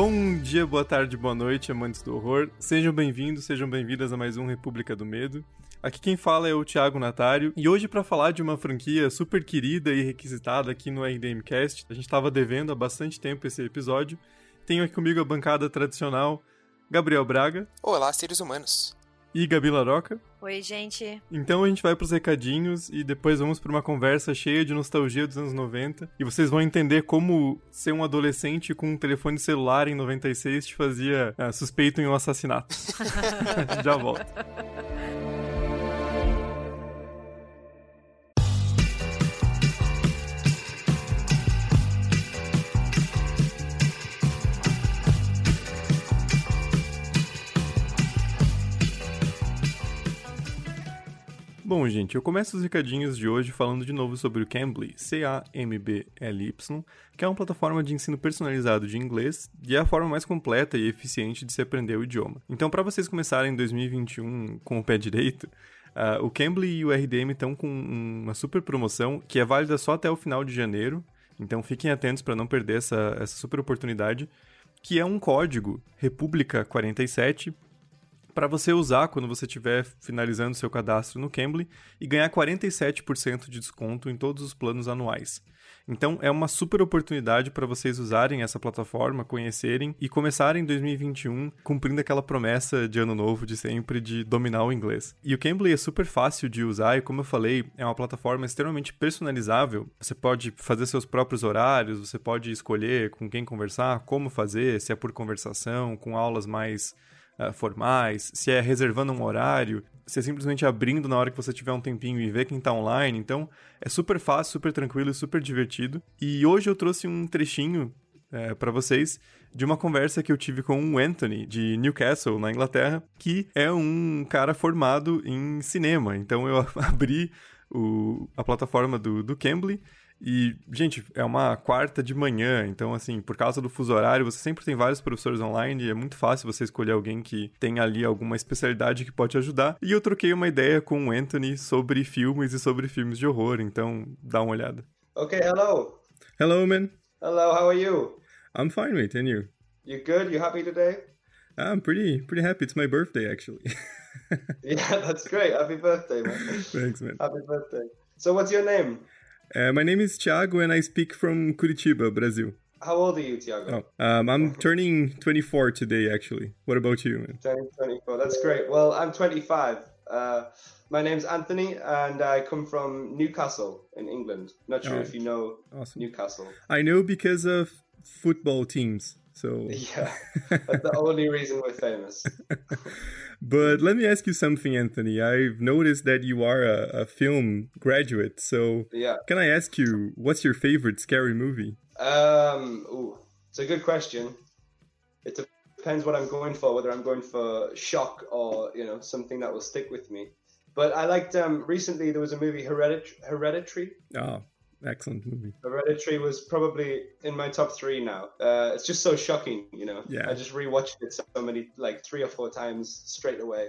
Bom dia, boa tarde, boa noite, amantes do horror. Sejam bem-vindos, sejam bem-vindas a mais um República do Medo. Aqui quem fala é o Thiago Natário e hoje para falar de uma franquia super querida e requisitada aqui no RDMcast. A gente estava devendo há bastante tempo esse episódio. Tenho aqui comigo a bancada tradicional Gabriel Braga. Olá, seres humanos e Gabi Laroca. Oi, gente. Então a gente vai pros recadinhos e depois vamos para uma conversa cheia de nostalgia dos anos 90 e vocês vão entender como ser um adolescente com um telefone celular em 96 te fazia uh, suspeito em um assassinato. Já volto. Bom, gente, eu começo os recadinhos de hoje falando de novo sobre o Cambly, C-A-M-B-L-Y, que é uma plataforma de ensino personalizado de inglês e é a forma mais completa e eficiente de se aprender o idioma. Então, para vocês começarem 2021 com o pé direito, uh, o Cambly e o RDM estão com uma super promoção que é válida só até o final de janeiro, então fiquem atentos para não perder essa, essa super oportunidade, que é um código República 47 para você usar quando você estiver finalizando seu cadastro no Cambly e ganhar 47% de desconto em todos os planos anuais. Então é uma super oportunidade para vocês usarem essa plataforma, conhecerem e começarem 2021 cumprindo aquela promessa de ano novo de sempre de dominar o inglês. E o Cambly é super fácil de usar e como eu falei, é uma plataforma extremamente personalizável. Você pode fazer seus próprios horários, você pode escolher com quem conversar, como fazer, se é por conversação, com aulas mais uh, formais, se é reservando um horário, se é simplesmente abrindo na hora que você tiver um tempinho e ver quem tá online. Então, é super fácil, super tranquilo e super divertido. E hoje eu trouxe um trechinho é, para vocês de uma conversa que eu tive com o Anthony de Newcastle, na Inglaterra, que é um cara formado em cinema. Então eu abri o, a plataforma do, do Cambly e, gente, é uma quarta de manhã, então, assim, por causa do fuso horário, você sempre tem vários professores online e é muito fácil você escolher alguém que tem ali alguma especialidade que pode ajudar. E eu troquei uma ideia com o Anthony sobre filmes e sobre filmes de horror, então dá uma olhada. Okay, hello. Hello, man. Hello, how are you? I'm fine, mate, and you? You good? You happy today? I'm pretty pretty happy. It's my birthday, actually. yeah, that's great. Happy birthday, man. Thanks, man. Happy birthday. So, what's your name? Uh, my name is Thiago and I speak from Curitiba, Brazil. How old are you, Thiago? Oh, um, I'm turning 24 today, actually. What about you, man? Turning 24. That's great. Well, I'm 25. Uh, my name's Anthony, and I come from Newcastle in England. Not sure oh, if you know awesome. Newcastle. I know because of football teams. So yeah, that's the only reason we're famous. but let me ask you something, Anthony. I've noticed that you are a, a, film graduate. So yeah, can I ask you what's your favorite scary movie? Um, ooh, it's a good question. It depends what I'm going for, whether I'm going for shock or you know something that will stick with me. But I liked um recently there was a movie Hereditary. Hereditary. Oh, excellent movie. Hereditary was probably in my top three now. Uh, it's just so shocking, you know. Yeah. I just rewatched it so many, like three or four times straight away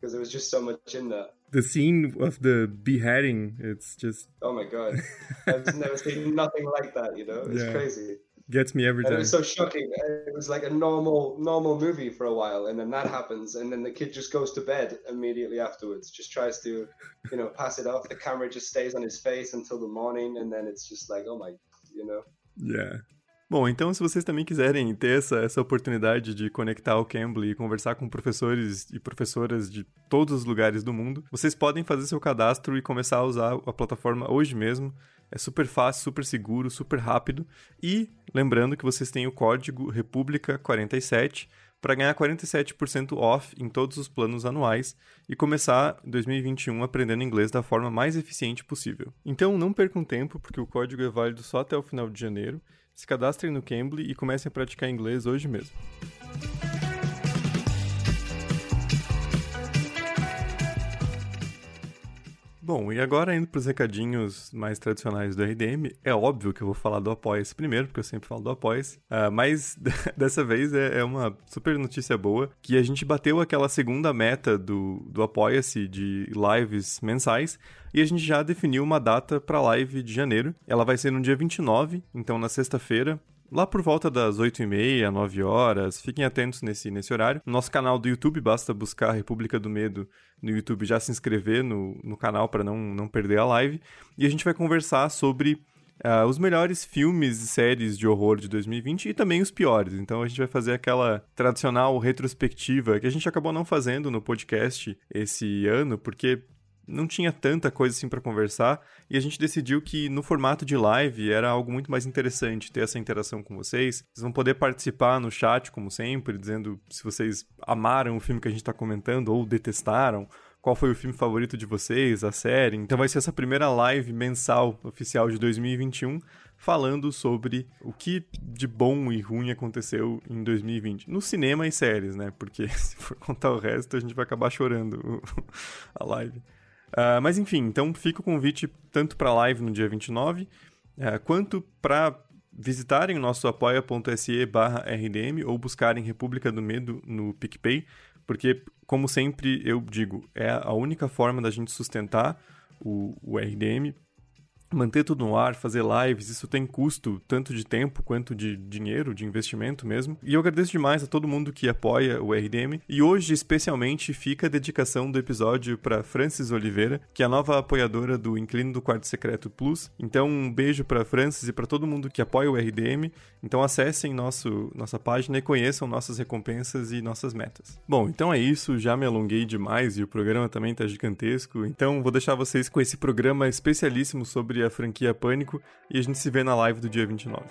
because there was just so much in there. The scene of the beheading, it's just. Oh my god! I've never seen nothing like that. You know, it's yeah. crazy gets me every and time. It was so shocking. It was like a normal normal movie for a while, and then that happens, and then the kid just goes to bed immediately afterwards. Just tries to, you know, pass it off. The camera just stays on his face until the morning, and then it's just like, oh my, you know. Yeah. Bom, então se vocês também quiserem ter essa, essa oportunidade de conectar o Cambly e conversar com professores e professoras de todos os lugares do mundo, vocês podem fazer seu cadastro e começar a usar a plataforma hoje mesmo. É super fácil, super seguro, super rápido. E lembrando que vocês têm o código República47 para ganhar 47% off em todos os planos anuais e começar 2021 aprendendo inglês da forma mais eficiente possível. Então não percam tempo, porque o código é válido só até o final de janeiro. Se cadastrem no Cambly e comecem a praticar inglês hoje mesmo. Bom, e agora indo para os recadinhos mais tradicionais do RDM, é óbvio que eu vou falar do Apoia-se primeiro, porque eu sempre falo do Apoia-se, uh, mas dessa vez é, é, uma super notícia boa, que a gente bateu aquela segunda meta do, do Apoia-se de lives mensais, e a gente já definiu uma data para a live de janeiro. Ela vai ser no dia 29, então na sexta-feira, lá por volta das 8h30, 9 horas. Fiquem atentos nesse, nesse horário. No nosso canal do YouTube, basta buscar República do Medo no YouTube, já se inscrever no, no canal para não, não perder a live. E a gente vai conversar sobre Uh, os melhores filmes e séries de horror de 2020 e também os piores. Então a gente vai fazer aquela tradicional retrospectiva que a gente acabou não fazendo no podcast esse ano, porque não tinha tanta coisa assim para conversar e a gente decidiu que no formato de live era algo muito mais interessante ter essa interação com vocês. Vocês vão poder participar no chat, como sempre, dizendo se vocês amaram o filme que a gente está comentando ou detestaram qual foi o filme favorito de vocês, a série. Então vai ser essa primeira live mensal oficial de 2021 falando sobre o que de bom e ruim aconteceu em 2020. No cinema e séries, né? Porque se for contar o resto, a gente vai acabar chorando a live. Uh, mas enfim, então fica o convite tanto para a live no dia 29, uh, quanto para visitarem o nosso apoia.se barra RDM ou buscarem República do Medo no PicPay, porque, como sempre eu digo, é a única forma da gente sustentar o, o RDM manter tudo no ar, fazer lives, isso tem custo tanto de tempo quanto de dinheiro, de investimento mesmo. E eu agradeço demais a todo mundo que apoia o RDM. E hoje, especialmente, fica a dedicação do episódio para Francis Oliveira, que é a nova apoiadora do Inclino do Quarto Secreto Plus. Então, um beijo para Francis e para todo mundo que apoia o RDM. Então, acessem nosso, nossa página e conheçam nossas recompensas e nossas metas. Bom, então é isso. Já me alonguei demais e o programa também tá gigantesco. Então, vou deixar vocês com esse programa especialíssimo sobre a franquia Pânico e a gente se vê na live do dia 29.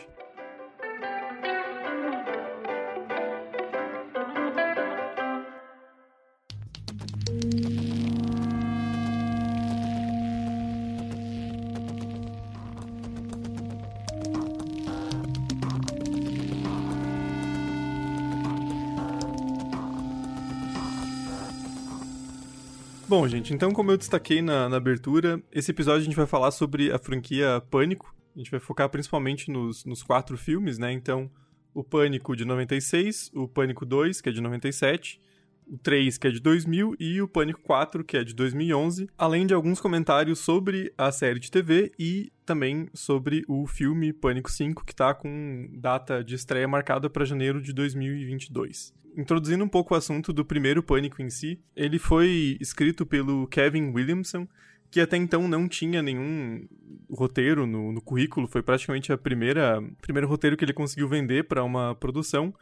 Gente, então como eu destaquei na, na, abertura, esse episódio a gente vai falar sobre a franquia Pânico. A gente vai focar principalmente nos, nos quatro filmes, né? Então, o Pânico de 96, o Pânico 2, que é de 97, o 3, que é de 2000, e o Pânico 4, que é de 2011, além de alguns comentários sobre a série de TV e também sobre o filme Pânico 5, que está com data de estreia marcada para janeiro de 2022 introduzindo um pouco o assunto do primeiro Pânico em si, ele foi escrito pelo Kevin Williamson, que até então não tinha nenhum roteiro no, no currículo, foi praticamente a primeira primeiro roteiro que ele conseguiu vender para uma produção.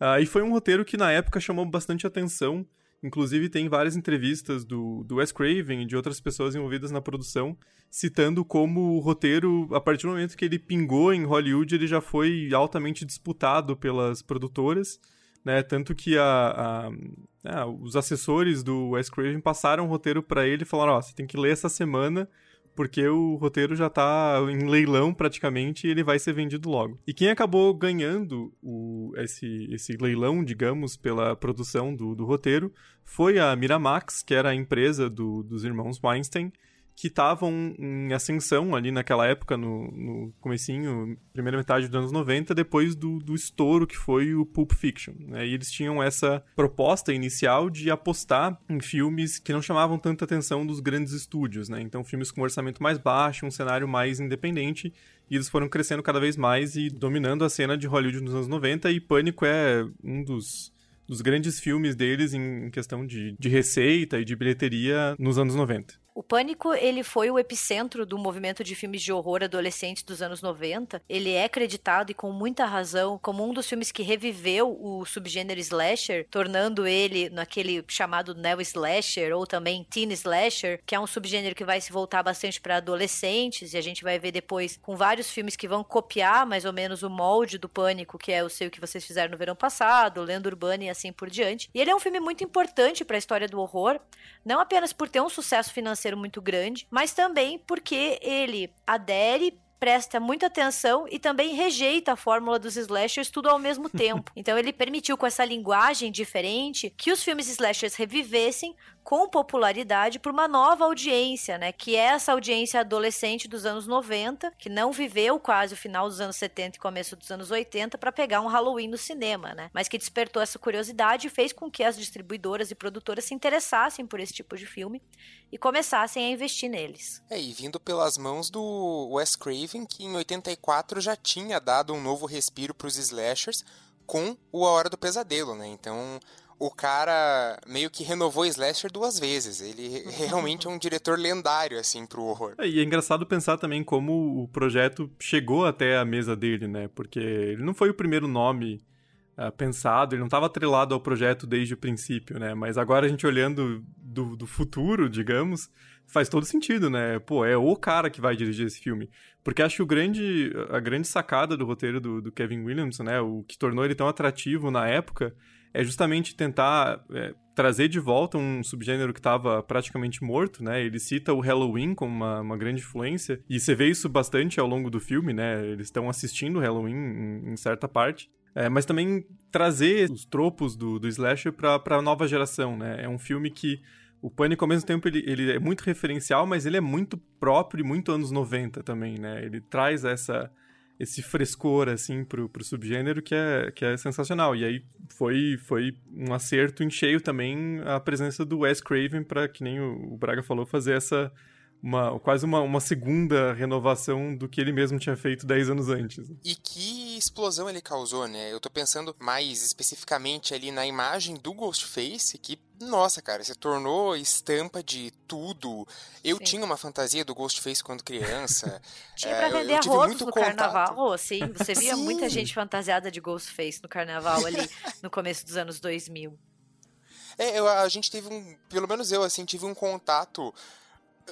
Uh, e foi um roteiro que na época chamou bastante atenção. Inclusive tem várias entrevistas do, do Wes Craven e de outras pessoas envolvidas na produção, citando como o roteiro, a partir do momento que ele pingou em Hollywood, ele já foi altamente disputado pelas produtoras né? Tanto que a, a, a, os assessores do Wes Craven passaram o roteiro para ele e falaram: Ó, oh, você tem que ler essa semana porque o roteiro já tá em leilão praticamente e ele vai ser vendido logo. E quem acabou ganhando o, esse, esse leilão, digamos, pela produção do, do roteiro foi a Miramax, que era a empresa do, dos irmãos Weinstein, que estavam em ascensão ali naquela época, no, no comecinho, primeira metade dos anos 90, depois do, do estouro que foi o Pulp Fiction. Né? E eles tinham essa proposta inicial de apostar em filmes que não chamavam tanta atenção dos grandes estúdios, né? Então filmes com um orçamento mais baixo, um cenário mais independente, e eles foram crescendo cada vez mais e dominando a cena de Hollywood nos anos 90, e Pânico é um dos dos grandes filmes deles em questão de, de receita e de bilheteria nos anos 90. O Pânico, ele foi o epicentro do movimento de filmes de horror adolescentes dos anos 90. Ele é acreditado e com muita razão como um dos filmes que reviveu o subgênero slasher, tornando ele naquele chamado neo slasher ou também teen slasher, que é um subgênero que vai se voltar bastante para adolescentes e a gente vai ver depois com vários filmes que vão copiar mais ou menos o molde do Pânico, que é o seu que vocês fizeram no verão passado, Lenda Urbana e assim por diante. E ele é um filme muito importante para a história do horror, não apenas por ter um sucesso financeiro muito grande, mas também porque ele adere presta muita atenção e também rejeita a fórmula dos slashers tudo ao mesmo tempo. Então ele permitiu com essa linguagem diferente que os filmes slashers revivessem com popularidade por uma nova audiência, né? Que é essa audiência adolescente dos anos 90, que não viveu quase o final dos anos 70 e começo dos anos 80 para pegar um Halloween no cinema, né? Mas que despertou essa curiosidade e fez com que as distribuidoras e produtoras se interessassem por esse tipo de filme e começassem a investir neles. É, e vindo pelas mãos do Wes Craven, que em 84 já tinha dado um novo respiro para os slashers com o A Hora do Pesadelo, né? Então, o cara meio que renovou Slasher duas vezes. Ele realmente é um diretor lendário, assim, pro horror. É, e é engraçado pensar também como o projeto chegou até a mesa dele, né? Porque ele não foi o primeiro nome uh, pensado, ele não estava atrelado ao projeto desde o princípio, né? Mas agora a gente olhando do, do futuro, digamos, faz todo sentido, né? Pô, é o cara que vai dirigir esse filme. Porque acho que o grande, a grande sacada do roteiro do, do Kevin Williamson, né? O que tornou ele tão atrativo na época é justamente tentar é, trazer de volta um subgênero que estava praticamente morto, né? Ele cita o Halloween como uma, uma, grande influência, e você vê isso bastante ao longo do filme, né? Eles estão assistindo o Halloween em, em certa parte. É, mas também trazer os tropos do, do slasher para a nova geração, né? É um filme que o Pânico, ao mesmo tempo, ele, ele é muito referencial, mas ele é muito próprio e muito anos 90 também, né? Ele traz essa esse frescor, assim, pro, pro subgênero que é, que é sensacional. E aí foi, foi um acerto em cheio também a presença do Wes Craven para, que nem o, Braga falou, fazer essa uma, quase uma, uma segunda renovação do que ele mesmo tinha feito 10 anos antes. E que explosão ele causou, né? Eu tô pensando mais especificamente ali na imagem do Ghostface, que, nossa, cara, se tornou estampa de tudo. Eu Sim. tinha uma fantasia do Ghostface quando criança. tinha pra vender é, arroz no contato. carnaval, sim. Você via sim. muita gente fantasiada de Ghostface no carnaval ali no começo dos anos 2000. É, eu, a gente teve um, pelo menos eu, assim, tive um contato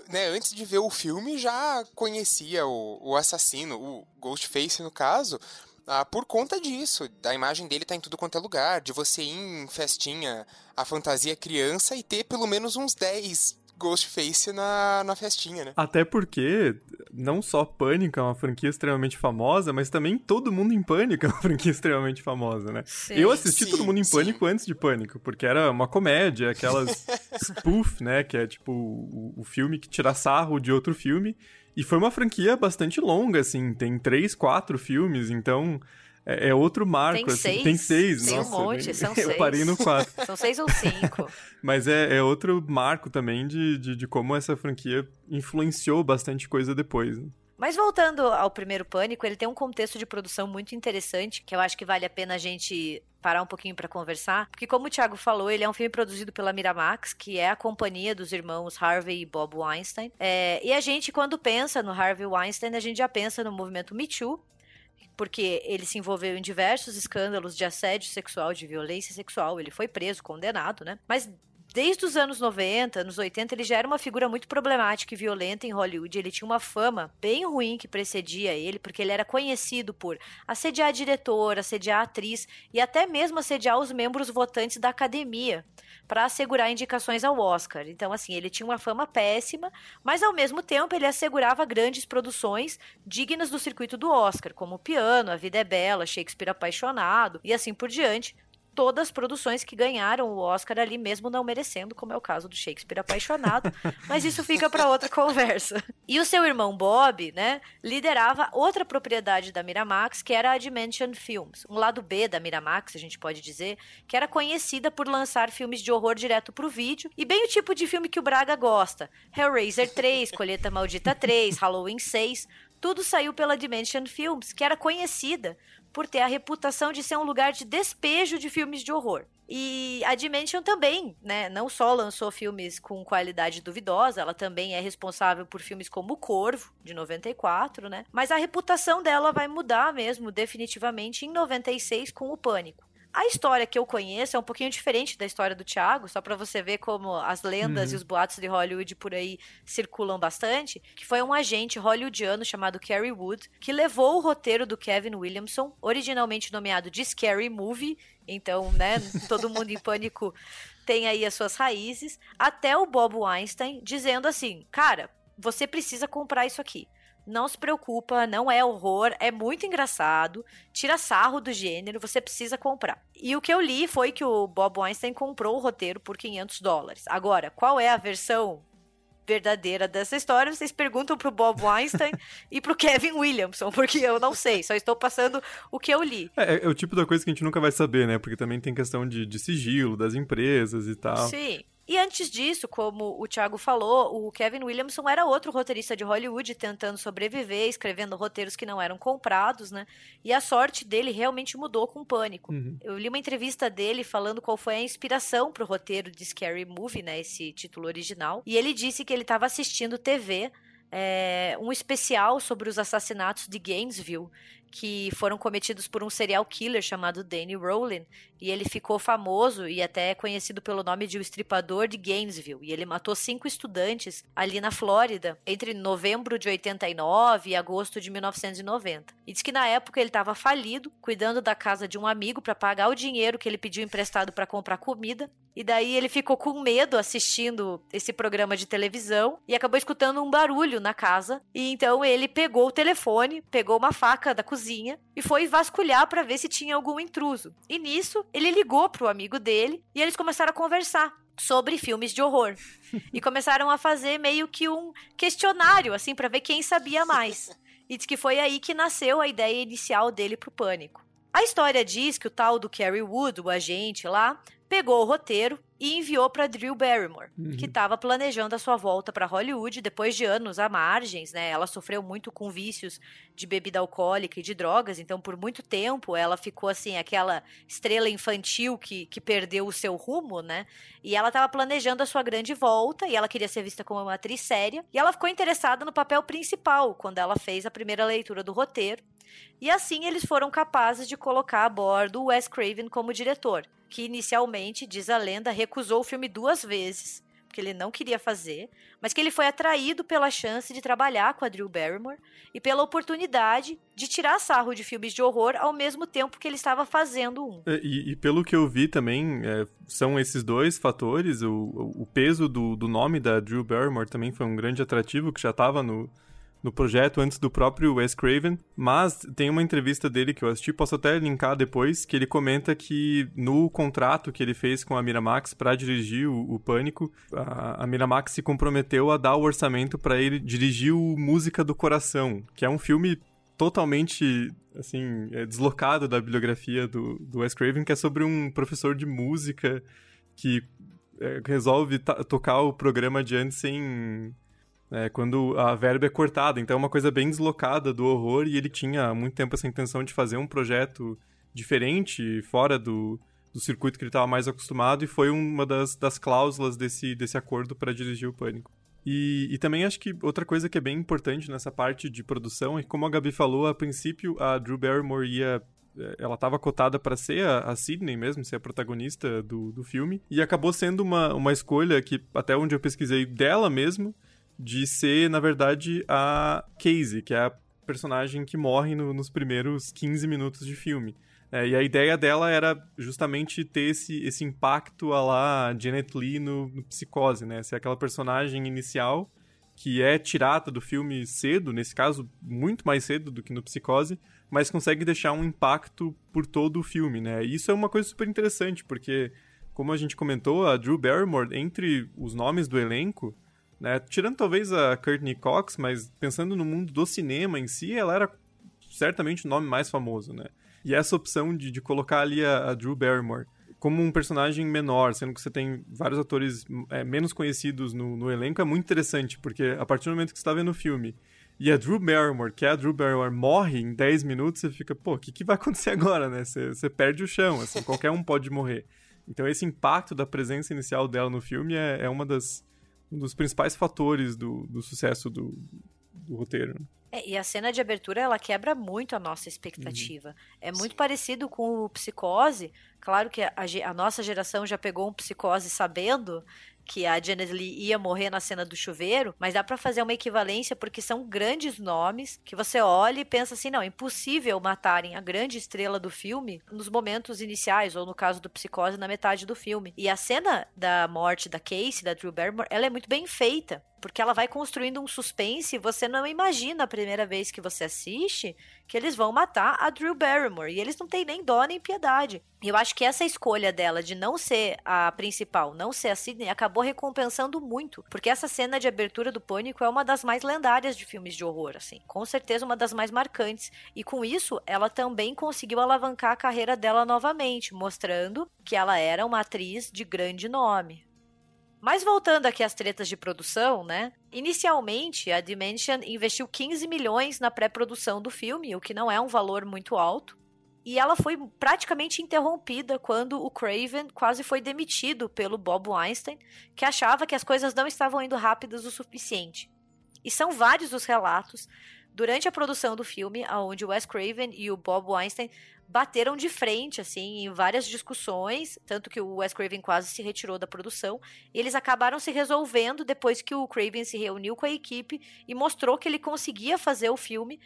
né, antes de ver o filme, já conhecia o, o assassino, o Ghostface no caso, ah, por conta disso. Da imagem dele tá em tudo quanto é lugar, de você ir em festinha, a fantasia criança e ter pelo menos uns 10 Ghostface na, na festinha, né? Até porque não só Pânico é uma franquia extremamente famosa, mas também Todo Mundo em Pânico é uma franquia extremamente famosa, né? Sim, eu assisti sim, Todo Mundo em sim. Pânico antes de Pânico, porque era uma comédia, aquelas spoof, né? Que é tipo o, o filme que tira sarro de outro filme. E foi uma franquia bastante longa, assim, tem três, quatro filmes, então é, é outro marco. Tem assim. seis. Tem seis, Tem nossa. um monte, são eu seis. Eu parei no quatro. são seis ou cinco. Mas é, é outro marco também de, de, de, como essa franquia influenciou bastante coisa depois. Né? Mas voltando ao primeiro Pânico, ele tem um contexto de produção muito interessante, que eu acho que vale a pena a gente parar um pouquinho para conversar, porque como o Thiago falou, ele é um filme produzido pela Miramax, que é a companhia dos irmãos Harvey e Bob Weinstein. É, e a gente, quando pensa no Harvey Weinstein, a gente já pensa no movimento Me Too, porque ele se envolveu em diversos escândalos de assédio sexual, de violência sexual. Ele foi preso, condenado, né? Mas desde os anos 90, anos 80, ele já era uma figura muito problemática e violenta em Hollywood. Ele tinha uma fama bem ruim que precedia ele, porque ele era conhecido por assediar a assediar a atriz e até mesmo assediar os membros votantes da academia para assegurar indicações ao Oscar. Então, assim, ele tinha uma fama péssima, mas ao mesmo tempo ele assegurava grandes produções dignas do circuito do Oscar, como O Piano, A Vida é Bela, Shakespeare Apaixonado e assim por diante todas as produções que ganharam o Oscar ali, mesmo não merecendo, como é o caso do Shakespeare Apaixonado, mas isso fica para outra conversa. E o seu irmão Bob, né, liderava outra propriedade da Miramax, que era a Dimension Films, um lado B da Miramax, a gente pode dizer, que era conhecida por lançar filmes de horror direto pro vídeo, e bem o tipo de filme que o Braga gosta. Hellraiser 3, Colheita Maldita 3, Halloween 6, tudo saiu pela Dimension Films, que era conhecida por ter a reputação de ser um lugar de despejo de filmes de horror. E a Dimension também, né, não só lançou filmes com qualidade duvidosa, ela também é responsável por filmes como O Corvo, de 94, né? Mas a reputação dela vai mudar mesmo, definitivamente, em 96 com o Pânico. A história que eu conheço é um pouquinho diferente da história do Thiago, só para você ver como as lendas uhum. e os boatos de Hollywood por aí circulam bastante, que foi um agente hollywoodiano chamado Kerry Wood, que levou o roteiro do Kevin Williamson, originalmente nomeado de Scary Movie, então, né, todo mundo em pânico tem aí as suas raízes, até o Bob Weinstein dizendo assim: "Cara, você precisa comprar isso aqui não se preocupa, não é horror, é muito engraçado, tira sarro do gênero, você precisa comprar. E o que eu li foi que o Bob Weinstein comprou o roteiro por 500 dólares. Agora, qual é a versão verdadeira dessa história, vocês perguntam pro Bob Weinstein e pro Kevin Williamson, porque eu não sei, só estou passando o que eu li. É, é, é, o tipo da coisa que a gente nunca vai saber, né? Porque também tem questão de, de sigilo das empresas e tal. Sim. E antes disso, como o Thiago falou, o Kevin Williamson era outro roteirista de Hollywood tentando sobreviver, escrevendo roteiros que não eram comprados, né? E a sorte dele realmente mudou com o Pânico. Uhum. Eu li uma entrevista dele falando qual foi a inspiração para o roteiro de Scary Movie, né? Esse título original. E ele disse que ele estava assistindo TV é, um especial sobre os assassinatos de Gainesville que foram cometidos por um serial killer chamado Danny Rowland, e ele ficou famoso e até conhecido pelo nome de o estripador de Gainesville, e ele matou cinco estudantes ali na Flórida entre novembro de 89 e agosto de 1990. E diz que na época ele estava falido, cuidando da casa de um amigo para pagar o dinheiro que ele pediu emprestado para comprar comida, e daí ele ficou com medo assistindo esse programa de televisão e acabou escutando um barulho na casa, e então ele pegou o telefone, pegou uma faca da cozinha cozinha e foi vasculhar para ver se tinha algum intruso. E nisso, ele ligou pro amigo dele e eles começaram a conversar sobre filmes de horror. e começaram a fazer meio que um questionário assim para ver quem sabia mais. E diz que foi aí que nasceu a ideia inicial dele pro Pânico. A história diz que o tal do Kerry Wood, o agente lá, pegou o roteiro e enviou para Drew Barrymore, uhum. que estava planejando a sua volta para Hollywood depois de anos à margens, né? Ela sofreu muito com vícios de bebida alcoólica e de drogas, então por muito tempo ela ficou assim aquela estrela infantil que, que perdeu o seu rumo, né? E ela estava planejando a sua grande volta e ela queria ser vista como uma atriz séria, e ela ficou interessada no papel principal quando ela fez a primeira leitura do roteiro. E assim eles foram capazes de colocar a bordo Wes Craven como diretor que inicialmente, diz a lenda, recusou o filme duas vezes, porque ele não queria fazer, mas que ele foi atraído pela chance de trabalhar com a Drew Barrymore e pela oportunidade de tirar sarro de filmes de horror ao mesmo tempo que ele estava fazendo um. É, e, e pelo que eu vi também, é, são esses dois fatores. O, o peso do, do nome da Drew Barrymore também foi um grande atrativo que já estava no, no projeto antes do próprio Wes Craven, mas tem uma entrevista dele que eu assisti, posso até linkar depois, que ele comenta que no contrato que ele fez com a Miramax para dirigir o, o Pânico, a, a, Miramax se comprometeu a dar o orçamento para ele dirigir o Música do Coração, que é um filme totalmente assim é, deslocado da bibliografia do, do Wes Craven, que é sobre um professor de música que é, resolve tocar o programa adiante sem é, quando a verba é cortada. Então é uma coisa bem deslocada do horror e ele tinha há muito tempo essa intenção de fazer um projeto diferente, fora do, do circuito que ele estava mais acostumado, e foi uma das, das cláusulas desse, desse acordo para dirigir o Pânico. E, e, também acho que outra coisa que é bem importante nessa parte de produção é que, como a Gabi falou, a princípio a Drew Barrymore ia é, ela estava cotada para ser a, a Sidney mesmo, ser a protagonista do, do filme, e acabou sendo uma, uma escolha que, até onde eu pesquisei, dela mesmo, de ser, na verdade, a Casey, que é a personagem que morre no, nos primeiros 15 minutos de filme. É, e a ideia dela era justamente ter esse, esse impacto a lá Janet Lee no, no Psicose, né? Ser aquela personagem inicial que é tirada do filme cedo, nesse caso, muito mais cedo do que no Psicose, mas consegue deixar um impacto por todo o filme, né? E isso é uma coisa super interessante, porque, como a gente comentou, a Drew Barrymore, entre os nomes do elenco, né? Tirando talvez a Courtney Cox, mas pensando no mundo do cinema em si, ela era certamente o nome mais famoso, né? E essa opção de, de colocar ali a, a Drew Barrymore como um personagem menor, sendo que você tem vários atores é, menos conhecidos no, no, elenco, é muito interessante, porque a partir do momento que você está vendo o filme e a Drew Barrymore, que é a Drew Barrymore, morre em 10 minutos, você fica, pô, o que, que vai acontecer agora, né? Você, você perde o chão, assim, qualquer um pode morrer. Então esse impacto da presença inicial dela no filme é, é uma das, um dos principais fatores do, do sucesso do, do roteiro. Né? É, e a cena de abertura ela quebra muito a nossa expectativa. Uhum. É muito Sim. parecido com o Psicose. Claro que a, a, nossa geração já pegou um Psicose sabendo que a Janet Lee ia morrer na cena do chuveiro, mas dá para fazer uma equivalência porque são grandes nomes que você olha e pensa assim, não, é impossível matarem a grande estrela do filme nos momentos iniciais, ou no caso do Psicose, na metade do filme. E a cena da morte da Casey, da Drew Barrymore, ela é muito bem feita porque ela vai construindo um suspense e você não imagina a primeira vez que você assiste que eles vão matar a Drew Barrymore. E eles não têm nem dó nem piedade. E eu acho que essa escolha dela de não ser a principal, não ser a Sidney, acabou recompensando muito. Porque essa cena de abertura do Pânico é uma das mais lendárias de filmes de horror, assim. Com certeza uma das mais marcantes. E com isso, ela também conseguiu alavancar a carreira dela novamente, mostrando que ela era uma atriz de grande nome. Mas voltando aqui às tretas de produção, né? Inicialmente, a Dimension investiu 15 milhões na pré-produção do filme, o que não é um valor muito alto. E ela foi praticamente interrompida quando o Craven quase foi demitido pelo Bob Weinstein, que achava que as coisas não estavam indo rápidas o suficiente. E são vários os relatos durante a produção do filme, onde o Wes Craven e o Bob Weinstein bateram de frente, assim, em várias discussões, tanto que o Wes Craven quase se retirou da produção, e eles acabaram se resolvendo depois que o Craven se reuniu com a equipe e mostrou que ele conseguia fazer o filme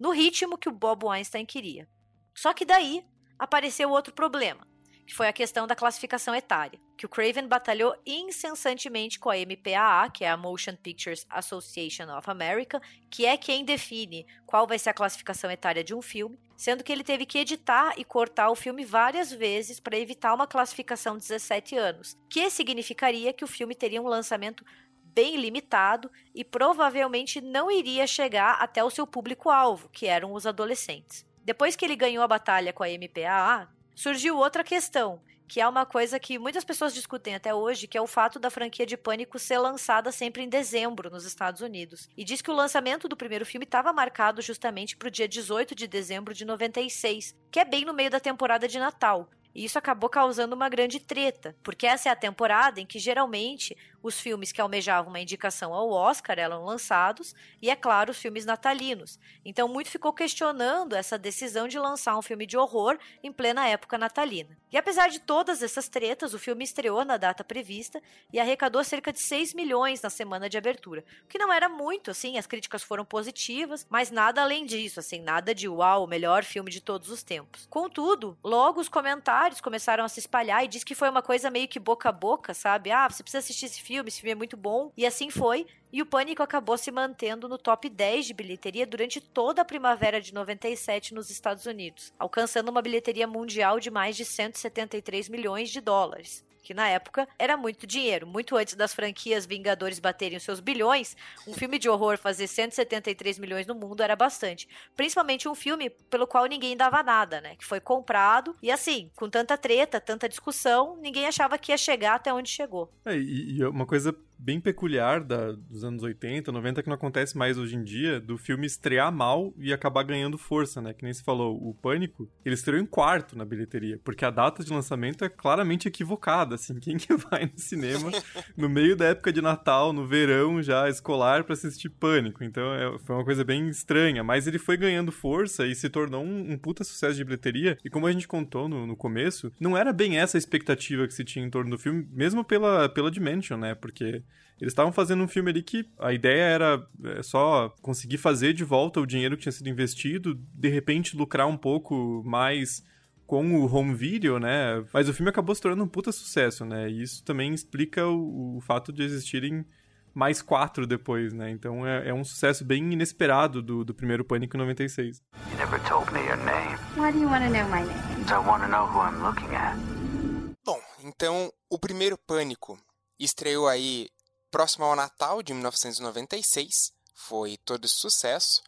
no ritmo que o Bob Weinstein queria. Só que daí apareceu outro problema que foi a questão da classificação etária, que o Craven batalhou incessantemente com a MPAA, que é a Motion Pictures Association of America, que é quem define qual vai ser a classificação etária de um filme, sendo que ele teve que editar e cortar o filme várias vezes para evitar uma classificação de 17 anos, que significaria que o filme teria um lançamento bem limitado e provavelmente não iria chegar até o seu público-alvo, que eram os adolescentes. Depois que ele ganhou a batalha com a MPAA, surgiu outra questão, que é uma coisa que muitas pessoas discutem até hoje, que é o fato da franquia de Pânico ser lançada sempre em dezembro nos Estados Unidos. E diz que o lançamento do primeiro filme estava marcado justamente para o dia 18 de dezembro de 96, que é bem no meio da temporada de Natal. E isso acabou causando uma grande treta, porque essa é a temporada em que geralmente os filmes que almejavam uma indicação ao Oscar eram lançados, e é claro, os filmes natalinos. Então muito ficou questionando essa decisão de lançar um filme de horror em plena época natalina. E apesar de todas essas tretas, o filme estreou na data prevista e arrecadou cerca de 6 milhões na semana de abertura, o que não era muito, assim, as críticas foram positivas, mas nada além disso, assim, nada de uau, o melhor filme de todos os tempos. Contudo, logo os comentários começaram a se espalhar e diz que foi uma coisa meio que boca a boca, sabe? Ah, você precisa assistir esse filme, esse filme é muito bom. E assim foi. E o Pânico acabou se mantendo no top 10 de bilheteria durante toda a primavera de 97 nos Estados Unidos, alcançando uma bilheteria mundial de mais de 173 milhões de dólares que na época era muito dinheiro. Muito antes das franquias Vingadores baterem os seus bilhões, um filme de horror fazer 173 milhões no mundo era bastante. Principalmente um filme pelo qual ninguém dava nada, né? Que foi comprado e assim, com tanta treta, tanta discussão, ninguém achava que ia chegar até onde chegou. É, e, e uma coisa bem peculiar da, dos anos 80, 90, que não acontece mais hoje em dia, do filme estrear mal e acabar ganhando força, né? Que nem se falou, o Pânico, ele estreou em quarto na bilheteria, porque a data de lançamento é claramente equivocada, assim, quem que vai no cinema no meio da época de Natal, no verão já escolar para assistir Pânico? Então é, foi uma coisa bem estranha, mas ele foi ganhando força e se tornou um, um puta sucesso de bilheteria, e como a gente contou no, no começo, não era bem essa a expectativa que se tinha em torno do filme, mesmo pela, pela Dimension, né? Porque eles estavam fazendo um filme ali que a ideia era é, só conseguir fazer de volta o dinheiro que tinha sido investido, de repente lucrar um pouco mais com o home video, né? Mas o filme acabou se tornando um puta sucesso, né? E isso também explica o, o fato de existirem mais quatro depois, né? Então é, é, um sucesso bem inesperado do, do primeiro Pânico em 96. You never told me your name. Why do you want to know my name? I want to know who I'm looking at. Bom, então o primeiro Pânico estreou aí próximo ao Natal de 1996, foi todo sucesso,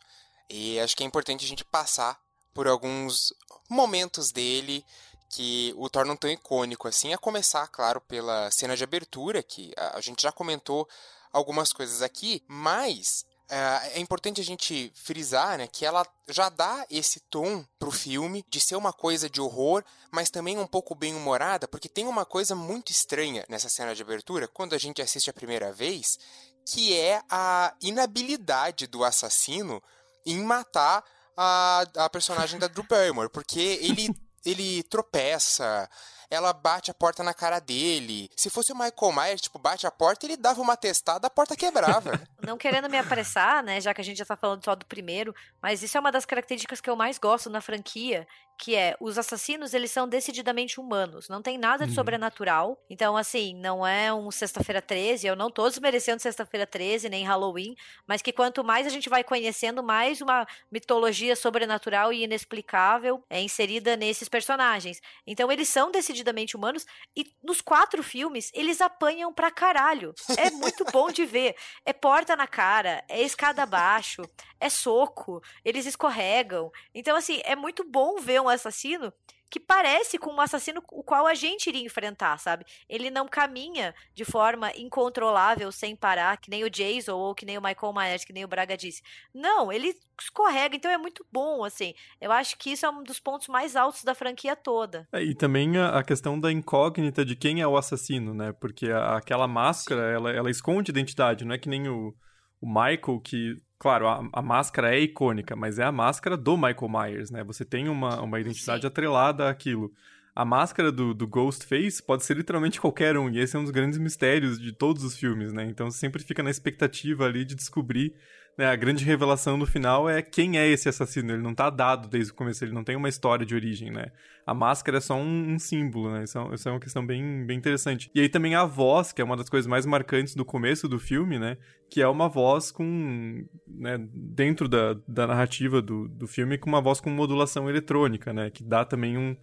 e acho que é importante a gente passar por alguns momentos dele que o tornam tão icônico assim, a começar, claro, pela cena de abertura, que a gente já comentou algumas coisas aqui, mas é, é importante a gente frisar né, que ela já dá esse tom pro filme de ser uma coisa de horror, mas também um pouco bem humorada, porque tem uma coisa muito estranha nessa cena de abertura, quando a gente assiste a primeira vez, que é a inabilidade do assassino em matar a, a personagem da Drew Barrymore, porque ele, ele tropeça, ela bate a porta na cara dele. Se fosse o Michael Myers, tipo, bate a porta, ele dava uma testada, a porta quebrava. Não querendo me apressar, né, já que a gente já tá falando só do primeiro, mas isso é uma das características que eu mais gosto na franquia, que é os assassinos, eles são decididamente humanos, não tem nada de uhum. sobrenatural. Então, assim, não é um Sexta-feira 13, eu não tô desmerecendo Sexta-feira 13 nem Halloween, mas que quanto mais a gente vai conhecendo, mais uma mitologia sobrenatural e inexplicável é inserida nesses personagens. Então, eles são decididamente humanos e nos quatro filmes eles apanham pra caralho. É muito bom de ver. É porta na cara, é escada abaixo, é soco, eles escorregam. Então, assim, é muito bom ver um assassino que parece com um assassino o qual a gente iria enfrentar, sabe? Ele não caminha de forma incontrolável, sem parar, que nem o Jason ou que nem o Michael Myers, que nem o Braga disse. Não, ele escorrega, então é muito bom, assim. Eu acho que isso é um dos pontos mais altos da franquia toda. É, e também a, questão da incógnita de quem é o assassino, né? Porque a, aquela máscara, ela, ela esconde identidade, não é que nem o, o Michael que Claro, a, a, máscara é icônica, mas é a máscara do Michael Myers, né? Você tem uma, uma identidade Sim. atrelada àquilo. A máscara do, do Ghostface pode ser literalmente qualquer um, e esse é um dos grandes mistérios de todos os filmes, né? Então você sempre fica na expectativa ali de descobrir né, a grande revelação no final é quem é esse assassino. Ele não tá dado desde o começo, ele não tem uma história de origem, né? A máscara é só um, um símbolo, né? Isso é, isso é, uma questão bem, bem interessante. E aí também a voz, que é uma das coisas mais marcantes do começo do filme, né? Que é uma voz com. Né, dentro da, da narrativa do, do filme, com uma voz com modulação eletrônica, né? Que dá também um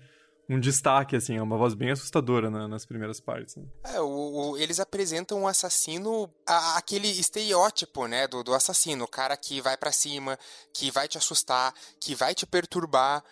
um destaque, assim, é uma voz bem assustadora né, nas primeiras partes. Né? É, o, o, eles apresentam o assassino, a, aquele estereótipo, né, do, do assassino, o cara que vai para cima, que vai te assustar, que vai te perturbar,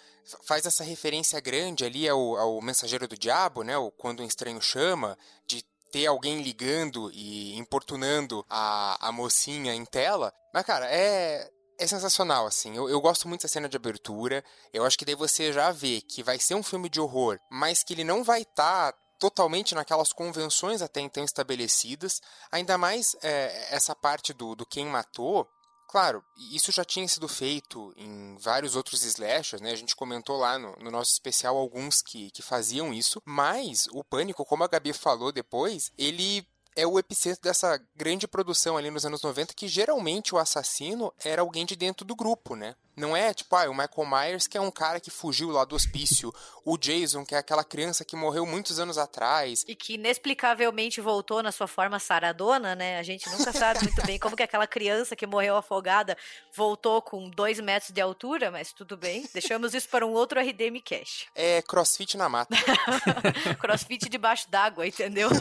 faz essa referência grande ali ao, ao mensageiro do diabo, né, o quando um estranho chama, de ter alguém ligando e importunando a, a mocinha em tela. Mas, cara, é, é sensacional, assim. Eu, eu gosto muito da cena de abertura. Eu acho que daí você já vê que vai ser um filme de horror, mas que ele não vai estar tá totalmente naquelas convenções até então estabelecidas. Ainda mais é, essa parte do, do quem matou. Claro, isso já tinha sido feito em vários outros slashers, né? A gente comentou lá no, no nosso especial alguns que, que faziam isso, mas o Pânico, como a Gabi falou depois, ele é o epicentro dessa grande produção ali nos anos 90, que geralmente o assassino era alguém de dentro do grupo, né? Não é tipo, ah, o Michael Myers, que é um cara que fugiu lá do hospício, o Jason, que é aquela criança que morreu muitos anos atrás. E que inexplicavelmente voltou na sua forma saradona, né? A gente nunca sabe muito bem como que aquela criança que morreu afogada voltou com dois metros de altura, mas tudo bem. Deixamos isso para um outro RDM Cash. É crossfit na mata. crossfit debaixo d'água, entendeu?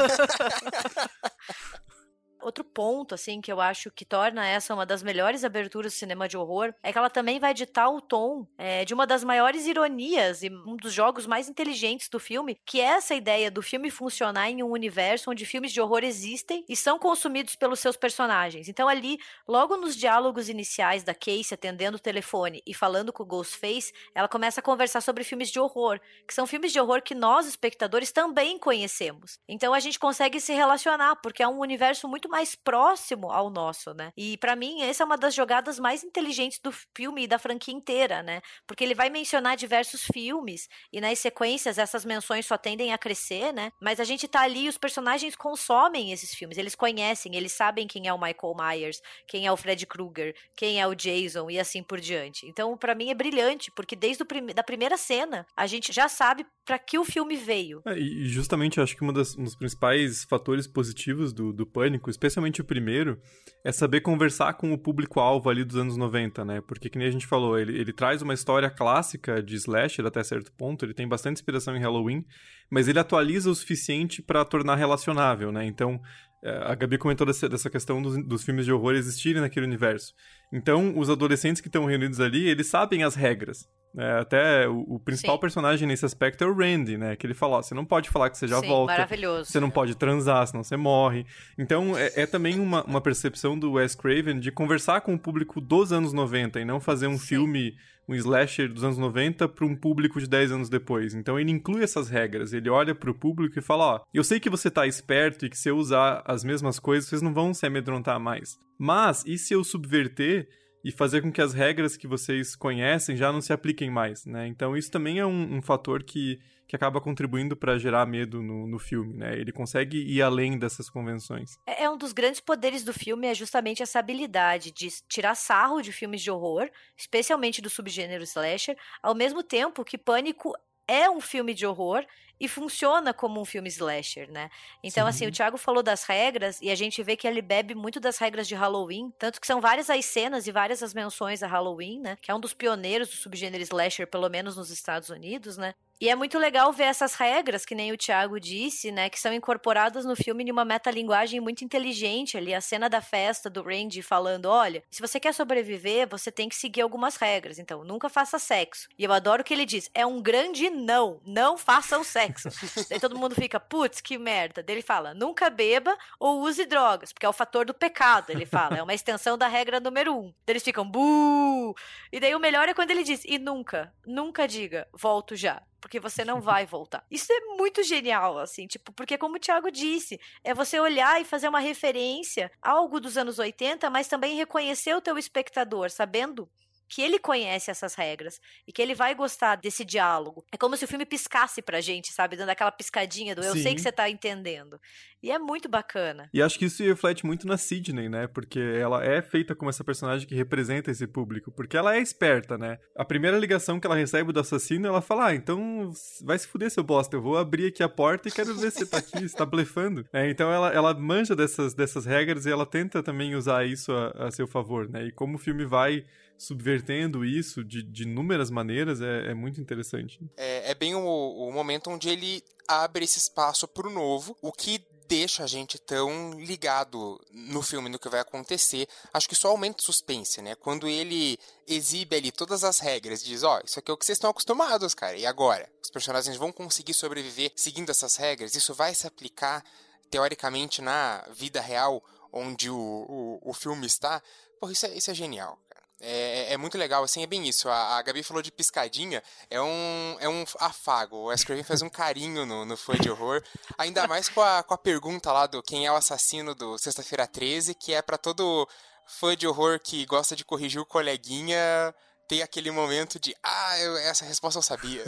outro ponto, assim, que eu acho que torna essa uma das melhores aberturas do cinema de horror é que ela também vai ditar o tom é, de uma das maiores ironias e um dos jogos mais inteligentes do filme, que é essa ideia do filme funcionar em um universo onde filmes de horror existem e são consumidos pelos seus personagens. Então, ali, logo nos diálogos iniciais da Casey atendendo o telefone e falando com o Ghostface, ela começa a conversar sobre filmes de horror, que são filmes de horror que nós, espectadores, também conhecemos. Então, a gente consegue se relacionar, porque é um universo muito mais próximo ao nosso, né? E para mim, essa é uma das jogadas mais inteligentes do filme e da franquia inteira, né? Porque ele vai mencionar diversos filmes e nas sequências essas menções só tendem a crescer, né? Mas a gente tá ali, os personagens consomem esses filmes, eles conhecem, eles sabem quem é o Michael Myers, quem é o Fred Krueger, quem é o Jason e assim por diante. Então, para mim é brilhante, porque desde o da primeira cena, a gente já sabe para que o filme veio. É, e justamente acho que um, das, um dos principais fatores positivos do, do Pânico, especialmente o primeiro, é saber conversar com o público-alvo ali dos anos 90, né? Porque, que nem a gente falou, ele, ele traz uma história clássica de slasher até certo ponto, ele tem bastante inspiração em Halloween, mas ele atualiza o suficiente para tornar relacionável, né? Então, é, a Gabi comentou dessa, dessa questão dos, dos, filmes de horror existirem naquele universo. Então, os adolescentes que estão reunidos ali, eles sabem as regras. É, até o, o principal Sim. personagem nesse aspecto é o Randy, né? Que ele fala, ó, você não pode falar que você já Sim, volta. maravilhoso. Você não pode transar, senão você morre. Então, é, é, também uma, uma percepção do Wes Craven de conversar com o público dos anos 90 e não fazer um Sim. filme, um slasher dos anos 90 para um público de 10 anos depois. Então, ele inclui essas regras. Ele olha para o público e fala, ó, eu sei que você tá esperto e que se eu usar as mesmas coisas, vocês não vão se amedrontar mais. Mas, e se eu subverter e fazer com que as regras que vocês conhecem já não se apliquem mais, né? Então isso também é um, um fator que, que acaba contribuindo para gerar medo no, no filme, né? Ele consegue ir além dessas convenções. É, é um dos grandes poderes do filme é justamente essa habilidade de tirar sarro de filmes de horror, especialmente do subgênero slasher, ao mesmo tempo que Pânico é um filme de horror e funciona como um filme slasher, né? Então, Sim. assim, o Thiago falou das regras e a gente vê que ele bebe muito das regras de Halloween, tanto que são várias as cenas e várias as menções a Halloween, né? Que é um dos pioneiros do subgênero slasher, pelo menos nos Estados Unidos, né? E é muito legal ver essas regras, que nem o Thiago disse, né, que são incorporadas no filme em uma metalinguagem muito inteligente ali. A cena da festa do Randy falando: olha, se você quer sobreviver, você tem que seguir algumas regras. Então, nunca faça sexo. E eu adoro que ele diz: é um grande não, não façam sexo. Daí todo mundo fica, putz, que merda. Daí ele fala: nunca beba ou use drogas, porque é o fator do pecado, ele fala. É uma extensão da regra número um. Daí eles ficam, buh! E daí o melhor é quando ele diz: e nunca, nunca diga, volto já porque você não vai voltar. Isso é muito genial, assim, tipo, porque como o Thiago disse, é você olhar e fazer uma referência a algo dos anos 80, mas também reconhecer o teu espectador, sabendo que ele conhece essas regras e que ele vai gostar desse diálogo. É como se o filme piscasse pra gente, sabe? Dando aquela piscadinha do eu Sim. sei que você tá entendendo. E é muito bacana. E acho que isso reflete muito na Sidney, né? Porque ela é feita como essa personagem que representa esse público. Porque ela é esperta, né? A primeira ligação que ela recebe do assassino, ela fala: Ah, então vai se fuder, seu bosta. Eu vou abrir aqui a porta e quero ver se você tá aqui, se tá blefando. É, então ela, ela manja dessas, dessas regras e ela tenta também usar isso a, a seu favor, né? E como o filme vai subvertendo isso de, de inúmeras maneiras é, é muito interessante. É, é bem o, o momento onde ele abre esse espaço para o novo, o que deixa a gente tão ligado no filme, no que vai acontecer. Acho que só aumenta o suspense, né? Quando ele exibe ali todas as regras, diz, ó, oh, isso aqui é o que vocês estão acostumados, cara. E agora? Os personagens vão conseguir sobreviver seguindo essas regras? Isso vai se aplicar, teoricamente, na vida real, onde o, o, o filme está? Porra, isso é, isso é genial. É, é, é, muito legal, assim, é bem isso. A, a, Gabi falou de piscadinha, é um, é um afago. O Wes faz um carinho no, no fã de horror, ainda mais com a, com a pergunta lá do quem é o assassino do Sexta-feira 13, que é para todo fã de horror que gosta de corrigir o coleguinha ter aquele momento de, ah, eu, essa resposta eu sabia.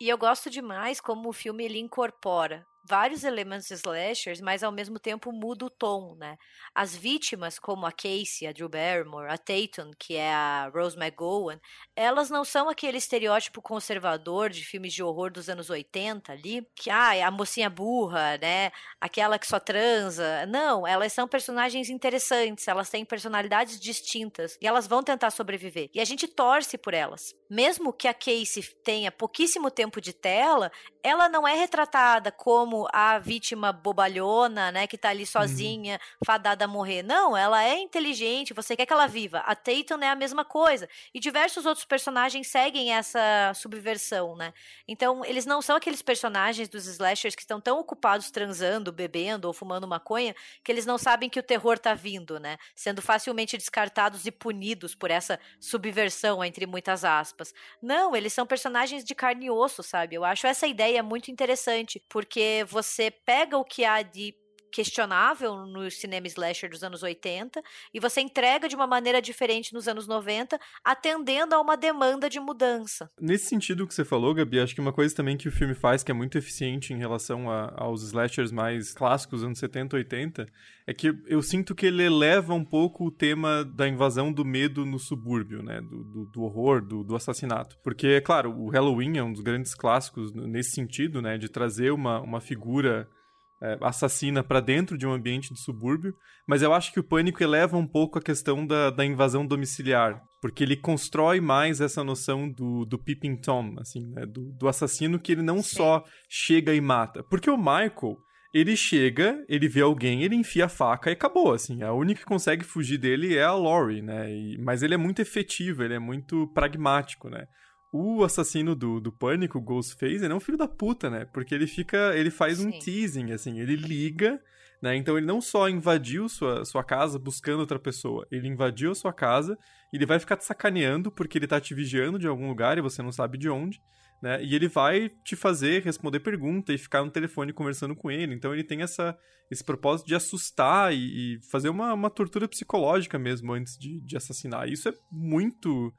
E eu gosto demais como o filme ele incorpora vários elementos slashers, mas ao mesmo tempo muda o tom, né? As vítimas, como a Casey, a Drew Barrymore, a Tatum, que é a Rose McGowan, elas não são aquele estereótipo conservador de filmes de horror dos anos 80 ali, que ah, a mocinha burra, né? Aquela que só transa. Não, elas são personagens interessantes, elas têm personalidades distintas e elas vão tentar sobreviver. E a gente torce por elas. Mesmo que a Casey tenha pouquíssimo tempo de tela, ela não é retratada como como a vítima bobalhona, né, que tá ali uhum. sozinha, uhum. fadada a morrer. Não, ela é inteligente, você quer que ela viva. A Tatum é a mesma coisa. E diversos outros personagens seguem essa subversão, né? Então, eles não são aqueles personagens dos slashers que estão tão ocupados transando, bebendo ou fumando maconha, que eles não sabem que o terror tá vindo, né? Sendo facilmente descartados e punidos por essa subversão, entre muitas aspas. Não, eles são personagens de carne e osso, sabe? Eu acho essa ideia muito interessante, porque você pega o que há de questionável no cinema slasher dos anos 80 e você entrega de uma maneira diferente nos anos 90, atendendo a uma demanda de mudança. Nesse sentido que você falou, Gabi, acho que uma coisa também que o filme faz que é muito eficiente em relação a, aos slashers mais clássicos anos 70 80 é que eu sinto que ele eleva um pouco o tema da invasão do medo no subúrbio, né? Do, do, do horror, do, do, assassinato. Porque, é claro, o Halloween é um dos grandes clássicos nesse sentido, né? De trazer uma, uma figura é, assassina para dentro de um ambiente de subúrbio, mas eu acho que o Pânico eleva um pouco a questão da, da invasão domiciliar, porque ele constrói mais essa noção do, do peeping Tom, assim, né? do, do assassino que ele não Sim. só chega e mata. Porque o Michael, ele chega, ele vê alguém, ele enfia a faca e acabou, assim. A única que consegue fugir dele é a Laurie, né? E, mas ele é muito efetivo, ele é muito pragmático, né? O assassino do, do Pânico, o Ghostface, ele é um filho da puta, né? Porque ele fica. Ele faz Sim. um teasing, assim, ele liga, né? Então ele não só invadiu sua, sua casa buscando outra pessoa, ele invadiu a sua casa ele vai ficar te sacaneando porque ele tá te vigiando de algum lugar e você não sabe de onde. Né? E ele vai te fazer responder pergunta e ficar no telefone conversando com ele. Então ele tem essa, esse propósito de assustar e, e fazer uma, uma tortura psicológica mesmo antes de, de assassinar. Isso é muito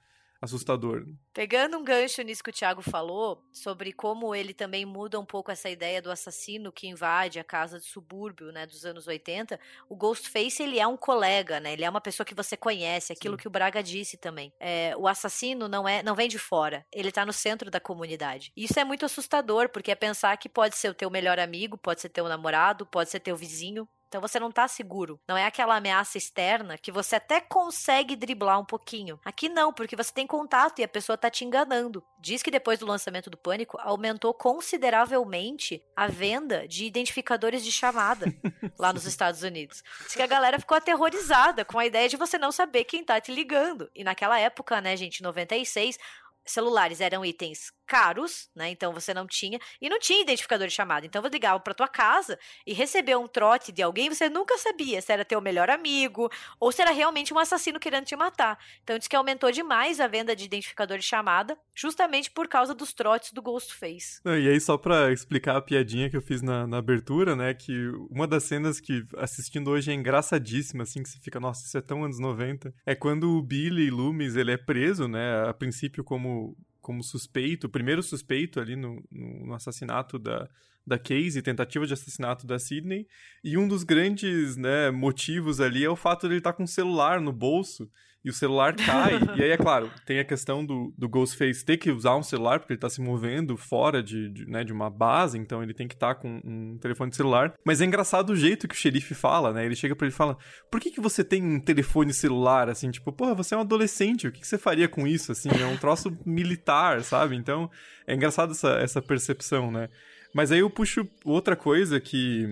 assustador. Pegando um gancho nisso que o Thiago falou, sobre como ele também muda um pouco essa ideia do assassino que invade a casa de subúrbio, né, dos anos 80, o Ghostface, ele é um colega, né, ele é uma pessoa que você conhece, aquilo Sim. que o Braga disse também. É, o assassino não é, não vem de fora, ele tá no centro da comunidade. Isso é muito assustador, porque é pensar que pode ser o teu melhor amigo, pode ser teu namorado, pode ser teu vizinho, então você não tá seguro. Não é aquela ameaça externa que você até consegue driblar um pouquinho. Aqui não, porque você tem contato e a pessoa tá te enganando. Diz que depois do lançamento do Pânico aumentou consideravelmente a venda de identificadores de chamada lá nos Estados Unidos. Diz que a galera ficou aterrorizada com a ideia de você não saber quem tá te ligando. E naquela época, né, gente, 96, celulares eram itens caros, né? Então você não tinha e não tinha identificador de chamada. Então você ligava para tua casa e recebeu um trote de alguém, você nunca sabia se era teu melhor amigo ou se era realmente um assassino querendo te matar. Então diz que aumentou demais a venda de identificador de chamada, justamente por causa dos trotes do Ghostface. Não, e aí só para explicar a piadinha que eu fiz na, na, abertura, né, que uma das cenas que assistindo hoje é engraçadíssima, assim, que você fica, nossa, isso é tão anos 90, é quando o Billy Loomis, ele é preso, né, a princípio como como suspeito, o primeiro suspeito ali no, no, assassinato da, da Casey, tentativa de assassinato da Sidney, e um dos grandes né, motivos ali é o fato de ele estar tá com um celular no bolso, e o celular cai. e aí, é claro, tem a questão do, do Ghostface ter que usar um celular, porque ele tá se movendo fora de, de, né, de uma base, então ele tem que estar tá com um telefone celular. Mas é engraçado o jeito que o xerife fala, né? Ele chega para ele e fala: Por que, que você tem um telefone celular? Assim, tipo, porra, você é um adolescente, o que, que você faria com isso? Assim, é um troço militar, sabe? Então, é engraçado essa, essa percepção, né? Mas aí eu puxo outra coisa que.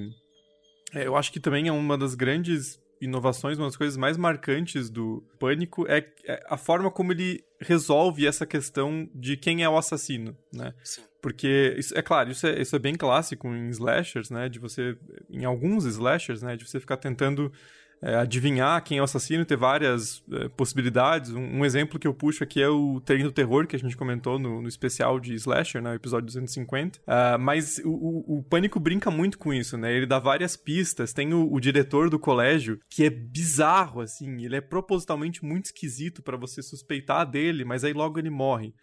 É, eu acho que também é uma das grandes inovações, uma das coisas mais marcantes do Pânico é, é a forma como ele resolve essa questão de quem é o assassino, né? Sim. Porque, isso, é claro, isso é, isso é bem clássico em slashers, né? De você, em alguns slashers, né? De você ficar tentando é, adivinhar quem é o assassino, ter várias é, possibilidades. Um, um, exemplo que eu puxo aqui é o Treino do Terror, que a gente comentou no, no especial de Slasher, né, episódio 250. Uh, ah, mas o, o, o, Pânico brinca muito com isso, né? Ele dá várias pistas. Tem o, o diretor do colégio, que é bizarro, assim. Ele é propositalmente muito esquisito para você suspeitar dele, mas aí logo ele morre.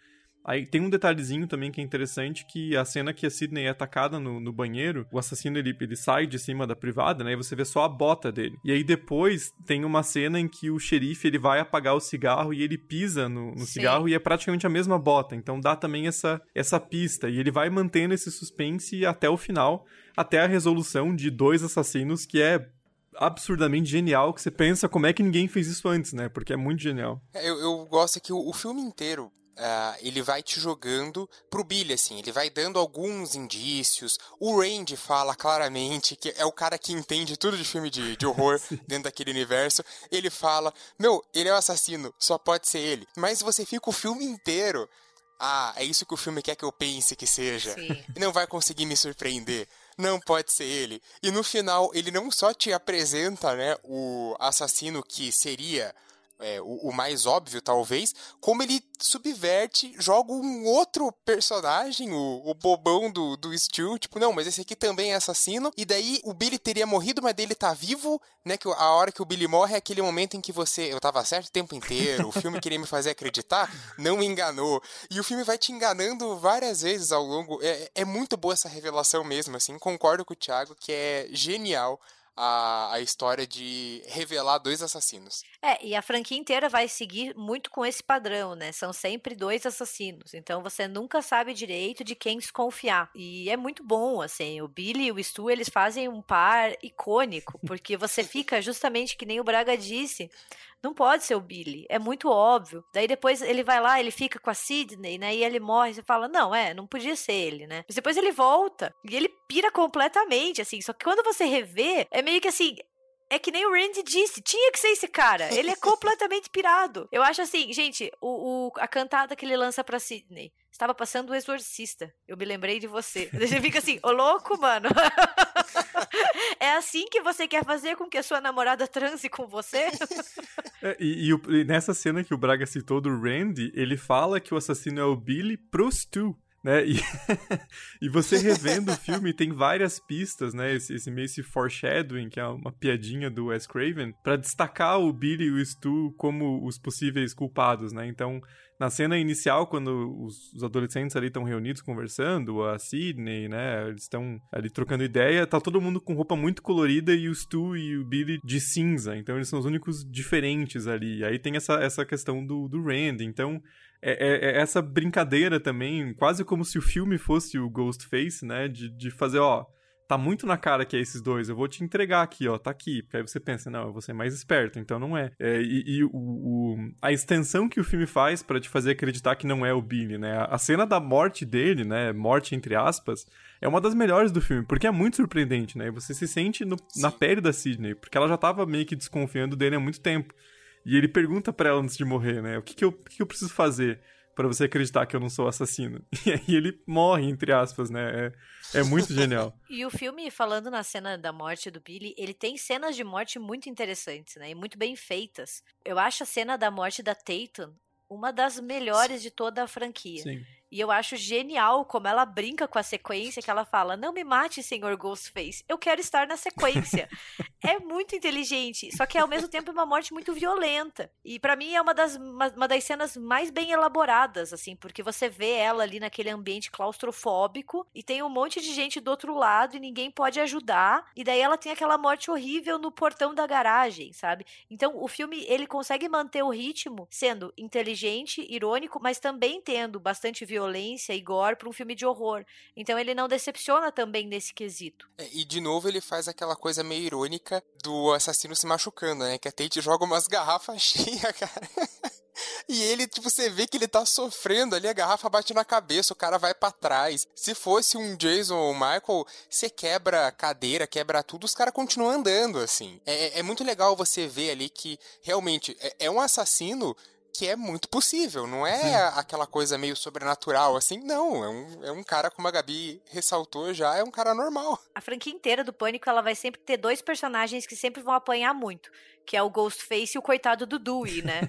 Aí tem um detalhezinho também que é interessante, que a cena que a Sidney é atacada no, no banheiro, o assassino ele, ele sai de cima da privada, né? E você vê só a bota dele. E aí depois tem uma cena em que o xerife ele vai apagar o cigarro e ele pisa no, no cigarro e é praticamente a mesma bota. Então dá também essa, essa pista. E ele vai mantendo esse suspense até o final, até a resolução de dois assassinos, que é absurdamente genial que você pensa como é que ninguém fez isso antes, né? Porque é muito genial. É, eu, eu gosto que o, o filme inteiro Uh, ele vai te jogando pro Billy, assim, ele vai dando alguns indícios. O Randy fala claramente que é o cara que entende tudo de filme de, de horror dentro daquele universo. Ele fala: Meu, ele é o assassino, só pode ser ele. Mas você fica o filme inteiro. Ah, é isso que o filme quer que eu pense que seja. Sim. Não vai conseguir me surpreender não pode ser ele. E no final, ele não só te apresenta, né, o assassino que seria é, o, o, mais óbvio, talvez, como ele subverte, joga um outro personagem, o, o bobão do, do Stu, tipo, não, mas esse aqui também é assassino, e daí o Billy teria morrido, mas dele tá vivo, né, que a hora que o Billy morre é aquele momento em que você, eu tava certo o tempo inteiro, o filme queria me fazer acreditar, não me enganou, e o filme vai te enganando várias vezes ao longo, é, é muito boa essa revelação mesmo, assim, concordo com o Thiago que é genial a, a história de revelar dois assassinos. É, e a franquia inteira vai seguir muito com esse padrão, né? São sempre dois assassinos. Então você nunca sabe direito de quem desconfiar. E é muito bom, assim. O Billy e o Stu, eles fazem um par icônico, porque você fica justamente que nem o Braga disse não pode ser o Billy, é muito óbvio. Daí depois ele vai lá, ele fica com a Sidney, né? E ele morre, você fala, não, é, não podia ser ele, né? Mas depois ele volta e ele pira completamente, assim. Só que quando você revê, é meio que assim, é que nem o Randy disse, tinha que ser esse cara. Ele é completamente pirado. Eu acho assim, gente, o, o, a cantada que ele lança pra Sidney. Estava passando o exorcista. Eu me lembrei de você. Você fica assim, ô louco, mano. é assim que você quer fazer com que a sua namorada transe com você? É, e, e, e, nessa cena que o Braga citou do Randy, ele fala que o assassino é o Billy pro Stu. né? E, e você revendo o filme tem várias pistas, né? Esse, esse meio esse foreshadowing, que é uma piadinha do Wes Craven, para destacar o Billy e o Stu como os possíveis culpados, né? Então, na cena inicial, quando os, os adolescentes ali estão reunidos conversando, a Sidney, né? Eles estão ali trocando ideia, tá todo mundo com roupa muito colorida e o Stu e o Billy de cinza. Então, eles são os únicos diferentes ali. Aí tem essa, essa questão do, do Randy. Então, é, é, é, essa brincadeira também, quase como se o filme fosse o Ghostface, né? De, de fazer, ó, tá muito na cara que é esses dois, eu vou te entregar aqui, ó, tá aqui. Porque aí você pensa, não, eu vou ser mais esperto, então não é. é e, e o, o, a extensão que o filme faz para te fazer acreditar que não é o Billy, né? A cena da morte dele, né? Morte entre aspas, é uma das melhores do filme, porque é muito surpreendente, né? Você se sente no, na pele da Sidney, porque ela já tava meio que desconfiando dele há muito tempo. E ele pergunta para ela antes de morrer, né? O que, que, eu, que, que eu preciso fazer para você acreditar que eu não sou assassino? E aí ele morre, entre aspas, né? É, é muito genial. e o filme, falando na cena da morte do Billy, ele tem cenas de morte muito interessantes, né? E muito bem feitas. Eu acho a cena da morte da Tatum uma das melhores de toda a franquia. Sim. E eu acho genial como ela brinca com a sequência, que ela fala: Não me mate, senhor Ghostface, eu quero estar na sequência. é muito inteligente, só que ao mesmo tempo é uma morte muito violenta. E para mim é uma das, uma, uma, das cenas mais bem elaboradas, assim, porque você vê ela ali naquele ambiente claustrofóbico e tem um monte de gente do outro lado e ninguém pode ajudar. E daí ela tem aquela morte horrível no portão da garagem, sabe? Então o filme ele consegue manter o ritmo sendo inteligente, irônico, mas também tendo bastante violência violência e gore para um filme de horror. Então ele não decepciona também nesse quesito. É, e de novo ele faz aquela coisa meio irônica do assassino se machucando, né? Que a Tate joga umas garrafas cheias, cara. E ele, tipo, você vê que ele tá sofrendo ali, a garrafa bate na cabeça, o cara vai para trás. Se fosse um Jason ou Michael, você quebra cadeira, quebra tudo, os caras continuam andando, assim. É, é, muito legal você ver ali que realmente é, é um assassino que é muito possível, não é Sim. aquela coisa meio sobrenatural, assim, não, é um, é um cara, como a Gabi ressaltou já, é um cara normal. A franquia inteira do Pânico, ela vai sempre ter dois personagens que sempre vão apanhar muito, que é o Ghostface e o coitado do Dewey, né?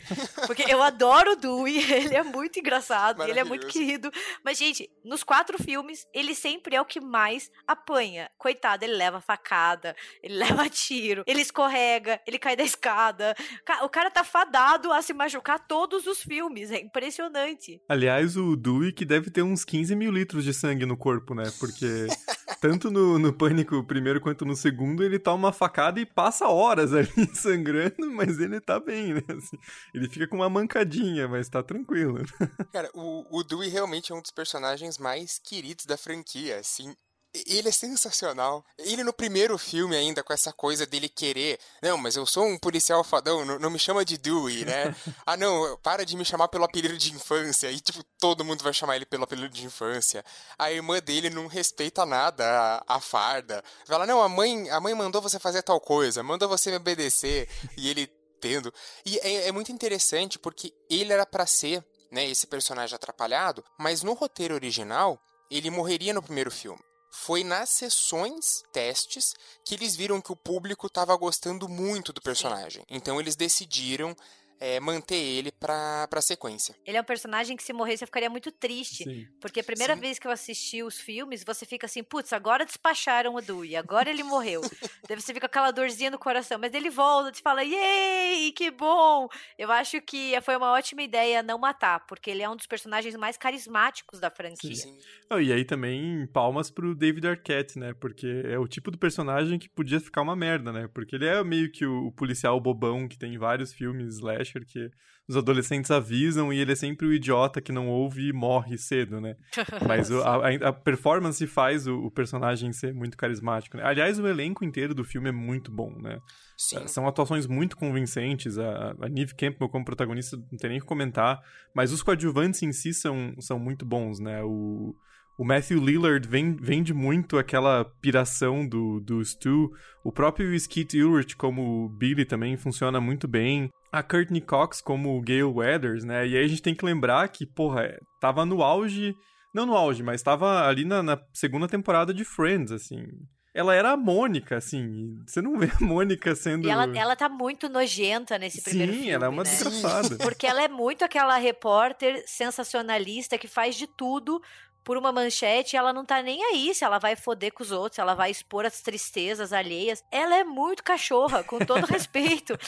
Porque eu adoro o Dewey, ele é muito engraçado, ele é muito querido, mas, gente, nos quatro filmes, ele sempre é o que mais apanha. Coitado, ele leva facada, ele leva tiro, ele escorrega, ele cai da escada, o cara tá fadado a se machucar todos os filmes. É impressionante. Aliás, o Dewey que deve ter uns 15 mil litros de sangue no corpo, né? Porque tanto no, no Pânico primeiro quanto no segundo, ele tá uma facada e passa horas ali sangrando, mas ele tá bem, né? Assim, ele fica com uma mancadinha, mas tá tranquilo. Cara, o, o Dewey realmente é um dos personagens mais queridos da franquia, assim. Ele é sensacional. Ele no primeiro filme ainda, com essa coisa dele querer. Não, mas eu sou um policial fadão, não, não me chama de Dewey, né? ah, não, para de me chamar pelo apelido de infância. E, tipo, todo mundo vai chamar ele pelo apelido de infância. A irmã dele não respeita nada a, a farda. Fala, não, a mãe, a mãe mandou você fazer tal coisa, mandou você me obedecer. E ele tendo. E é, é muito interessante porque ele era para ser, né, esse personagem atrapalhado, mas no roteiro original, ele morreria no primeiro filme foi nas sessões testes que eles viram que o público estava gostando muito do personagem. Então eles decidiram é, manter ele pra, pra sequência. Ele é um personagem que se morresse eu ficaria muito triste. Sim. Porque a primeira Sim. vez que eu assisti os filmes, você fica assim, putz, agora despacharam o Dewey, agora ele morreu. Deve você fica com aquela dorzinha no coração, mas ele volta, te fala, yay, que bom! Eu acho que foi uma ótima ideia não matar, porque ele é um dos personagens mais carismáticos da franquia. Sim. Oh, e aí também palmas pro David Arquette, né? Porque é o tipo do personagem que podia ficar uma merda, né? Porque ele é meio que o, o policial bobão que tem vários filmes slash slasher que os adolescentes avisam e ele é sempre o idiota que não ouve e morre cedo, né? Mas o, a, a, performance faz o, o, personagem ser muito carismático. Né? Aliás, o elenco inteiro do filme é muito bom, né? Sim. São atuações muito convincentes. A, a Neve Campbell como protagonista não tem nem o que comentar, mas os coadjuvantes em si são, são muito bons, né? O o Matthew Lillard vende muito aquela piração do, do Stu. O próprio Skeet Ulrich como Billy também funciona muito bem. A Courtney Cox como Gale Weathers, né? E aí a gente tem que lembrar que, porra, tava no auge... Não no auge, mas tava ali na, na segunda temporada de Friends, assim ela era a Mônica, assim. Você não vê a Mônica sendo. E ela, ela tá muito nojenta nesse primeiro Sim, filme. Sim, ela é uma né? desgraçada. Porque ela é muito aquela repórter sensacionalista que faz de tudo por uma manchete, ela não tá nem aí se ela vai foder com os outros, se ela vai expor as tristezas alheias. Ela é muito cachorra, com todo respeito.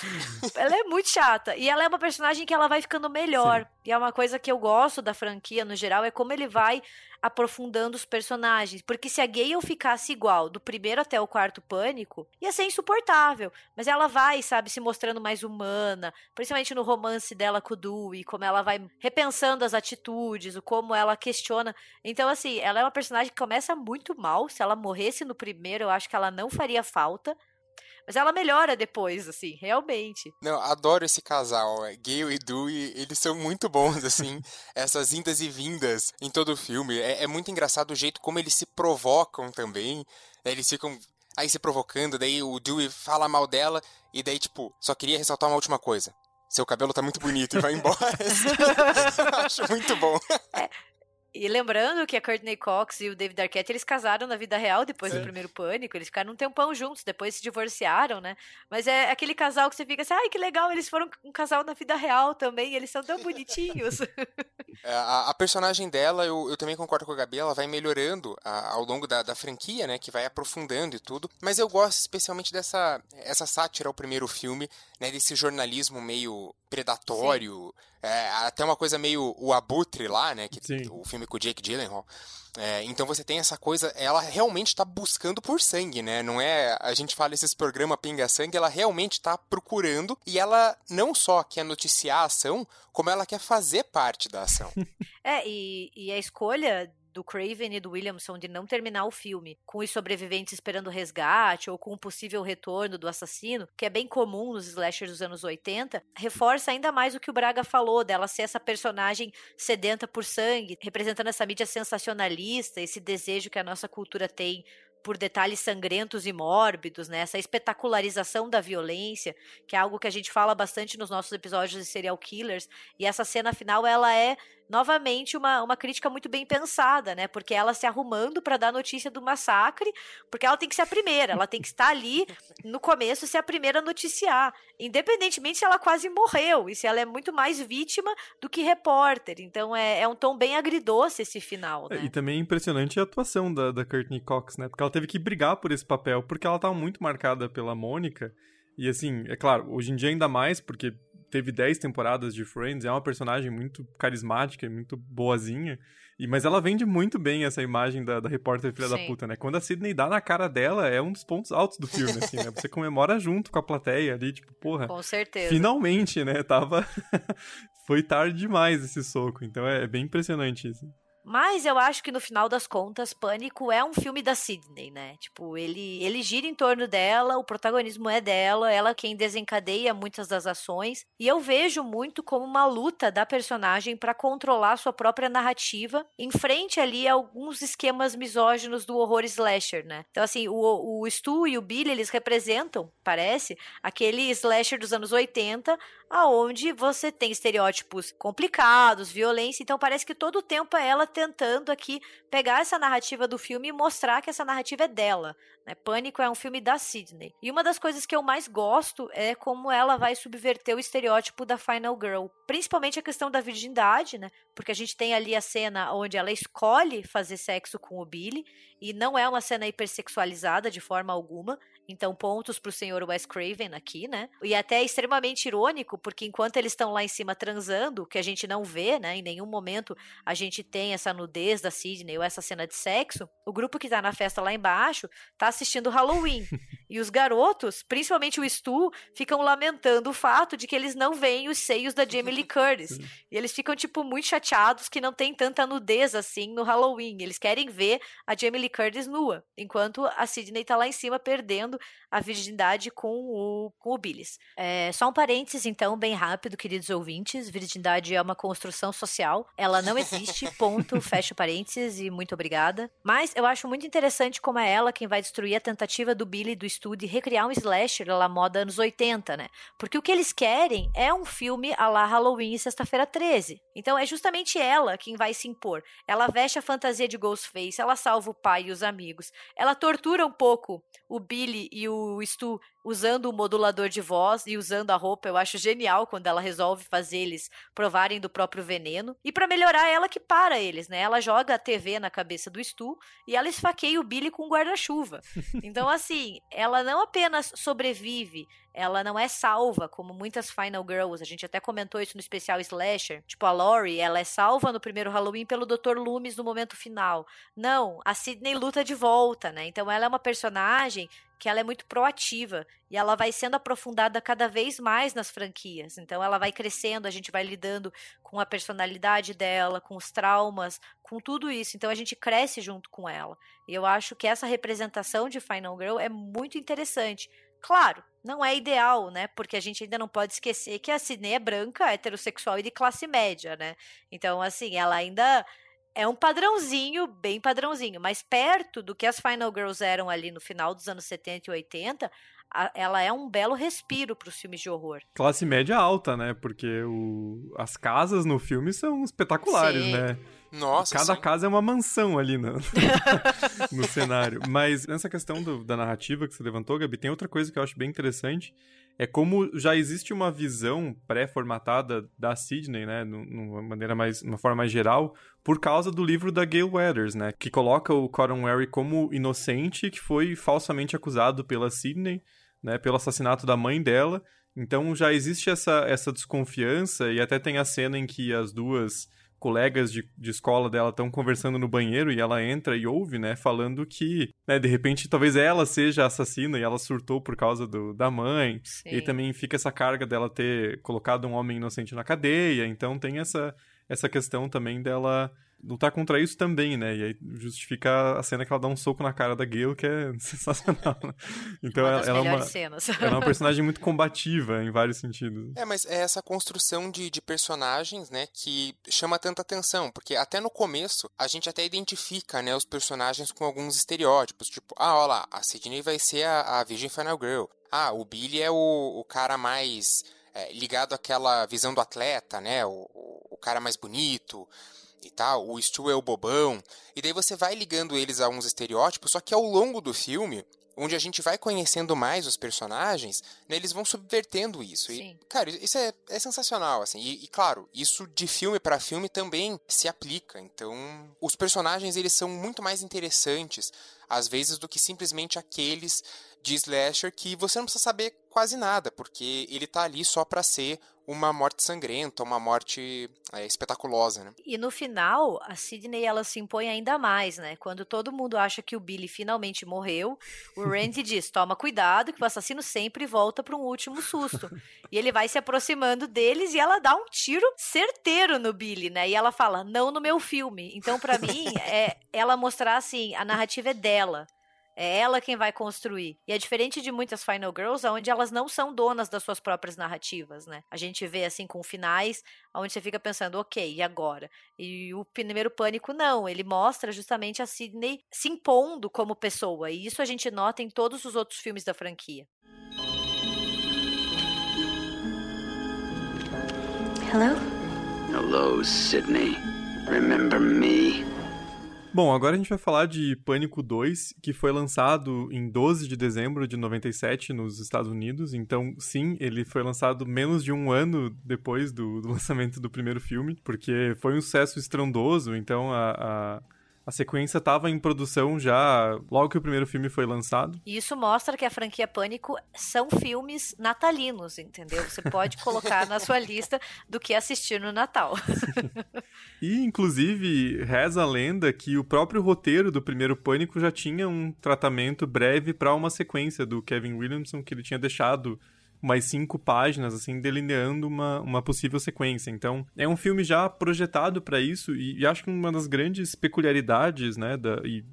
ela é muito chata. E ela é uma personagem que ela vai ficando melhor. Sim. E é uma coisa que eu gosto da franquia no geral, é como ele vai aprofundando os personagens. Porque se a Gale ficasse igual, do primeiro até o quarto pânico, ia ser insuportável. Mas ela vai, sabe, se mostrando mais humana, principalmente no romance dela com o Dewey, como ela vai repensando as atitudes, o como ela questiona. Então, assim, ela é uma personagem que começa muito mal. Se ela morresse no primeiro, eu acho que ela não faria falta. Mas ela melhora depois, assim, realmente. Não, adoro esse casal. É, Gale e Dewey, eles são muito bons, assim. essas indas e vindas em todo o filme. É, é, muito engraçado o jeito como eles se provocam também. Né? Eles ficam aí se provocando, daí o Dewey fala mal dela, e daí, tipo, só queria ressaltar uma última coisa. Seu cabelo tá muito bonito e vai embora. Acho muito bom. É, e lembrando que a Courtney Cox e o David Arquette, eles casaram na vida real depois Sim. do primeiro pânico. Eles ficaram um tempão juntos, depois se divorciaram, né? Mas é aquele casal que você fica assim, ai, que legal, eles foram um casal na vida real também, eles são tão bonitinhos. É, a, a, personagem dela, eu, eu também concordo com a Gabi, ela vai melhorando a, ao longo da, da franquia, né? Que vai aprofundando e tudo. Mas eu gosto especialmente dessa essa sátira ao primeiro filme, né? Desse jornalismo meio predatório. É, até uma coisa meio o abutre lá, né? Que, o filme com o Jake Gyllenhaal. É, então você tem essa coisa, ela realmente está buscando por sangue, né? Não é. A gente fala esses programas pinga-sangue, ela realmente está procurando e ela não só quer noticiar a ação, como ela quer fazer parte da ação. é, e, e a escolha do Craven e do Williamson de não terminar o filme com os sobreviventes esperando resgate ou com um possível retorno do assassino, que é bem comum nos slashers dos anos 80, reforça ainda mais o que o Braga falou dela ser essa personagem sedenta por sangue, representando essa mídia sensacionalista, esse desejo que a nossa cultura tem por detalhes sangrentos e mórbidos, né? Essa espetacularização da violência, que é algo que a gente fala bastante nos nossos episódios de serial killers. E essa cena final, ela é novamente uma, uma crítica muito bem pensada, né? Porque ela se arrumando para dar notícia do massacre, porque ela tem que ser a primeira, ela tem que estar ali no começo ser a primeira a noticiar, independentemente se ela quase morreu e se ela é muito mais vítima do que repórter. Então é, é um tom bem agridoce esse final, é, né? E também é impressionante a atuação da, da Courtney Cox, né? Porque ela teve que brigar por esse papel, porque ela estava muito marcada pela Mônica. E assim, é claro, hoje em dia ainda mais, porque teve 10 temporadas de Friends, é uma personagem muito carismática e muito boazinha. E, mas ela vende muito bem essa imagem da, da repórter filha Sim. da puta, né? Quando a Sidney dá na cara dela, é um dos pontos altos do filme, assim, né? Você comemora junto com a plateia ali, tipo, porra. Com certeza. Finalmente, né? Tava. Foi tarde demais esse soco. Então é, é bem impressionante isso. Mas eu acho que no final das contas, Pânico é um filme da Sidney, né? Tipo, ele, ele gira em torno dela, o protagonismo é dela, ela quem desencadeia muitas das ações. E eu vejo muito como uma luta da personagem para controlar sua própria narrativa, em frente ali a alguns esquemas misóginos do horror slasher, né? Então, assim, o, o Stu e o Billy, eles representam, parece, aquele slasher dos anos 80, aonde você tem estereótipos complicados, violência, então parece que todo o tempo é ela tentando aqui pegar essa narrativa do filme e mostrar que essa narrativa é dela. Né? Pânico é um filme da Sidney. E uma das coisas que eu mais gosto é como ela vai subverter o estereótipo da Final Girl. Principalmente a questão da virgindade, né? Porque a gente tem ali a cena onde ela escolhe fazer sexo com o Billy, e não é uma cena hipersexualizada de forma alguma. Então, pontos pro senhor Wes Craven aqui, né? E até é extremamente irônico, porque enquanto eles estão lá em cima transando, que a gente não vê, né? Em nenhum momento a gente tem essa nudez da Sidney ou essa cena de sexo, o grupo que tá na festa lá embaixo tá assistindo Halloween. e os garotos, principalmente o Stu, ficam lamentando o fato de que eles não veem os seios da Jamie Lee Curtis. e eles ficam, tipo, muito chateados que não tem tanta nudez assim no Halloween. Eles querem ver a Jamie Lee Curtis nua, enquanto a Sidney tá lá em cima perdendo a virgindade com o, com o Billis. É, só um parênteses, então, bem rápido, queridos ouvintes. Virgindade é uma construção social. Ela não existe, ponto, fecha parênteses e muito obrigada. Mas eu acho muito interessante como é ela quem vai destruir a tentativa do Billy do estúdio recriar um slasher lá moda anos 80, né? Porque o que eles querem é um filme a lá Halloween e Sexta-feira 13. Então é justamente ela quem vai se impor. Ela veste a fantasia de Ghostface, ela salva o pai e os amigos. Ela tortura um pouco o Billy E o Stu usando o modulador de voz e usando a roupa, eu acho genial quando ela resolve fazer eles provarem do próprio veneno. E para melhorar, ela que para eles, né? Ela joga a TV na cabeça do Stu e ela esfaqueia o Billy com um guarda-chuva. Então, assim, ela não apenas sobrevive, ela não é salva, como muitas Final Girls. A gente até comentou isso no especial Slasher. Tipo, a Laurie, ela é salva no primeiro Halloween pelo Dr. Loomis no momento final. Não, a Sidney luta de volta, né? Então ela é uma personagem que ela é muito proativa e ela vai sendo aprofundada cada vez mais nas franquias. Então ela vai crescendo, a gente vai lidando com a personalidade dela, com os traumas, com tudo isso. Então a gente cresce junto com ela. E eu acho que essa representação de Final Girl é muito interessante. Claro, não é ideal, né? Porque a gente ainda não pode esquecer que a Sidney é branca, heterossexual e de classe média, né? Então, assim, ela ainda é um padrãozinho, bem padrãozinho, mas perto do que as Final Girls eram ali no final dos anos 70 e 80, a, ela é um belo respiro para os filmes de horror. Classe média alta, né? Porque o, as casas no filme são espetaculares, Sim. né? Nossa, Cada sim. casa é uma mansão ali no, no cenário. Mas nessa questão do- da narrativa que você levantou, Gabi, tem outra coisa que eu acho bem interessante. É como já existe uma visão pré-formatada da Sidney, né? nu- Numa maneira mais. uma forma mais geral, por causa do livro da Gail Weathers, né? Que coloca o Cotton Wary como inocente, que foi falsamente acusado pela Sidney, né? Pelo assassinato da mãe dela. Então já existe essa, essa desconfiança, e até tem a cena em que as duas colegas de, de escola dela estão conversando no banheiro e ela entra e ouve, né, falando que, né, de repente talvez ela seja a assassina e ela surtou por causa do, da mãe. Sim. E também fica essa carga dela ter colocado um homem inocente na cadeia, então tem essa, essa questão também dela lutar contra isso também, né? E aí justifica a cena que ela dá um soco na cara da Gale, que é sensacional, né? Então uma ela, ela é uma, cenas. ela é uma personagem muito combativa em vários sentidos. É, mas é essa construção de, de personagens, né, que chama tanta atenção, porque até no começo a gente até identifica, né, os personagens com alguns estereótipos, tipo, ah, olha lá, a Sidney vai ser a, a Virgin Final Girl, ah, o Billy é o, o cara mais é, ligado àquela visão do atleta, né, o, o cara mais bonito e tal, o Stu é o bobão, e daí você vai ligando eles a uns estereótipos, só que ao longo do filme, onde a gente vai conhecendo mais os personagens, né, eles vão subvertendo isso. Sim. E, cara, isso é, é sensacional, assim. E, e, claro, isso de filme para filme também se aplica. Então, os personagens, eles são muito mais interessantes, às vezes, do que simplesmente aqueles de slasher que você não precisa saber quase nada, porque ele tá ali só pra ser uma morte sangrenta, uma morte é, espetaculosa, né? E no final, a Sidney ela se impõe ainda mais, né? Quando todo mundo acha que o Billy finalmente morreu, o Randy diz: toma cuidado, que o assassino sempre volta para um último susto. E ele vai se aproximando deles e ela dá um tiro certeiro no Billy, né? E ela fala: não no meu filme. Então, para mim, é ela mostrar assim: a narrativa é dela. É ela quem vai construir. E é diferente de muitas Final Girls, onde elas não são donas das suas próprias narrativas, né? A gente vê assim com finais, onde você fica pensando, ok, e agora? E o primeiro pânico, não. Ele mostra justamente a Sidney se impondo como pessoa. E isso a gente nota em todos os outros filmes da franquia. Hello? Hello, Sydney. Remember me? Bom, agora a gente vai falar de Pânico 2, que foi lançado em 12 de dezembro de 97 nos Estados Unidos. Então, sim, ele foi lançado menos de um ano depois do, do lançamento do primeiro filme, porque foi um sucesso estrondoso. Então, a, a, a sequência estava em produção já logo que o primeiro filme foi lançado. E isso mostra que a franquia Pânico são filmes natalinos, entendeu? Você pode colocar na sua lista do que assistir no Natal. E, inclusive, reza a lenda que o próprio roteiro do primeiro Pânico já tinha um tratamento breve para uma sequência do Kevin Williamson, que ele tinha deixado umas cinco páginas, assim, delineando uma, uma possível sequência. Então, é um filme já projetado para isso, e, e, acho que uma das grandes peculiaridades, né, da, e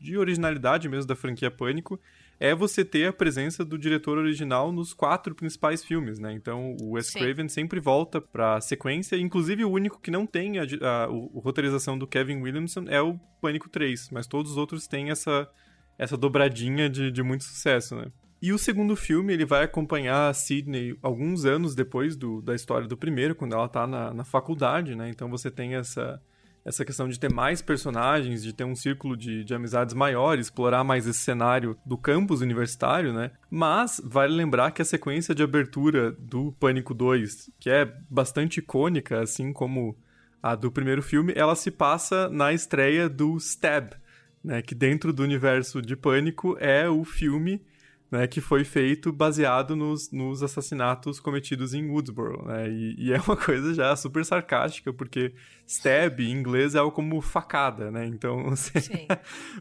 de originalidade mesmo da franquia Pânico, é você ter a presença do diretor original nos quatro principais filmes, né? Então, o Wes Sim. Craven sempre volta pra sequência, inclusive o único que não tem a, a, a, a roteirização do Kevin Williamson é o Pânico 3, mas todos os outros têm essa, essa dobradinha de, de muito sucesso, né? E o segundo filme, ele vai acompanhar a Sidney alguns anos depois do, da história do primeiro, quando ela tá na, na faculdade, né? Então você tem essa, essa questão de ter mais personagens, de ter um círculo de, de amizades maior, explorar mais esse cenário do campus universitário, né? Mas vale lembrar que a sequência de abertura do Pânico 2, que é bastante icônica, assim como a do primeiro filme, ela se passa na estreia do Stab, né? Que dentro do universo de Pânico é o filme né, que foi feito baseado nos, nos assassinatos cometidos em Woodsboro, né, e, e, é uma coisa já super sarcástica, porque stab em inglês é algo como facada, né, então você,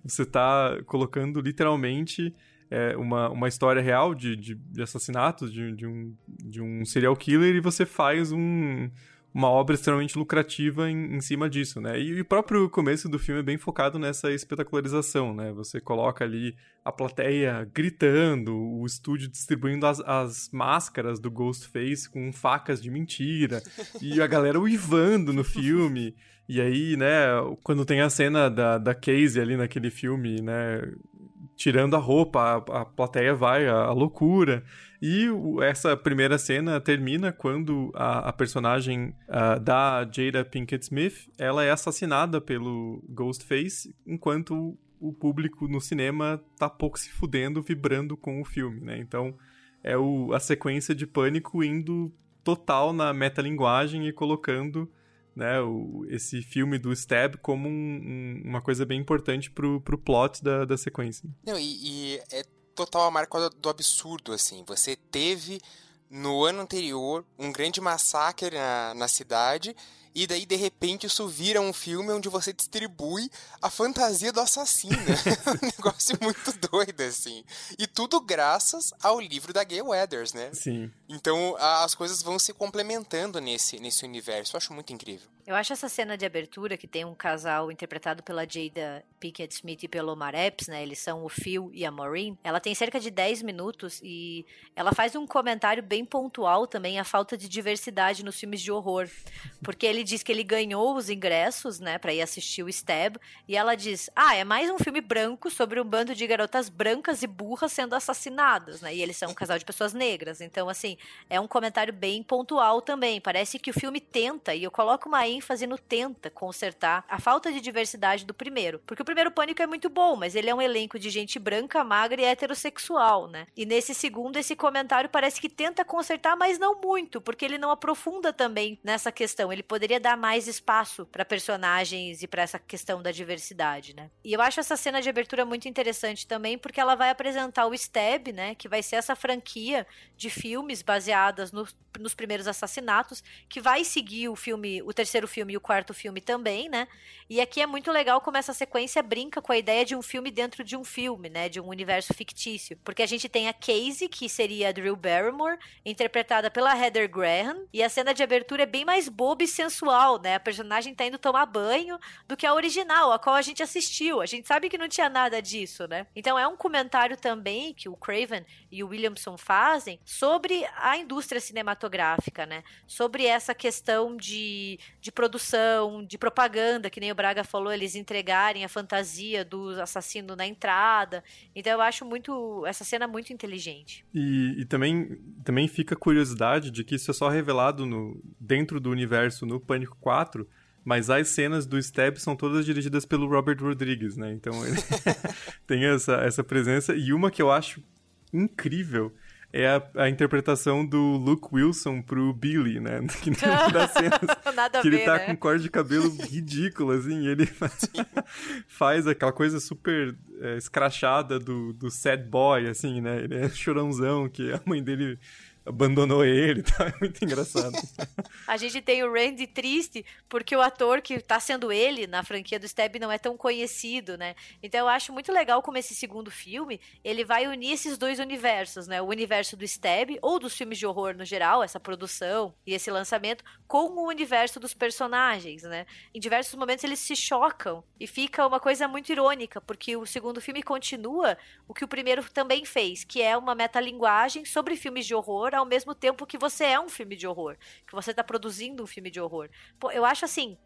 você tá colocando literalmente é, uma, uma história real de, de, de assassinatos de, de, um, de um serial killer e você faz um uma obra extremamente lucrativa em, em cima disso, né? E, e, o próprio começo do filme é bem focado nessa espetacularização, né? Você coloca ali a plateia gritando, o estúdio distribuindo as, as máscaras do Ghostface com facas de mentira, e a galera uivando no filme. E aí, né, quando tem a cena da, da Casey ali naquele filme, né, tirando a roupa, a, a plateia vai à loucura. E essa primeira cena termina quando a, a personagem uh, da Jada Pinkett Smith, ela é assassinada pelo Ghostface, enquanto o público no cinema tá pouco se fudendo, vibrando com o filme, né? Então, é o, a sequência de pânico indo total na metalinguagem e colocando né, o, esse filme do Stab como um, um, uma coisa bem importante pro, pro plot da, da sequência. Não, e, e é total a marca do absurdo, assim. Você teve no ano anterior um grande massacre na, na cidade e daí de repente isso vira um filme onde você distribui a fantasia do assassino. um negócio muito doido, assim. E tudo graças ao livro da Gay Weathers, né? Sim. Então as coisas vão se complementando nesse, nesse universo. Eu acho muito incrível. Eu acho essa cena de abertura que tem um casal interpretado pela Jada Pinkett Smith e pelo Omar Epps, né? Eles são o Phil e a Maureen. Ela tem cerca de 10 minutos e ela faz um comentário bem pontual também a falta de diversidade nos filmes de horror. Porque ele diz que ele ganhou os ingressos, né, para ir assistir o Stab, e ela diz: "Ah, é mais um filme branco sobre um bando de garotas brancas e burras sendo assassinadas, né? E eles são um casal de pessoas negras". Então, assim, é um comentário bem pontual também. Parece que o filme tenta, e eu coloco uma ênfase no tenta consertar a falta de diversidade do primeiro. Porque o primeiro Pânico é muito bom, mas ele é um elenco de gente branca, magra e heterossexual, né? E nesse segundo, esse comentário parece que tenta consertar, mas não muito, porque ele não aprofunda também nessa questão. Ele poderia dar mais espaço para personagens e para essa questão da diversidade, né? E eu acho essa cena de abertura muito interessante também, porque ela vai apresentar o Stab, né? Que vai ser essa franquia de filmes baseadas no, nos primeiros assassinatos, que vai seguir o filme, o terceiro filme e o quarto filme também, né? E aqui é muito legal como essa sequência brinca com a ideia de um filme dentro de um filme, né? De um universo fictício. Porque a gente tem a Casey, que seria a Drew Barrymore, interpretada pela Heather Graham, e a cena de abertura é bem mais boba e sensual, né? A personagem tá indo tomar banho do que a original, a qual a gente assistiu. A gente sabe que não tinha nada disso, né? Então é um comentário também que o Craven e o Williamson fazem sobre a indústria cinematográfica, né? Sobre essa questão de, de produção, de propaganda, que nem o Braga falou, eles entregarem a fantasia do assassino na entrada. Então eu acho muito essa cena muito inteligente. E, e também, também fica a curiosidade de que isso é só revelado no, dentro do universo no Pânico 4, mas as cenas do Stab são todas dirigidas pelo Robert Rodrigues, né? Então ele tem essa, essa presença. E uma que eu acho incrível é a, a, interpretação do Luke Wilson pro Billy, né? Que das cenas Nada que ver, ele tá né? com corte de cabelo ridículo, assim, e ele faz, faz aquela coisa super é, escrachada do, do sad boy, assim, né? Ele é chorãozão, que a mãe dele abandonou ele, tá? É muito engraçado. a gente tem o Randy triste porque o ator que tá sendo ele na franquia do Stab não é tão conhecido, né? Então eu acho muito legal como esse segundo filme, ele vai unir esses dois universos, né? O universo do Stab ou dos filmes de horror no geral, essa produção e esse lançamento com o universo dos personagens, né? Em diversos momentos eles se chocam e fica uma coisa muito irônica, porque o segundo filme continua o que o primeiro também fez, que é uma metalinguagem sobre filmes de horror ao mesmo tempo que você é um filme de horror, que você está produzindo um filme de horror. Pô, eu acho assim,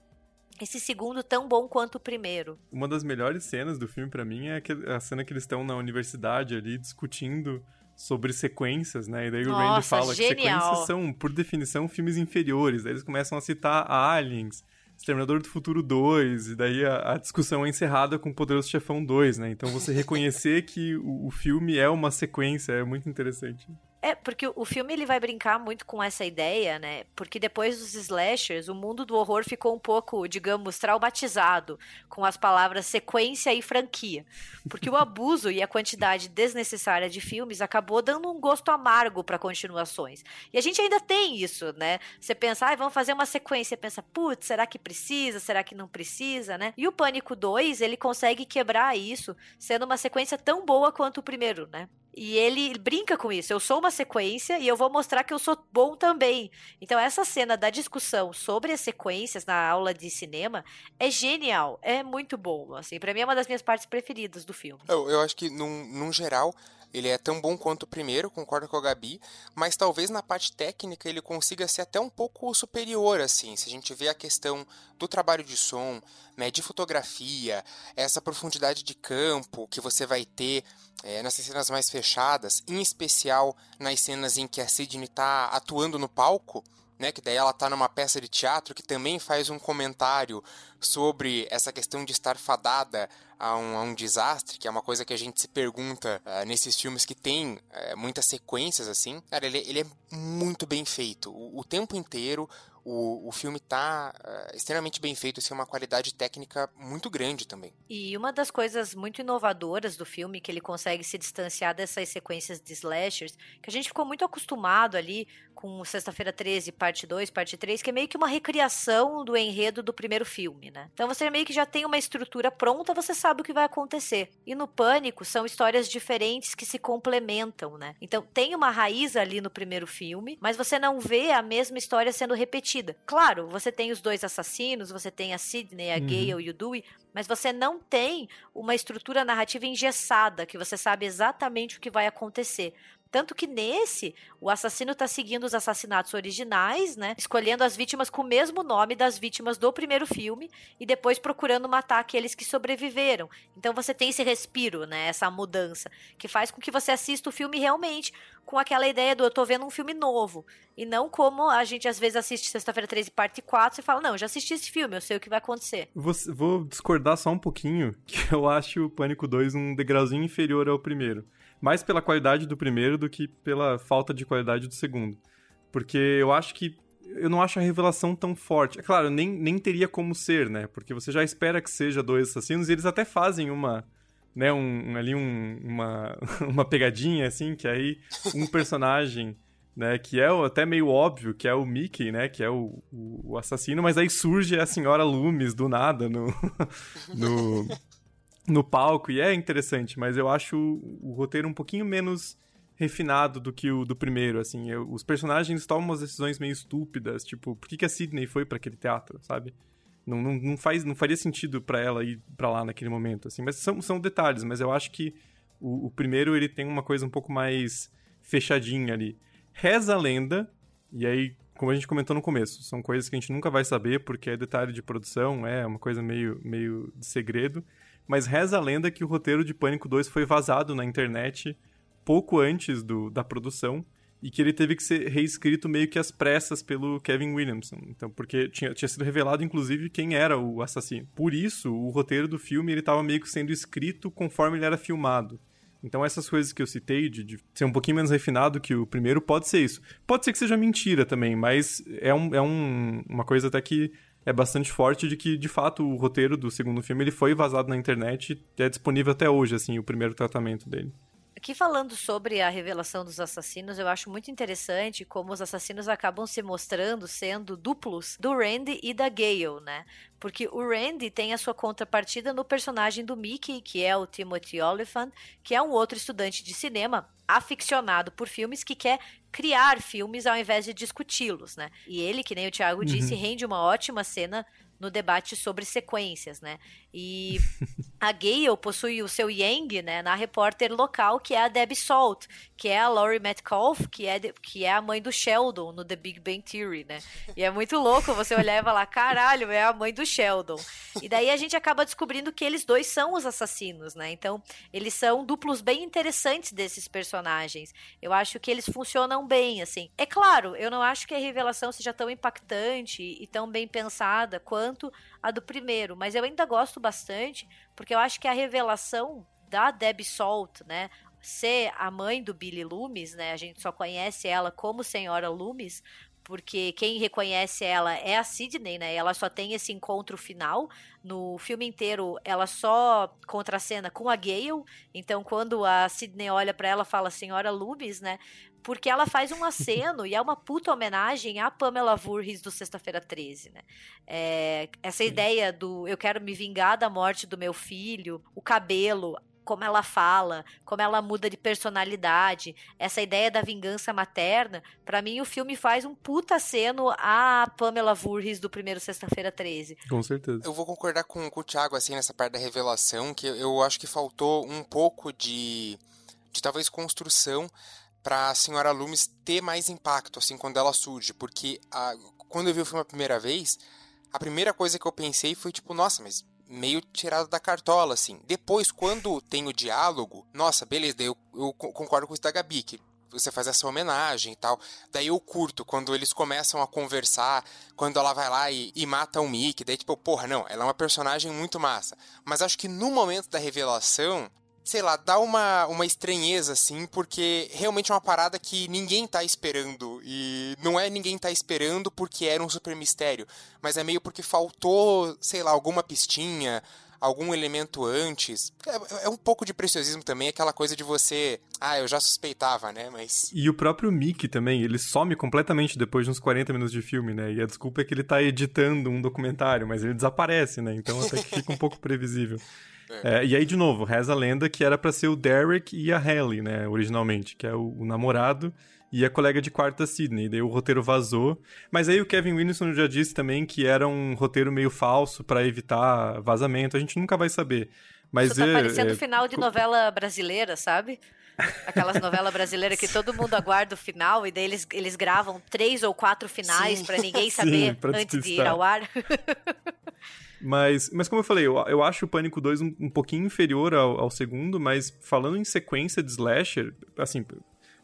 esse segundo tão bom quanto o primeiro. Uma das melhores cenas do filme para mim é a cena que eles estão na universidade ali discutindo sobre sequências, né? E daí Nossa, o Randy fala genial. que sequências são, por definição, filmes inferiores. Daí eles começam a citar Aliens, Exterminador do Futuro 2, e daí a, a, discussão é encerrada com Poderoso Chefão 2, né? Então você reconhecer que o, o filme é uma sequência é muito interessante. É, porque o filme ele vai brincar muito com essa ideia, né? Porque depois dos slashers, o mundo do horror ficou um pouco, digamos, traumatizado com as palavras sequência e franquia. Porque o abuso e a quantidade desnecessária de filmes acabou dando um gosto amargo para continuações. E a gente ainda tem isso, né? Você pensa, ah, vamos fazer uma sequência, pensa, putz, será que precisa? Será que não precisa, né? E o Pânico 2, ele consegue quebrar isso, sendo uma sequência tão boa quanto o primeiro, né? E ele brinca com isso. Eu sou uma sequência e eu vou mostrar que eu sou bom também. Então, essa cena da discussão sobre as sequências na aula de cinema é genial. É muito bom. Assim, para mim é uma das minhas partes preferidas do filme. Eu, eu acho que, num, num geral, ele é tão bom quanto o primeiro, concordo com a Gabi, mas talvez na parte técnica ele consiga ser até um pouco superior, assim. Se a gente vê a questão do trabalho de som, né, de fotografia, essa profundidade de campo que você vai ter é, nessas cenas mais fechadas, em especial nas cenas em que a Sidney está atuando no palco, né, que daí ela está numa peça de teatro que também faz um comentário sobre essa questão de estar fadada a um, a um desastre, que é uma coisa que a gente se pergunta uh, nesses filmes que tem uh, muitas sequências assim. Cara, ele, ele é muito bem feito. O, o tempo inteiro, o, o filme tá uh, extremamente bem feito, assim, uma qualidade técnica muito grande também. E uma das coisas muito inovadoras do filme, que ele consegue se distanciar dessas sequências de slashers, que a gente ficou muito acostumado ali com Sexta-feira 13, parte 2, parte 3, que é meio que uma recriação do enredo do primeiro filme, né? Então você meio que já tem uma estrutura pronta, você sabe o que vai acontecer. E no Pânico são histórias diferentes que se complementam, né? Então tem uma raiz ali no primeiro filme, mas você não vê a mesma história sendo repetida repetida. Claro, você tem os dois assassinos, você tem a Sidney, a uhum. Gale e o Dewey, mas você não tem uma estrutura narrativa engessada, que você sabe exatamente o que vai acontecer. Tanto que nesse, o assassino está seguindo os assassinatos originais, né? Escolhendo as vítimas com o mesmo nome das vítimas do primeiro filme e depois procurando matar aqueles que sobreviveram. Então você tem esse respiro, né? Essa mudança, que faz com que você assista o filme realmente com aquela ideia do eu tô vendo um filme novo. E não como a gente às vezes assiste Sexta-feira 13, parte 4, e fala, não, já assisti esse filme, eu sei o que vai acontecer. Vou, vou discordar só um pouquinho, que eu acho o Pânico 2 um degrauzinho inferior ao primeiro mais pela qualidade do primeiro do que pela falta de qualidade do segundo. Porque eu acho que. Eu não acho a revelação tão forte. É claro, nem, nem teria como ser, né? Porque você já espera que seja dois assassinos e eles até fazem uma. Né, um, ali um, uma, uma pegadinha, assim, que aí um personagem né, que é até meio óbvio, que é o Mickey, né, que é o, o, assassino, mas aí surge a senhora Loomis do nada no, no, no palco, e é interessante, mas eu acho o, o roteiro um pouquinho menos refinado do que o do primeiro, assim. Eu, os personagens tomam umas decisões meio estúpidas, tipo, por que, que a Sidney foi para aquele teatro, sabe? Não, não, não, faz, não faria sentido para ela ir para lá naquele momento, assim. Mas são, são detalhes, mas eu acho que o, o, primeiro ele tem uma coisa um pouco mais fechadinha ali. Reza a lenda, e aí, como a gente comentou no começo, são coisas que a gente nunca vai saber porque é detalhe de produção, é uma coisa meio, meio de segredo mas reza a lenda que o roteiro de Pânico 2 foi vazado na internet pouco antes do, da produção e que ele teve que ser reescrito meio que às pressas pelo Kevin Williamson. Então, porque tinha, tinha sido revelado, inclusive, quem era o assassino. Por isso, o roteiro do filme ele estava meio que sendo escrito conforme ele era filmado. Então, essas coisas que eu citei, de, de, ser um pouquinho menos refinado que o primeiro, pode ser isso. Pode ser que seja mentira também, mas é, um, é um, uma coisa até que é bastante forte de que, de fato, o roteiro do segundo filme ele foi vazado na internet e é disponível até hoje, assim, o primeiro tratamento dele. Aqui falando sobre a revelação dos assassinos, eu acho muito interessante como os assassinos acabam se mostrando sendo duplos do Randy e da Gale, né? Porque o Randy tem a sua contrapartida no personagem do Mickey, que é o Timothy Oliphant, que é um outro estudante de cinema aficionado por filmes que quer criar filmes ao invés de discuti-los, né? E ele, que nem o Thiago uhum. disse, rende uma ótima cena no debate sobre sequências, né? E a Gale possui o seu Yang, né, na repórter local, que é a Debbie Salt, que é a Laurie Metcalf, que é, de, que é a mãe do Sheldon no The Big Bang Theory, né? E é muito louco você olhar e falar, caralho, é a mãe do Sheldon. E daí a gente acaba descobrindo que eles dois são os assassinos, né? Então, eles são duplos bem interessantes desses personagens. Eu acho que eles funcionam bem, assim. É claro, eu não acho que a revelação seja tão impactante e tão bem pensada quanto tanto a do primeiro, mas eu ainda gosto bastante, porque eu acho que a revelação da Debbie Salt, né, ser a mãe do Billy Loomis, né? A gente só conhece ela como Senhora Loomis, porque quem reconhece ela é a Sidney, né? Ela só tem esse encontro final. No filme inteiro, ela só contracena com a Gale. Então, quando a Sidney olha para ela, fala Senhora Loomis, né? Porque ela faz um aceno e é uma puta homenagem à Pamela Voorhees do Sexta-feira 13, né? É, essa Sim. ideia do eu quero me vingar da morte do meu filho, o cabelo, como ela fala, como ela muda de personalidade, essa ideia da vingança materna, para mim o filme faz um puta aceno à Pamela Voorhees do primeiro Sexta-feira 13. Com certeza. Eu vou concordar com, com o Thiago, assim, nessa parte da revelação, que eu acho que faltou um pouco de, de talvez construção para a senhora Loomis ter mais impacto, assim, quando ela surge, porque a, quando eu vi o filme a primeira vez, a primeira coisa que eu pensei foi tipo, nossa, mas meio tirado da cartola, assim. Depois, quando tem o diálogo, nossa, beleza, eu, eu concordo com isso da Gabi, que você faz essa homenagem e tal. Daí eu curto quando eles começam a conversar, quando ela vai lá e, e, mata o Mickey. Daí, tipo, porra, não, ela é uma personagem muito massa. Mas acho que no momento da revelação, sei lá, dá uma, uma estranheza, assim, porque realmente é uma parada que ninguém tá esperando. E não é ninguém tá esperando porque era um super mistério, mas é meio porque faltou, sei lá, alguma pistinha, algum elemento antes. É, é, um pouco de preciosismo também, aquela coisa de você. Ah, eu já suspeitava, né? Mas. E o próprio Mickey também, ele some completamente depois de uns 40 minutos de filme, né? E a desculpa é que ele tá editando um documentário, mas ele desaparece, né? Então até que fica um pouco previsível. É. É, e aí, de novo, reza a lenda que era para ser o Derek e a Halle, né, originalmente, que é o, o, namorado e a colega de quarto da Sidney. Daí o roteiro vazou. Mas aí o Kevin Williamson já disse também que era um roteiro meio falso para evitar vazamento. A gente nunca vai saber. Mas Isso tá é, parecendo é, final de novela brasileira, sabe? Aquelas novelas brasileiras que todo mundo aguarda o final e daí eles, eles gravam três ou quatro finais para ninguém saber Sim, antes de ir ao ar. Mas, mas como eu falei, eu, eu acho o Pânico 2 um, um pouquinho inferior ao, ao, segundo, mas falando em sequência de slasher, assim,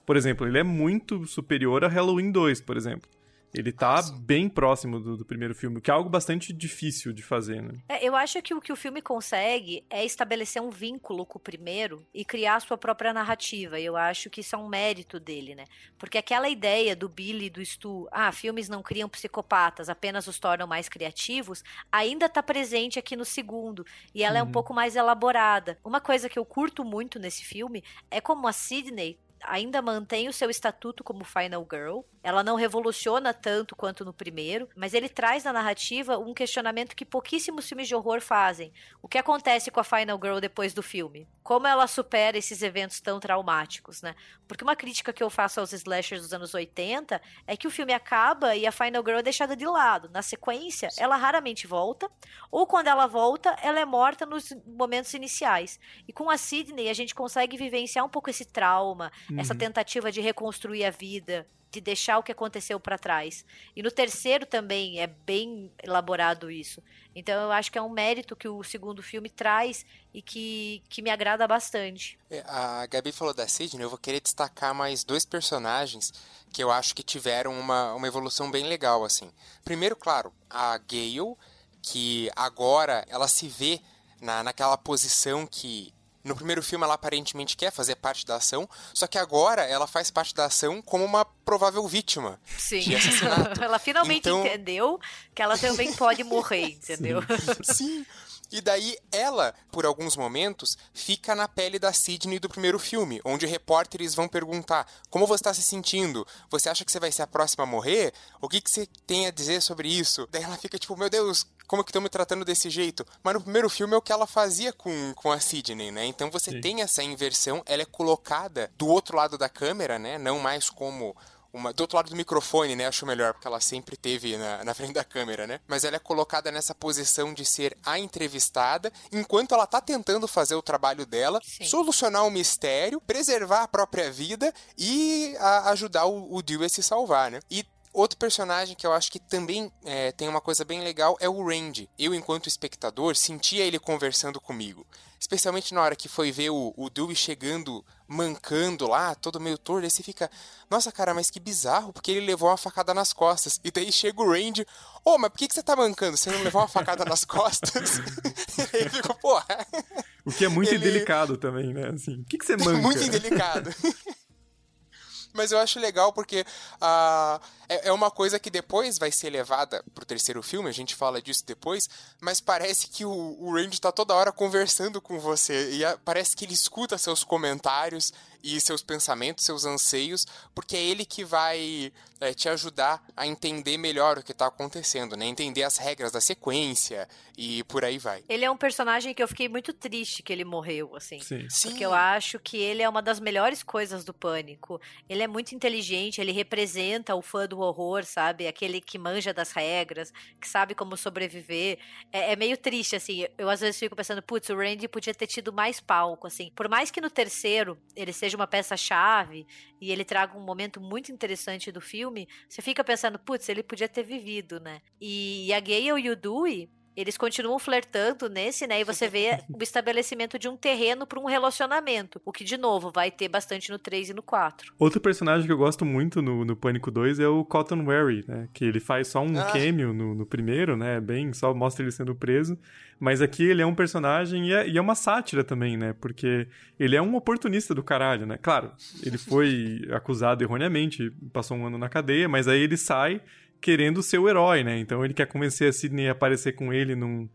por exemplo, ele é muito superior a Halloween 2, por exemplo. Ele tá Nossa. bem próximo do, do, primeiro filme, que é algo bastante difícil de fazer, né? É, eu acho que o que o filme consegue é estabelecer um vínculo com o primeiro e criar a sua própria narrativa. E eu acho que isso é um mérito dele, né? Porque aquela ideia do Billy e do Stu, ah, filmes não criam psicopatas, apenas os tornam mais criativos, ainda tá presente aqui no segundo. E ela uhum. é um uhum. pouco mais elaborada. Uma coisa que eu curto muito nesse filme é como a Sidney ainda mantém o seu estatuto como Final Girl. Ela não revoluciona tanto quanto no primeiro, mas ele traz na narrativa um questionamento que pouquíssimos filmes de horror fazem. O que acontece com a Final Girl depois do filme? Como ela supera esses eventos tão traumáticos, né? Porque uma crítica que eu faço aos slashers dos anos 80 é que o filme acaba e a Final Girl é deixada de lado. Na sequência, ela raramente volta, ou quando ela volta, ela é morta nos momentos iniciais. E com a Sidney, a gente consegue vivenciar um pouco esse trauma, uhum. essa tentativa de reconstruir a vida, de deixar o que aconteceu para trás. E no terceiro também é bem elaborado isso. Então eu acho que é um mérito que o segundo filme traz e que, que me agrada bastante. É, a Gabi falou da Sidney, eu vou querer destacar mais dois personagens que eu acho que tiveram uma, uma evolução bem legal, assim. Primeiro, claro, a Gale, que agora ela se vê na, naquela posição que no primeiro filme ela aparentemente quer fazer parte da ação, só que agora ela faz parte da ação como uma provável vítima Sim. de assassinato. ela finalmente então... entendeu que ela também pode morrer, entendeu? Sim. Sim. E daí ela, por alguns momentos, fica na pele da Sidney do primeiro filme, onde repórteres vão perguntar: como você está se sentindo? Você acha que você vai ser a próxima a morrer? O que, que você tem a dizer sobre isso? Daí ela fica tipo: meu Deus, como que estão me tratando desse jeito? Mas no primeiro filme é o que ela fazia com, com a Sidney, né? Então você Sim. tem essa inversão, ela é colocada do outro lado da câmera, né? Não mais como uma, do outro lado do microfone, né? Acho melhor, porque ela sempre teve na, na frente da câmera, né? Mas ela é colocada nessa posição de ser a entrevistada, enquanto ela tá tentando fazer o trabalho dela, Sim. solucionar o mistério, preservar a própria vida e a, ajudar o, o Dewey a se salvar, né? E Outro personagem que eu acho que também é, tem uma coisa bem legal é o Randy. Eu, enquanto espectador, sentia ele conversando comigo. Especialmente na hora que foi ver o, o Dewey chegando, mancando lá, todo meio torto. Aí você fica, nossa cara, mas que bizarro, porque ele levou uma facada nas costas. E daí chega o Randy, ô, oh, mas por que, que você tá mancando? Você não levou uma facada nas costas? e aí fica, porra. O que é muito ele... indelicado também, né? Assim, o que, que você manca? muito indelicado. Mas eu acho legal porque uh, é, é, uma coisa que depois vai ser levada pro terceiro filme, a gente fala disso depois, mas parece que o, o Randy tá toda hora conversando com você e a, parece que ele escuta seus comentários e seus pensamentos, seus anseios, porque é ele que vai é, te ajudar a entender melhor o que está acontecendo, né? Entender as regras da sequência e por aí vai. Ele é um personagem que eu fiquei muito triste que ele morreu, assim. Sim. Porque eu acho que ele é uma das melhores coisas do Pânico. Ele é muito inteligente, ele representa o fã do horror, sabe? Aquele que manja das regras, que sabe como sobreviver. É, é meio triste, assim. Eu às vezes fico pensando, putz, o Randy podia ter tido mais palco, assim. Por mais que no terceiro ele seja uma peça-chave e ele traga um momento muito interessante do filme, você fica pensando, putz, ele podia ter vivido, né? E, a Gale e o Dewey, eles continuam flertando nesse, né? E você vê o estabelecimento de um terreno para um relacionamento. O que, de novo, vai ter bastante no 3 e no 4. Outro personagem que eu gosto muito no, no Pânico 2 é o Cotton Wary, né? Que ele faz só um ah. cameo no, no, primeiro, né? Bem, só mostra ele sendo preso. Mas aqui ele é um personagem e é, e é uma sátira também, né? Porque ele é um oportunista do caralho, né? Claro, ele foi acusado erroneamente, passou um ano na cadeia, mas aí ele sai querendo ser o herói, né? Então ele quer convencer a Sidney a aparecer com ele num,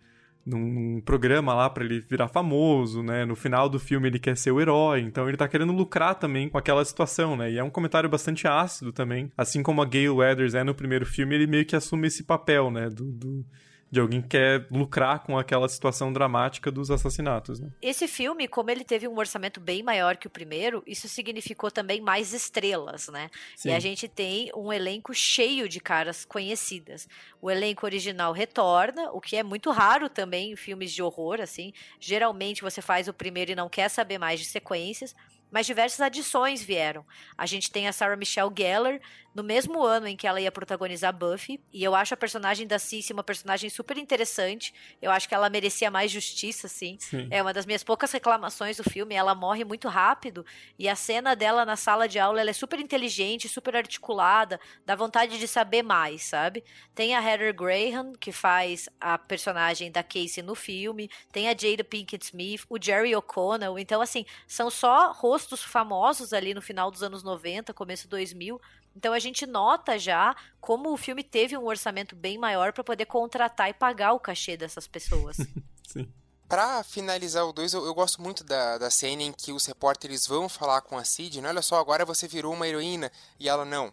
num programa lá para ele virar famoso, né? No final do filme ele quer ser o herói, então ele tá querendo lucrar também com aquela situação, né? E é um comentário bastante ácido também, assim como a Gail Weathers é no primeiro filme, ele meio que assume esse papel, né? do, do de alguém que quer lucrar com aquela situação dramática dos assassinatos. Né? Esse filme, como ele teve um orçamento bem maior que o primeiro, isso significou também mais estrelas, né? Sim. E a gente tem um elenco cheio de caras conhecidas. O elenco original retorna, o que é muito raro também em filmes de horror, assim. Geralmente você faz o primeiro e não quer saber mais de sequências mas diversas adições vieram. A gente tem a Sarah Michelle Gellar, no mesmo ano em que ela ia protagonizar Buffy. E eu acho a personagem da Cici uma personagem super interessante. Eu acho que ela merecia mais justiça, assim. Sim. É uma das minhas poucas reclamações do filme. Ela morre muito rápido. E a cena dela na sala de aula é super inteligente, super articulada. Dá vontade de saber mais, sabe? Tem a Heather Graham, que faz a personagem da Casey no filme. Tem a Jada Pinkett Smith, o Jerry O'Connell. Então, assim, são só rostos famosos ali no final dos anos 90, começo 2000 então a gente nota já como o filme teve um orçamento bem maior para poder contratar e pagar o cachê dessas pessoas. Sim. Pra finalizar o 2, eu, eu, gosto muito da, da cena em que os repórteres vão falar com a Sidney, olha só, agora você virou uma heroína. E ela, não,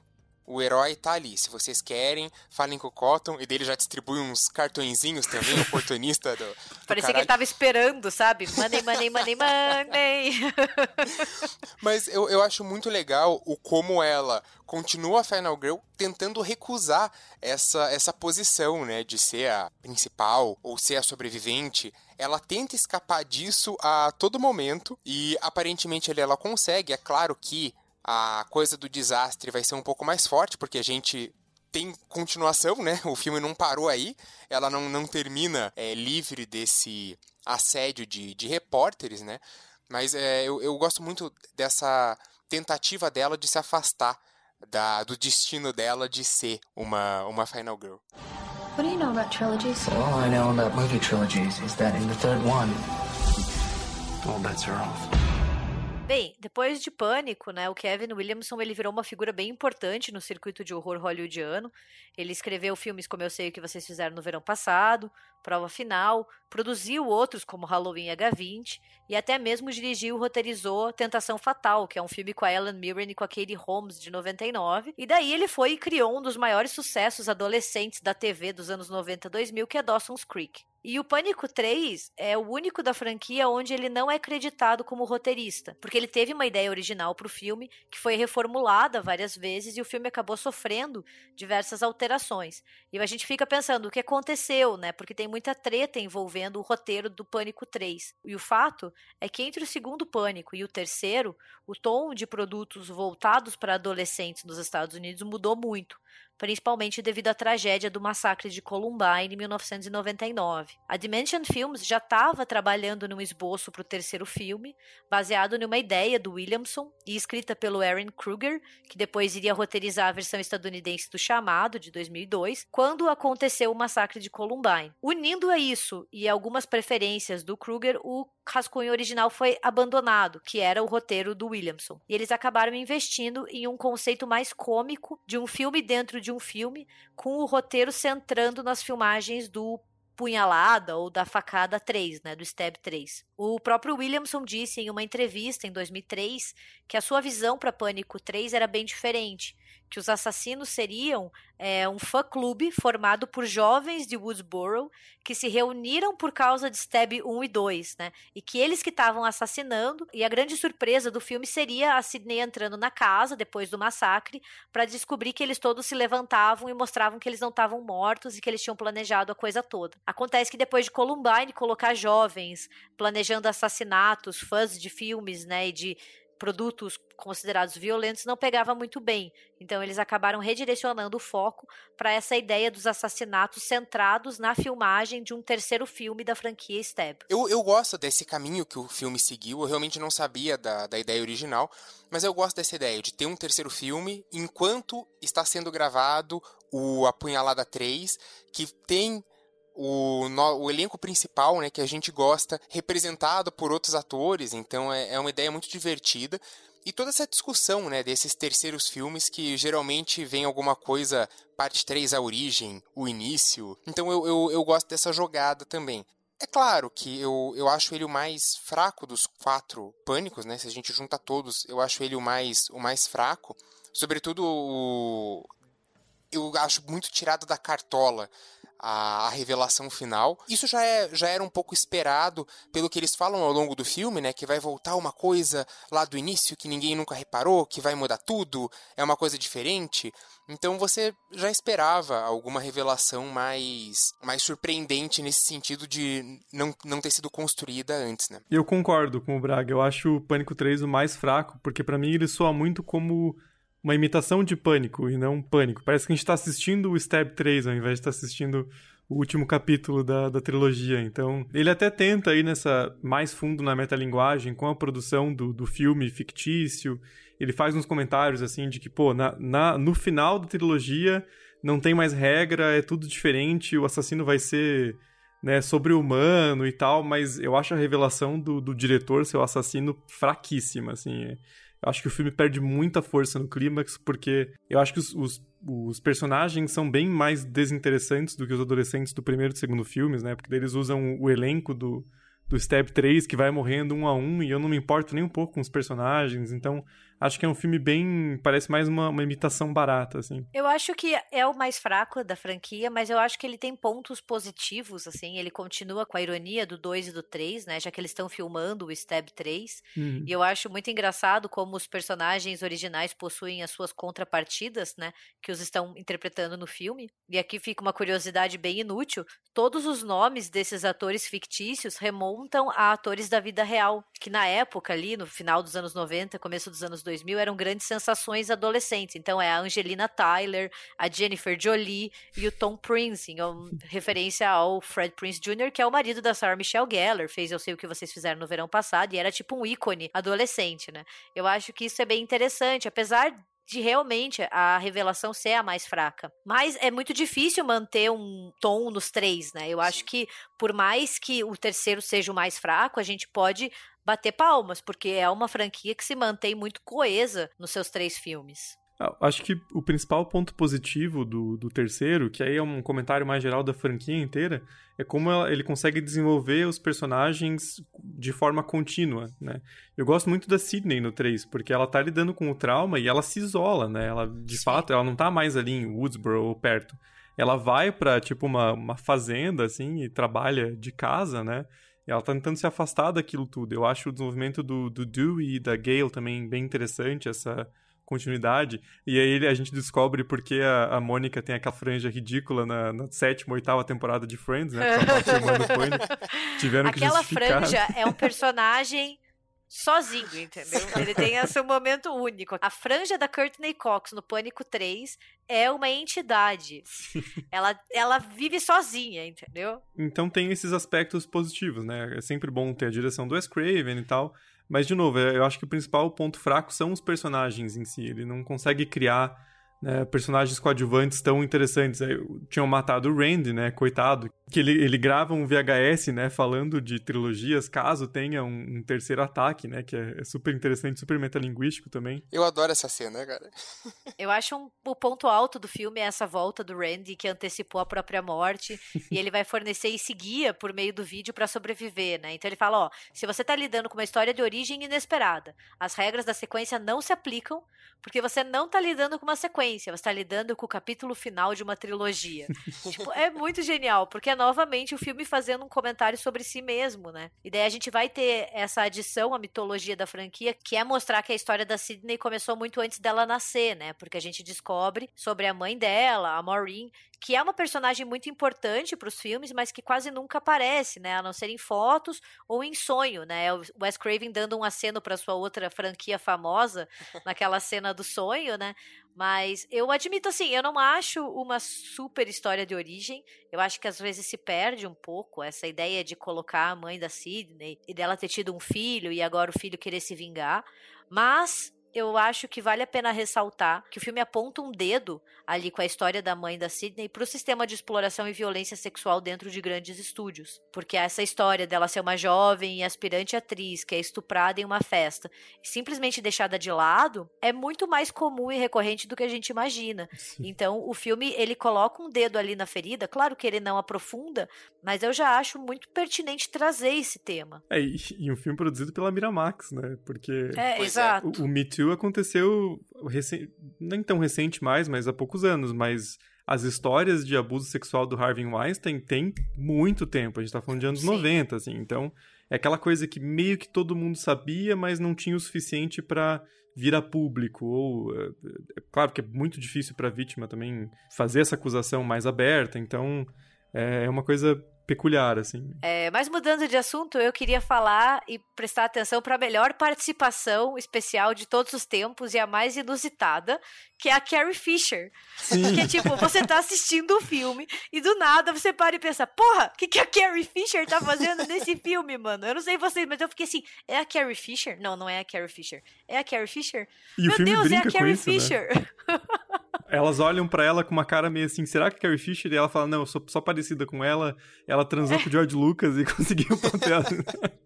o herói tá ali. Se vocês querem, falem com o Cotton. E dele já distribui uns cartõezinhos também, oportunista do. do Parecia caralho. que ele tava esperando, sabe? Money, money, money, money. Mas eu, eu acho muito legal o como ela continua a Final Girl tentando recusar essa, essa posição, né? De ser a principal ou ser a sobrevivente ela tenta escapar disso a todo momento e aparentemente ela consegue. É claro que a coisa do desastre vai ser um pouco mais forte, porque a gente tem continuação, né? O filme não parou aí, ela não, não termina é, livre desse assédio de, de repórteres, né? Mas é, eu, eu gosto muito dessa tentativa dela de se afastar da, do destino dela de ser uma, uma Final Girl. What do you know about trilogies? All I know about movie trilogies is that in the third one, all bets are off. Bem, depois de Pânico, né, o Kevin Williamson ele virou uma figura bem importante no circuito de horror hollywoodiano. Ele escreveu filmes como Eu Sei O Que Vocês Fizeram no Verão Passado, Prova Final, produziu outros como Halloween H20 e até mesmo dirigiu e roteirizou Tentação Fatal, que é um filme com a Ellen Mirren e com a Katie Holmes de 99. E daí ele foi e criou um dos maiores sucessos adolescentes da TV dos anos 90 2000, que é Dawson's Creek. E o Pânico 3 é o único da franquia onde ele não é acreditado como roteirista, porque ele teve uma ideia original para o filme que foi reformulada várias vezes e o filme acabou sofrendo diversas alterações. E a gente fica pensando o que aconteceu, né? Porque tem muita treta envolvendo o roteiro do Pânico 3. E o fato é que entre o segundo Pânico e o terceiro, o tom de produtos voltados para adolescentes nos Estados Unidos mudou muito. Principalmente devido à tragédia do massacre de Columbine em 1999. A Dimension Films já estava trabalhando num esboço para o terceiro filme, baseado numa ideia do Williamson e escrita pelo Aaron Kruger, que depois iria roteirizar a versão estadunidense do Chamado, de 2002, quando aconteceu o massacre de Columbine. Unindo a isso e algumas preferências do Kruger, o rascunho original foi abandonado, que era o roteiro do Williamson. E eles acabaram investindo em um conceito mais cômico de um filme dentro de um filme, com o roteiro centrando nas filmagens do punhalada ou da facada 3, né, do stab 3. O próprio Williamson disse em uma entrevista em 2003 que a sua visão para Pânico 3 era bem diferente, que os assassinos seriam é, um fã-clube formado por jovens de Woodsboro que se reuniram por causa de Stab 1 e 2, né? E que eles que estavam assassinando, e a grande surpresa do filme seria a Sidney entrando na casa depois do massacre para descobrir que eles todos se levantavam e mostravam que eles não estavam mortos e que eles tinham planejado a coisa toda. Acontece que depois de Columbine colocar jovens planejando assassinatos, fãs de filmes, né, e de produtos considerados violentos não pegava muito bem. Então eles acabaram redirecionando o foco para essa ideia dos assassinatos centrados na filmagem de um terceiro filme da franquia Stab. Eu, eu gosto desse caminho que o filme seguiu. Eu realmente não sabia da, da ideia original, mas eu gosto dessa ideia de ter um terceiro filme enquanto está sendo gravado o Apunhalada 3, que tem o, o elenco principal, né, que a gente gosta, representado por outros atores, então é, é uma ideia muito divertida. E toda essa discussão, né, desses terceiros filmes que geralmente vem alguma coisa, parte 3 a origem, o início. Então eu, eu, eu gosto dessa jogada também. É claro que eu, eu acho ele o mais fraco dos quatro pânicos, né? Se a gente junta todos, eu acho ele o mais, o mais fraco. Sobretudo o. Eu acho muito tirado da cartola a, a, revelação final. Isso já, é, já era um pouco esperado pelo que eles falam ao longo do filme, né? Que vai voltar uma coisa lá do início que ninguém nunca reparou, que vai mudar tudo, é uma coisa diferente. Então você já esperava alguma revelação mais, mais surpreendente nesse sentido de não, não ter sido construída antes, né? Eu concordo com o Braga. Eu acho o Pânico 3 o mais fraco, porque para mim ele soa muito como uma imitação de Pânico e não Pânico. Parece que a gente está assistindo o Stab 3 ao invés de estar tá assistindo o último capítulo da, da trilogia. Então, ele até tenta ir nessa mais fundo na metalinguagem com a produção do, do filme fictício. Ele faz uns comentários assim de que, pô, na, na, no final da trilogia não tem mais regra, é tudo diferente, o assassino vai ser né, sobre-humano e tal, mas eu acho a revelação do, do diretor ser o assassino fraquíssima, assim. Eu acho que o filme perde muita força no clímax, porque eu acho que os, os, os, personagens são bem mais desinteressantes do que os adolescentes do primeiro e segundo filmes, né? Porque eles usam o elenco do, do Step 3, que vai morrendo um a um, e eu não me importo nem um pouco com os personagens, então acho que é um filme bem. parece mais uma, uma imitação barata, assim. Eu acho que é o mais fraco da franquia, mas eu acho que ele tem pontos positivos, assim. Ele continua com a ironia do 2 e do 3, né? Já que eles estão filmando o Stab 3. Uhum. E eu acho muito engraçado como os personagens originais possuem as suas contrapartidas, né? Que os estão interpretando no filme. E aqui fica uma curiosidade bem inútil: todos os nomes desses atores fictícios remontam a atores da vida real, que na época, ali, no final dos anos 90, começo dos anos 2000 eram grandes sensações adolescentes. Então é a Angelina Tyler, a Jennifer Jolie e o Tom Prince, em referência ao Fred Prince Jr., que é o marido da Sarah Michelle Gellar, fez Eu Sei O Que Vocês Fizeram no Verão Passado, e era tipo um ícone adolescente, né? Eu acho que isso é bem interessante, apesar de realmente a revelação ser a mais fraca. Mas é muito difícil manter um tom nos três, né? Eu acho que por mais que o terceiro seja o mais fraco, a gente pode bater palmas, porque é uma franquia que se mantém muito coesa nos seus três filmes. Ah, acho que o principal ponto positivo do, do terceiro, que aí é um comentário mais geral da franquia inteira, é como ela, ele consegue desenvolver os personagens de forma contínua, né? Eu gosto muito da Sidney no 3, porque ela tá lidando com o trauma e ela se isola, né? Ela, de Sim. fato, ela não tá mais ali em Woodsboro ou perto. Ela vai pra, tipo, uma, uma fazenda, assim, e trabalha de casa, né? Ela tá tentando se afastar daquilo tudo. Eu acho o desenvolvimento do, do Dewey e da Gale também bem interessante, essa continuidade. E aí a gente descobre porque a, a Mônica tem aquela franja ridícula na, na sétima, oitava temporada de Friends, né? Tiveram Aquela que justificar. franja é um personagem sozinho, entendeu? Ele tem esse momento único. A franja da Courtney Cox no Pânico 3 é uma entidade. Ela, ela vive sozinha, entendeu? Então tem esses aspectos positivos, né? É sempre bom ter a direção do Wes Craven e tal. Mas, de novo, eu acho que o principal ponto fraco são os personagens em si. Ele não consegue criar né, personagens coadjuvantes tão interessantes. tinham matado o Randy, né, coitado, que ele, ele grava um VHS, né, falando de trilogias, caso tenha um, um terceiro ataque, né, que é, é, super interessante, super metalinguístico também. Eu adoro essa cena, cara. Eu acho um, o ponto alto do filme é essa volta do Randy, que antecipou a própria morte, e ele vai fornecer esse guia por meio do vídeo para sobreviver, né, então ele fala, ó, se você tá lidando com uma história de origem inesperada, as regras da sequência não se aplicam, porque você não tá lidando com uma sequência, você tá lidando com o capítulo final de uma trilogia. tipo, é muito genial, porque é novamente o filme fazendo um comentário sobre si mesmo, né? E daí a gente vai ter essa adição à mitologia da franquia, que é mostrar que a história da Sidney começou muito antes dela nascer, né? Porque a gente descobre sobre a mãe dela, a Maureen, que é uma personagem muito importante para os filmes, mas que quase nunca aparece, né? A não ser em fotos ou em sonho, né? O Wes Craven dando um aceno para sua outra franquia famosa, naquela cena do sonho, né? Mas eu admito assim, eu não acho uma super história de origem. Eu acho que às vezes se perde um pouco essa ideia de colocar a mãe da Sidney e dela ter tido um filho e agora o filho querer se vingar. Mas eu acho que vale a pena ressaltar que o filme aponta um dedo ali com a história da mãe da Sidney para o sistema de exploração e violência sexual dentro de grandes estúdios. Porque essa história dela ser uma jovem e aspirante atriz que é estuprada em uma festa e simplesmente deixada de lado é muito mais comum e recorrente do que a gente imagina. Sim. Então, o filme ele coloca um dedo ali na ferida, claro que ele não aprofunda, mas eu já acho muito pertinente trazer esse tema. É, e, um filme produzido pela Miramax, né? Porque é, exato. o, o Me Too aconteceu nem tão recente mais, mas há poucos anos, mas as histórias de abuso sexual do Harvey Weinstein tem muito tempo, a gente tá falando de anos Sim. 90, assim, então é aquela coisa que meio que todo mundo sabia, mas não tinha o suficiente para vir a público, ou é, é, claro que é muito difícil para a vítima também fazer essa acusação mais aberta, então é, é uma coisa peculiar, assim. É, mas mudando de assunto, eu queria falar e prestar atenção para a melhor participação especial de todos os tempos e a mais inusitada, que é a Carrie Fisher. Sim. Que é tipo, você tá assistindo o um filme e do nada você para e pensa, porra, o que, que a Carrie Fisher tá fazendo nesse filme, mano? Eu não sei vocês, mas eu fiquei assim, é a Carrie Fisher? Não, não é a Carrie Fisher. É a Carrie Fisher? E Meu Deus, é a Carrie isso, né? Fisher. Né? Elas olham para ela com uma cara meio assim, será que é Carrie Fisher? E ela fala, não, eu sou só parecida com ela. Ela transou é. com o George Lucas e conseguiu o papel.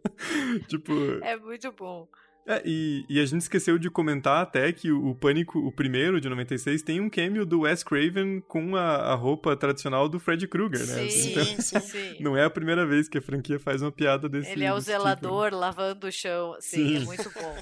tipo... É muito bom. É, e, e, a gente esqueceu de comentar até que o, o, Pânico, o primeiro, de 96, tem um cameo do Wes Craven com a, a roupa tradicional do Fred Krueger, né? Sim, então, sim, sim. Não é a primeira vez que a franquia faz uma piada desse Ele é o tipo. zelador tipo. lavando o chão. Sim, sim, é muito bom.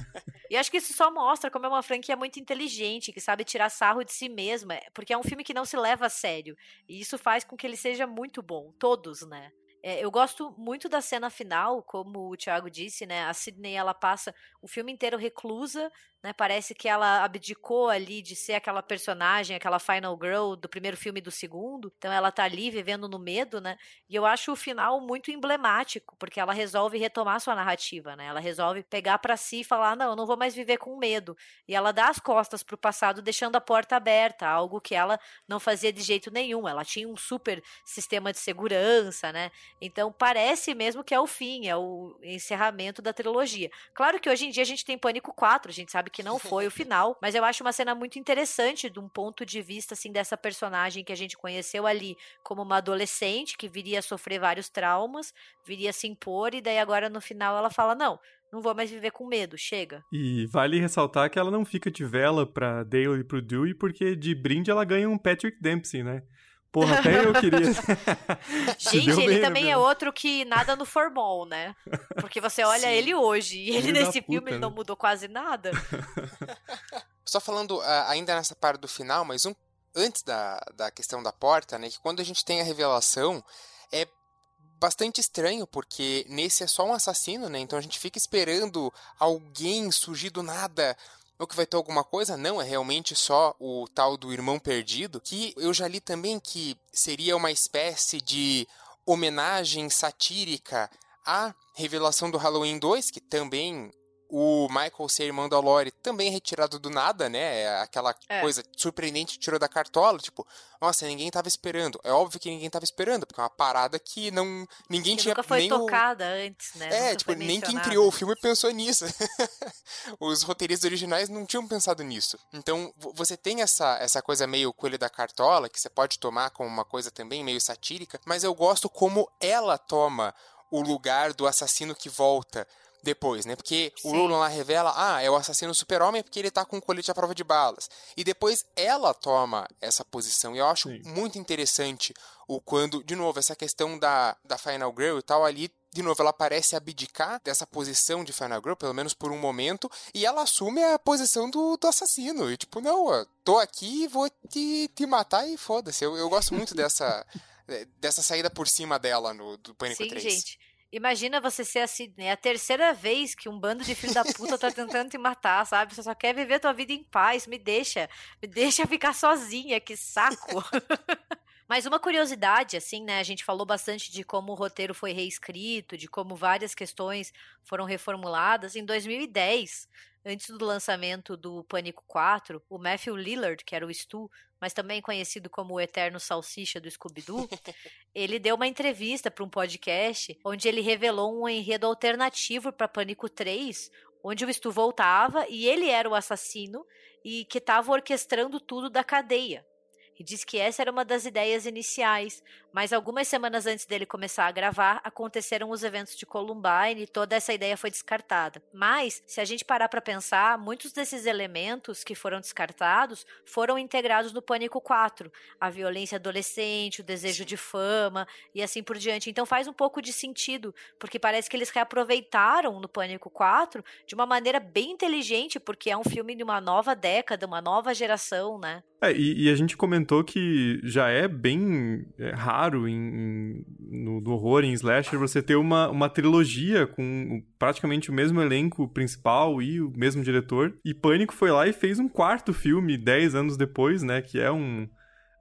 e acho que isso só mostra como é uma franquia muito inteligente, que sabe tirar sarro de si mesma, porque é um filme que não se leva a sério. E isso faz com que ele seja muito bom. Todos, né? É, eu gosto muito da cena final, como o Thiago disse, né? A Sidney ela passa o filme inteiro reclusa, né? Parece que ela abdicou ali de ser aquela personagem, aquela final girl do primeiro filme e do segundo. Então ela tá ali vivendo no medo, né? E eu acho o final muito emblemático, porque ela resolve retomar sua narrativa, né? Ela resolve pegar para si e falar: "Não, eu não vou mais viver com medo". E ela dá as costas pro passado, deixando a porta aberta, algo que ela não fazia de jeito nenhum. Ela tinha um super sistema de segurança, né? Então parece mesmo que é o fim, é o encerramento da trilogia. Claro que hoje em dia a gente tem Pânico 4, a gente sabe que não foi o final, mas eu acho uma cena muito interessante de um ponto de vista assim dessa personagem que a gente conheceu ali como uma adolescente que viria a sofrer vários traumas, viria a se impor e daí agora no final ela fala: "Não, não vou mais viver com medo, chega. E vale ressaltar que ela não fica de vela pra Dale e pro Dewey, porque de brinde ela ganha um Patrick Dempsey, né? Porra, até eu queria. Gente, ele também é outro que nada no formol, né? Porque você olha Sim. ele hoje e ele nesse filme puta, ele né? não mudou quase nada. Só falando uh, ainda nessa parte do final, mas um antes da, da questão da porta, né? Que quando a gente tem a revelação, é bastante estranho, porque nesse é só um assassino, né? Então a gente fica esperando alguém surgir do nada ou que vai ter alguma coisa? Não, é realmente só o tal do irmão perdido, que eu já li também que seria uma espécie de homenagem satírica à revelação do Halloween 2, que também o Michael ser irmão da Lori também retirado do nada, né? É aquela é. coisa surpreendente tirou da cartola, tipo, nossa, ninguém tava esperando. É óbvio que ninguém tava esperando, porque é uma parada que não ninguém que tinha nunca foi nem tocada o... antes, né? É, nunca tipo, nem quem criou o filme pensou nisso. Os roteiristas originais não tinham pensado nisso. Então, você tem essa essa coisa meio coelho da cartola que você pode tomar como uma coisa também meio satírica, mas eu gosto como ela toma o lugar do assassino que volta depois, né? Porque Sim. o Roland lá revela, ah, é o assassino super-homem porque ele tá com um colete à prova de balas. E depois ela toma essa posição. E eu acho Sim. muito interessante o quando, de novo, essa questão da, da Final Girl e tal, ali de novo, ela parece abdicar dessa posição de Final Girl, pelo menos por um momento, e ela assume a posição do, do assassino. E tipo, não, tô aqui, vou te, te matar e foda-se. Eu, eu gosto muito dessa, dessa saída por cima dela no do Pânico Sim, 3. gente. Imagina você ser assim, é a terceira vez que um bando de filho da puta tá tentando te matar, sabe? Você só quer viver a tua vida em paz, me deixa, me deixa ficar sozinha, que saco. Mas uma curiosidade, assim, né? A gente falou bastante de como o roteiro foi reescrito, de como várias questões foram reformuladas. Em 2010, antes do lançamento do Pânico 4, o Matthew Lillard, que era o Stu, mas também conhecido como o Eterno Salsicha do Scooby-Doo, ele deu uma entrevista para um podcast onde ele revelou um enredo alternativo para Pânico 3, onde o Stu voltava e ele era o assassino e que estava orquestrando tudo da cadeia. E diz que essa era uma das ideias iniciais, mas algumas semanas antes dele começar a gravar, aconteceram os eventos de Columbine e toda essa ideia foi descartada. Mas, se a gente parar para pensar, muitos desses elementos que foram descartados foram integrados no Pânico 4, a violência adolescente, o desejo de fama e assim por diante. Então faz um pouco de sentido, porque parece que eles reaproveitaram no Pânico 4 de uma maneira bem inteligente, porque é um filme de uma nova década, uma nova geração, né? É, e, e, a gente comentou que já é bem é, raro em, em no, no, horror, em slasher, você ter uma, uma trilogia com praticamente o mesmo elenco principal e o mesmo diretor. E Pânico foi lá e fez um quarto filme dez anos depois, né? Que é um...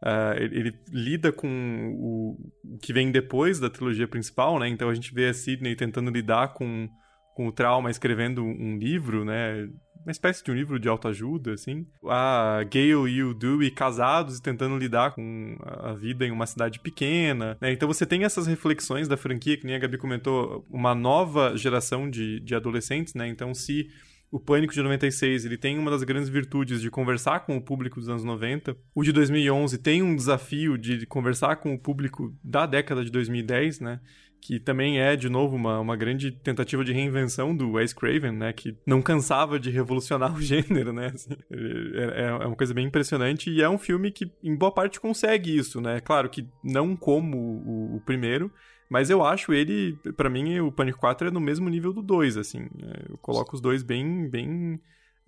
Uh, ele, ele, lida com o, o, que vem depois da trilogia principal, né? Então a gente vê a Sidney tentando lidar com, com o trauma, escrevendo um livro, né? Uma espécie de um livro de autoajuda, assim. A Gale e o Dewey casados e tentando lidar com a vida em uma cidade pequena, né? Então você tem essas reflexões da franquia, que nem a Gabi comentou, uma nova geração de, de adolescentes, né? Então se o Pânico de 96, ele tem uma das grandes virtudes de conversar com o público dos anos 90. O de 2011 tem um desafio de conversar com o público da década de 2010, né? Que também é, de novo, uma, uma grande tentativa de reinvenção do Wes Craven, né, que não cansava de revolucionar o gênero, né, assim, é, é, é, uma coisa bem impressionante e é um filme que, em boa parte, consegue isso, né, claro que não como o, o primeiro, mas eu acho ele, para mim, o Pânico 4 é no mesmo nível do 2, assim, é, eu coloco os dois bem, bem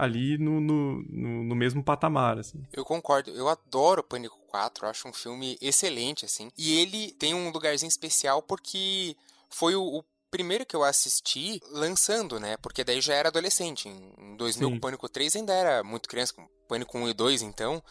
ali no, no, no, no mesmo patamar, assim. Eu concordo, eu adoro Pânico 4, acho um filme excelente, assim. E ele tem um lugarzinho especial porque foi o, o primeiro que eu assisti lançando, né? Porque daí já era adolescente. Em 2000, Sim. Pânico 3 ainda era muito criança, Pânico 1 e 2, então.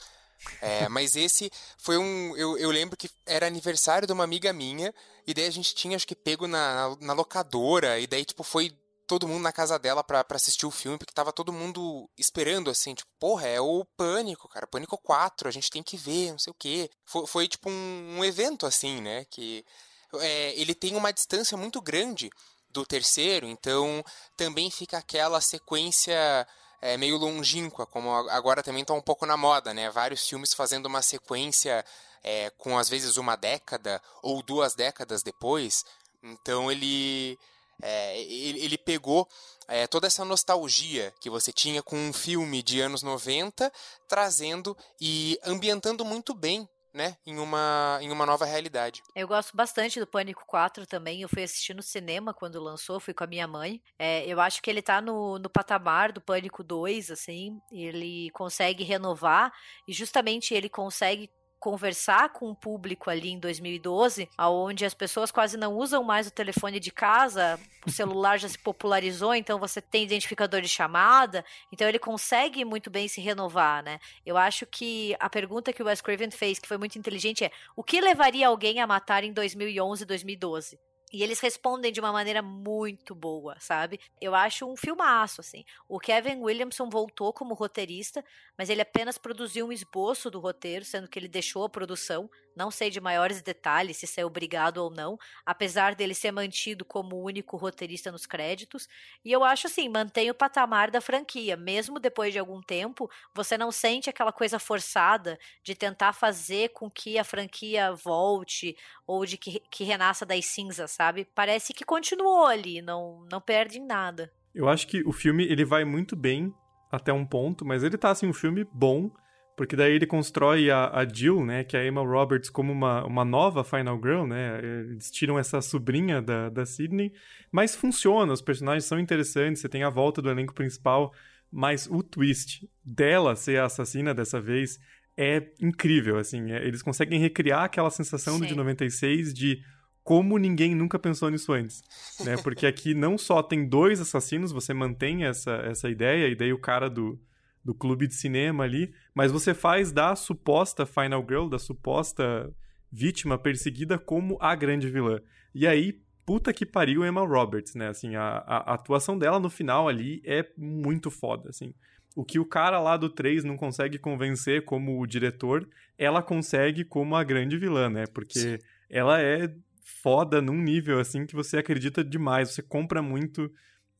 É, mas esse foi um. Eu, eu lembro que era aniversário de uma amiga minha, e daí a gente tinha, acho que, pego na, na, na locadora, e daí, tipo, foi todo mundo na casa dela pra, pra assistir o filme, porque tava todo mundo esperando, assim, tipo, porra, é o Pânico, cara, Pânico 4, a gente tem que ver, não sei o quê. Foi, foi tipo um, um evento, assim, né, que é, ele tem uma distância muito grande do terceiro, então também fica aquela sequência é, meio longínqua, como agora também tá um pouco na moda, né, vários filmes fazendo uma sequência é, com às vezes uma década ou duas décadas depois, então ele é, ele, ele, pegou é, toda essa nostalgia que você tinha com um filme de anos 90, trazendo e ambientando muito bem né, em uma, em uma nova realidade. Eu gosto bastante do Pânico 4 também. Eu fui assistir no cinema quando lançou, fui com a minha mãe. É, eu acho que ele tá no, no patamar do Pânico 2, assim. Ele consegue renovar e justamente ele consegue conversar com o público ali em 2012, aonde as pessoas quase não usam mais o telefone de casa, o celular já se popularizou, então você tem identificador de chamada, então ele consegue muito bem se renovar, né? Eu acho que a pergunta que o Wes Craven fez, que foi muito inteligente, é: o que levaria alguém a matar em 2011, 2012? E eles respondem de uma maneira muito boa, sabe? Eu acho um filmaço, assim. O Kevin Williamson voltou como roteirista, mas ele apenas produziu um esboço do roteiro, sendo que ele deixou a produção. Não sei de maiores detalhes se isso é obrigado ou não, apesar dele ser mantido como o único roteirista nos créditos. E eu acho assim, mantém o patamar da franquia. Mesmo depois de algum tempo, você não sente aquela coisa forçada de tentar fazer com que a franquia volte ou de que, que renasça das cinzas, sabe? Parece que continuou ali, não, não perde em nada. Eu acho que o filme ele vai muito bem até um ponto, mas ele tá assim um filme bom porque daí ele constrói a, a Jill, né, que é a Emma Roberts, como uma, uma nova Final Girl, né? Eles tiram essa sobrinha da, da Sydney, mas funciona, os personagens são interessantes, você tem a volta do elenco principal, mas o twist dela ser a assassina dessa vez é incrível, assim. É, eles conseguem recriar aquela sensação Sim. de 96 de como ninguém nunca pensou nisso antes, né? Porque aqui não só tem dois assassinos, você mantém essa, essa ideia, e daí o cara do do clube de cinema ali, mas você faz da suposta Final Girl, da suposta vítima perseguida como a grande vilã. E aí, puta que pariu Emma Roberts, né? Assim, a, a, atuação dela no final ali é muito foda, assim. O que o cara lá do 3 não consegue convencer como o diretor, ela consegue como a grande vilã, né? Porque Sim. ela é foda num nível, assim, que você acredita demais, você compra muito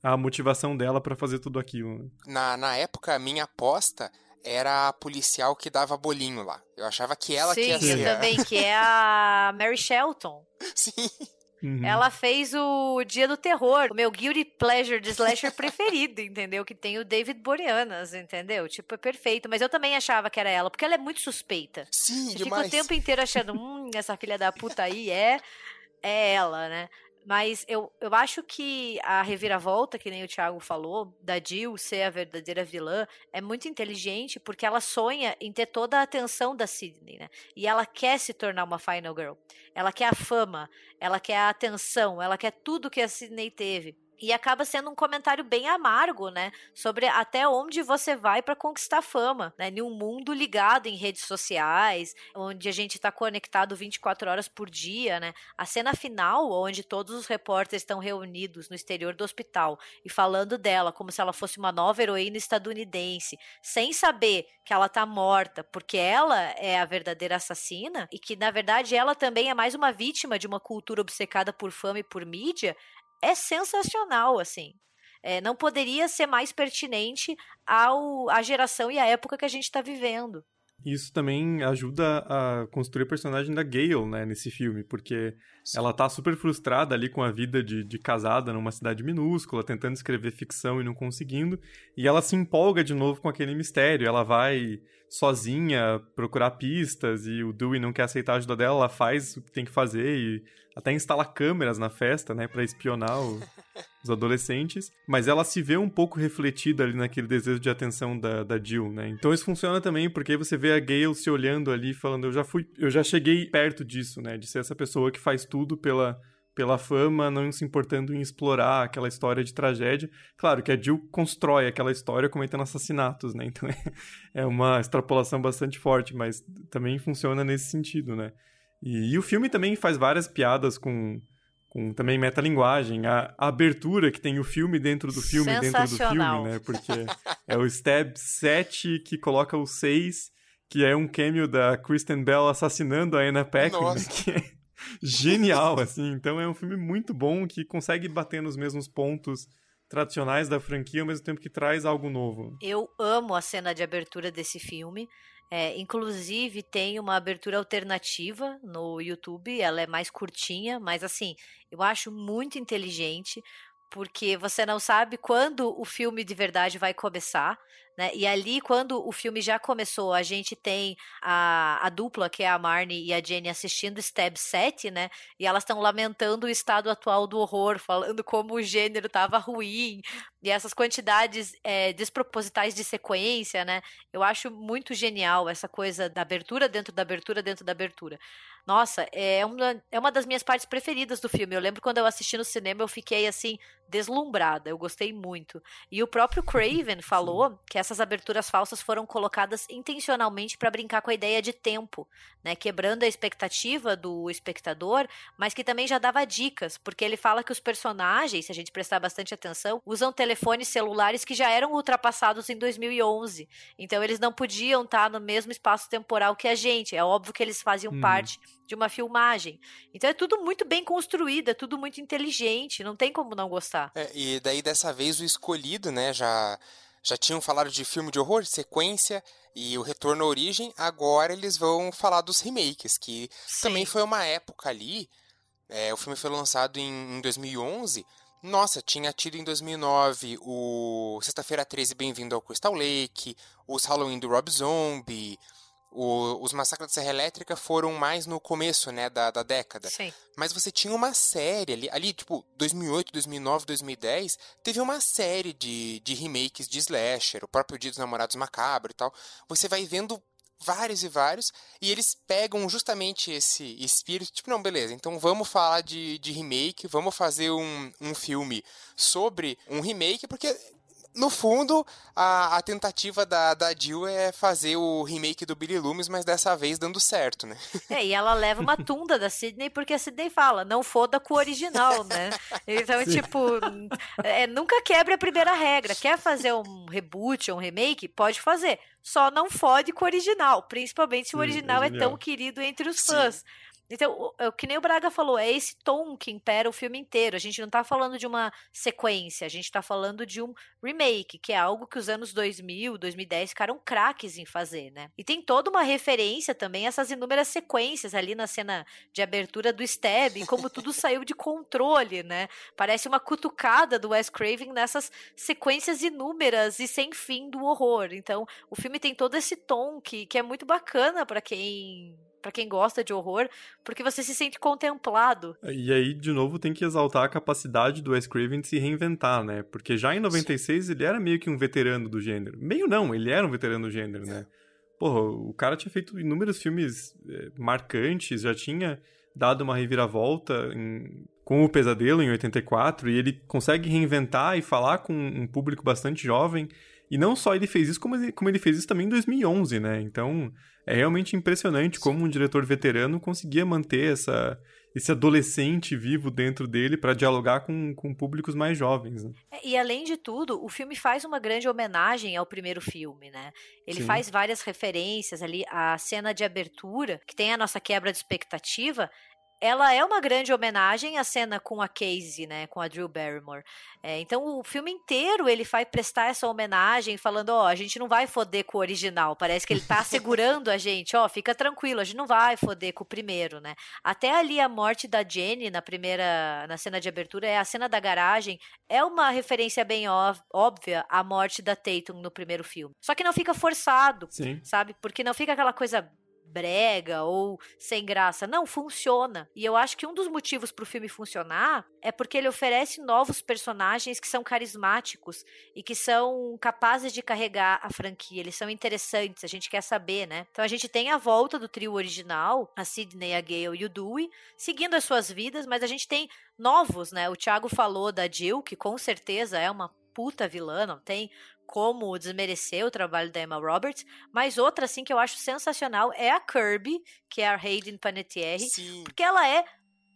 a motivação dela para fazer tudo aquilo. Na, na época, a minha aposta era a policial que dava bolinho lá. Eu achava que ela Sim, que ia ser. Sim, também, que é a Mary Shelton. Sim. Uhum. Ela fez o Dia do Terror, o meu guilty pleasure de slasher preferido, entendeu? Que tem o David Boreanaz, entendeu? Tipo, é perfeito. Mas eu também achava que era ela, porque ela é muito suspeita. Sim, Você demais. fica o tempo inteiro achando, hum, essa filha da puta aí é, é ela, né? Mas eu, eu acho que a reviravolta, que nem o Thiago falou, da Jill ser a verdadeira vilã, é muito inteligente porque ela sonha em ter toda a atenção da Sidney, né? E ela quer se tornar uma Final Girl. Ela quer a fama, ela quer a atenção, ela quer tudo que a Sidney teve. E acaba sendo um comentário bem amargo, né? Sobre até onde você vai para conquistar fama, né? Em um mundo ligado em redes sociais, onde a gente está conectado 24 horas por dia, né? A cena final, onde todos os repórteres estão reunidos no exterior do hospital e falando dela como se ela fosse uma nova heroína estadunidense, sem saber que ela tá morta, porque ela é a verdadeira assassina e que na verdade ela também é mais uma vítima de uma cultura obcecada por fama e por mídia, é sensacional, assim. É, não poderia ser mais pertinente ao, à geração e à época que a gente está vivendo. Isso também ajuda a construir a personagem da Gale, né, nesse filme, porque Sim. ela tá super frustrada ali com a vida de, de casada numa cidade minúscula, tentando escrever ficção e não conseguindo, e ela se empolga de novo com aquele mistério, ela vai sozinha procurar pistas e o Dewey não quer aceitar a ajuda dela, ela faz o que tem que fazer e até instala câmeras na festa, né, para espionar o, os adolescentes, mas ela se vê um pouco refletida ali naquele desejo de atenção da, da Jill, né? Então isso funciona também porque aí você vê a Gale se olhando ali falando, eu já fui, eu já cheguei perto disso, né, de ser essa pessoa que faz tudo pela pela fama, não se importando em explorar aquela história de tragédia. Claro que a Jill constrói aquela história cometendo assassinatos, né? Então é, é uma extrapolação bastante forte, mas também funciona nesse sentido, né? E, e o filme também faz várias piadas com, com também metalinguagem. A, a abertura que tem o filme dentro do filme dentro do filme, né? Porque é o Stab 7 que coloca o 6, que é um cameo da Kristen Bell assassinando a Anna Paquin, né? que é genial, assim. Então é um filme muito bom que consegue bater nos mesmos pontos tradicionais da franquia ao mesmo tempo que traz algo novo. Eu amo a cena de abertura desse filme. É, inclusive, tem uma abertura alternativa no YouTube, ela é mais curtinha, mas assim, eu acho muito inteligente, porque você não sabe quando o filme de verdade vai começar. Né? E ali, quando o filme já começou, a gente tem a, a dupla, que é a Marnie e a Jenny, assistindo Stab 7, né? E elas estão lamentando o estado atual do horror, falando como o gênero estava ruim, e essas quantidades é, despropositais de sequência, né? Eu acho muito genial essa coisa da abertura dentro da abertura dentro da abertura. Nossa, é uma, é uma das minhas partes preferidas do filme. Eu lembro quando eu assisti no cinema, eu fiquei assim, deslumbrada. Eu gostei muito. E o próprio Craven falou que essas aberturas falsas foram colocadas intencionalmente para brincar com a ideia de tempo, né? Quebrando a expectativa do espectador, mas que também já dava dicas, porque ele fala que os personagens, se a gente prestar bastante atenção, usam telefones celulares que já eram ultrapassados em 2011. Então eles não podiam estar no mesmo espaço temporal que a gente. É óbvio que eles faziam hum. parte de uma filmagem. Então é tudo muito bem construído, é tudo muito inteligente, não tem como não gostar. É, e daí dessa vez o escolhido, né, já já tinham falado de filme de horror, sequência e o retorno à origem, agora eles vão falar dos remakes, que Sim. também foi uma época ali, é, o filme foi lançado em, em 2011, nossa, tinha tido em 2009 o Sexta-feira 13 Bem-vindo ao Crystal Lake, os Halloween do Rob Zombie, o, os Massacres da Serra Elétrica foram mais no começo, né, da, da década. Sim. Mas você tinha uma série ali, ali, tipo, 2008, 2009, 2010, teve uma série de, de remakes de slasher, o próprio Dia dos Namorados Macabro e tal. Você vai vendo vários e vários, e eles pegam justamente esse espírito, tipo, não, beleza, então vamos falar de, de remake, vamos fazer um, um filme sobre um remake, porque no fundo, a, a tentativa da, da Jill é fazer o remake do Billy Loomis, mas dessa vez dando certo, né? É, e ela leva uma tunda da Sidney porque a Sidney fala, não foda com o original, né? Então, Sim. tipo, é, nunca quebre a primeira regra. Quer fazer um reboot ou um remake? Pode fazer. Só não fode com o original, principalmente se o original é, é tão querido entre os fãs. Então, o, o, que nem o Braga falou, é esse tom que impera o filme inteiro. A gente não tá falando de uma sequência, a gente tá falando de um remake, que é algo que os anos 2000, 2010 ficaram craques em fazer, né? E tem toda uma referência também a essas inúmeras sequências ali na cena de abertura do Stab, como tudo saiu de controle, né? Parece uma cutucada do Wes Craven nessas sequências inúmeras e sem fim do horror. Então, o filme tem todo esse tom que, que é muito bacana para quem para quem gosta de horror, porque você se sente contemplado. E aí, de novo, tem que exaltar a capacidade do Wes Craven de se reinventar, né? Porque já em 96 Sim. ele era meio que um veterano do gênero. Meio não, ele era um veterano do gênero, né? Porra, o cara tinha feito inúmeros filmes é, marcantes, já tinha dado uma reviravolta em, com o Pesadelo em 84, e ele consegue reinventar e falar com um público bastante jovem. E não só ele fez isso, como ele, como ele fez isso também em 2011, né? Então, é realmente impressionante como um diretor veterano conseguia manter essa, esse adolescente vivo dentro dele para dialogar com, com públicos mais jovens. Né? É, e além de tudo, o filme faz uma grande homenagem ao primeiro filme, né? Ele Sim. faz várias referências ali, a cena de abertura, que tem a nossa quebra de expectativa, ela é uma grande homenagem à cena com a Casey, né, com a Drew Barrymore. É, então o filme inteiro ele vai prestar essa homenagem, falando, ó, oh, a gente não vai foder com o original. Parece que ele tá segurando a gente, ó, oh, fica tranquilo, a gente não vai foder com o primeiro, né? Até ali a morte da Jenny na primeira, na cena de abertura, é a cena da garagem, é uma referência bem óbvia à morte da Tatum no primeiro filme. Só que não fica forçado, Sim. sabe? Porque não fica aquela coisa brega ou sem graça. Não, funciona. E eu acho que um dos motivos para o filme funcionar é porque ele oferece novos personagens que são carismáticos e que são capazes de carregar a franquia. Eles são interessantes, a gente quer saber, né? Então a gente tem a volta do trio original, a Sidney, a Gale e o Dewey, seguindo as suas vidas, mas a gente tem novos, né? O Thiago falou da Jill, que com certeza é uma puta vilã, não tem como desmerecer o trabalho da Emma Roberts, mas outra, assim, que eu acho sensacional é a Kirby, que é a Hayden Panettiere, Sim. porque ela é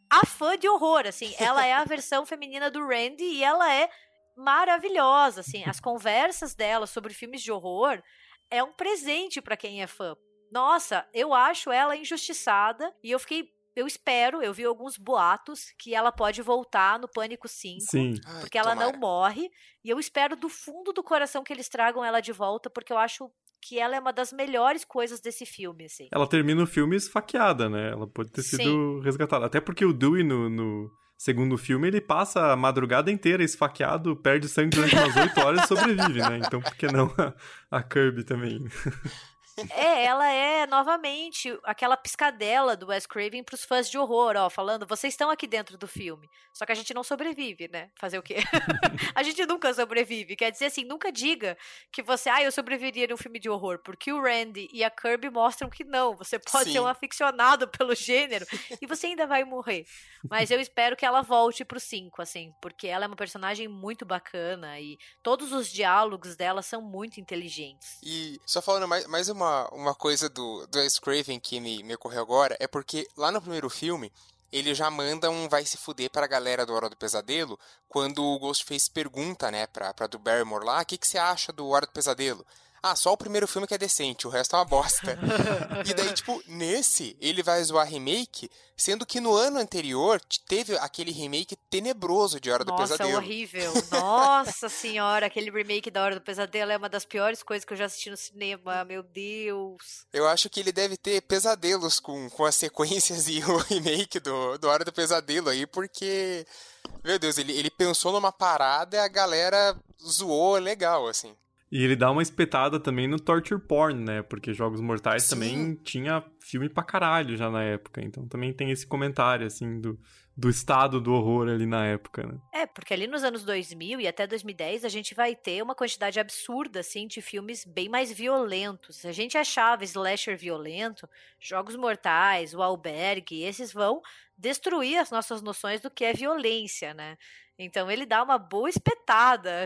a fã de horror, assim, ela é a versão feminina do Randy e ela é maravilhosa, assim, as conversas dela sobre filmes de horror é um presente para quem é fã. Nossa, eu acho ela injustiçada e eu fiquei eu espero, eu vi alguns boatos que ela pode voltar no Pânico 5. Sim. Porque Ai, ela tomara. não morre. E eu espero do fundo do coração que eles tragam ela de volta, porque eu acho que ela é uma das melhores coisas desse filme, assim. Ela termina o filme esfaqueada, né? Ela pode ter sido Sim. resgatada. Até porque o Dewey no, no, segundo filme, ele passa a madrugada inteira esfaqueado, perde sangue durante umas 8 horas e sobrevive, né? Então por que não a, a Kirby também? É, ela é novamente aquela piscadela do Wes Craven pros fãs de horror, ó, falando, vocês estão aqui dentro do filme. Só que a gente não sobrevive, né? Fazer o quê? a gente nunca sobrevive. Quer dizer assim, nunca diga que você, ah, eu sobreviveria num filme de horror, porque o Randy e a Kirby mostram que não. Você pode Sim. ser um aficionado pelo gênero e você ainda vai morrer. Mas eu espero que ela volte pro 5, assim, porque ela é uma personagem muito bacana e todos os diálogos dela são muito inteligentes. E só falando mais, mais uma, uma coisa do, do Wes Craven que me, me ocorreu agora, é porque lá no primeiro filme, ele já manda um vai se fuder pra galera do Hora do Pesadelo, quando o Ghostface pergunta, né, pra, pra do Barrymore lá, o que, que você acha do Hora do Pesadelo? Ah, só o primeiro filme que é decente, o resto é uma bosta. e daí, tipo, nesse, ele vai zoar remake, sendo que no ano anterior teve aquele remake tenebroso de Hora Nossa, do Pesadelo. Nossa, horrível. Nossa senhora, aquele remake da Hora do Pesadelo é uma das piores coisas que eu já assisti no cinema, meu Deus. Eu acho que ele deve ter pesadelos com, com as sequências e o remake do, do Hora do Pesadelo aí, porque... Meu Deus, ele, ele pensou numa parada e a galera zoou legal, assim. E ele dá uma espetada também no torture porn, né? Porque Jogos Mortais Sim. também tinha filme pra caralho já na época. Então também tem esse comentário, assim, do, do estado do horror ali na época, né? É, porque ali nos anos 2000 e até 2010 a gente vai ter uma quantidade absurda, assim, de filmes bem mais violentos. A gente achava slasher violento, Jogos Mortais, O Albergue, esses vão destruir as nossas noções do que é violência, né? Então ele dá uma boa espetada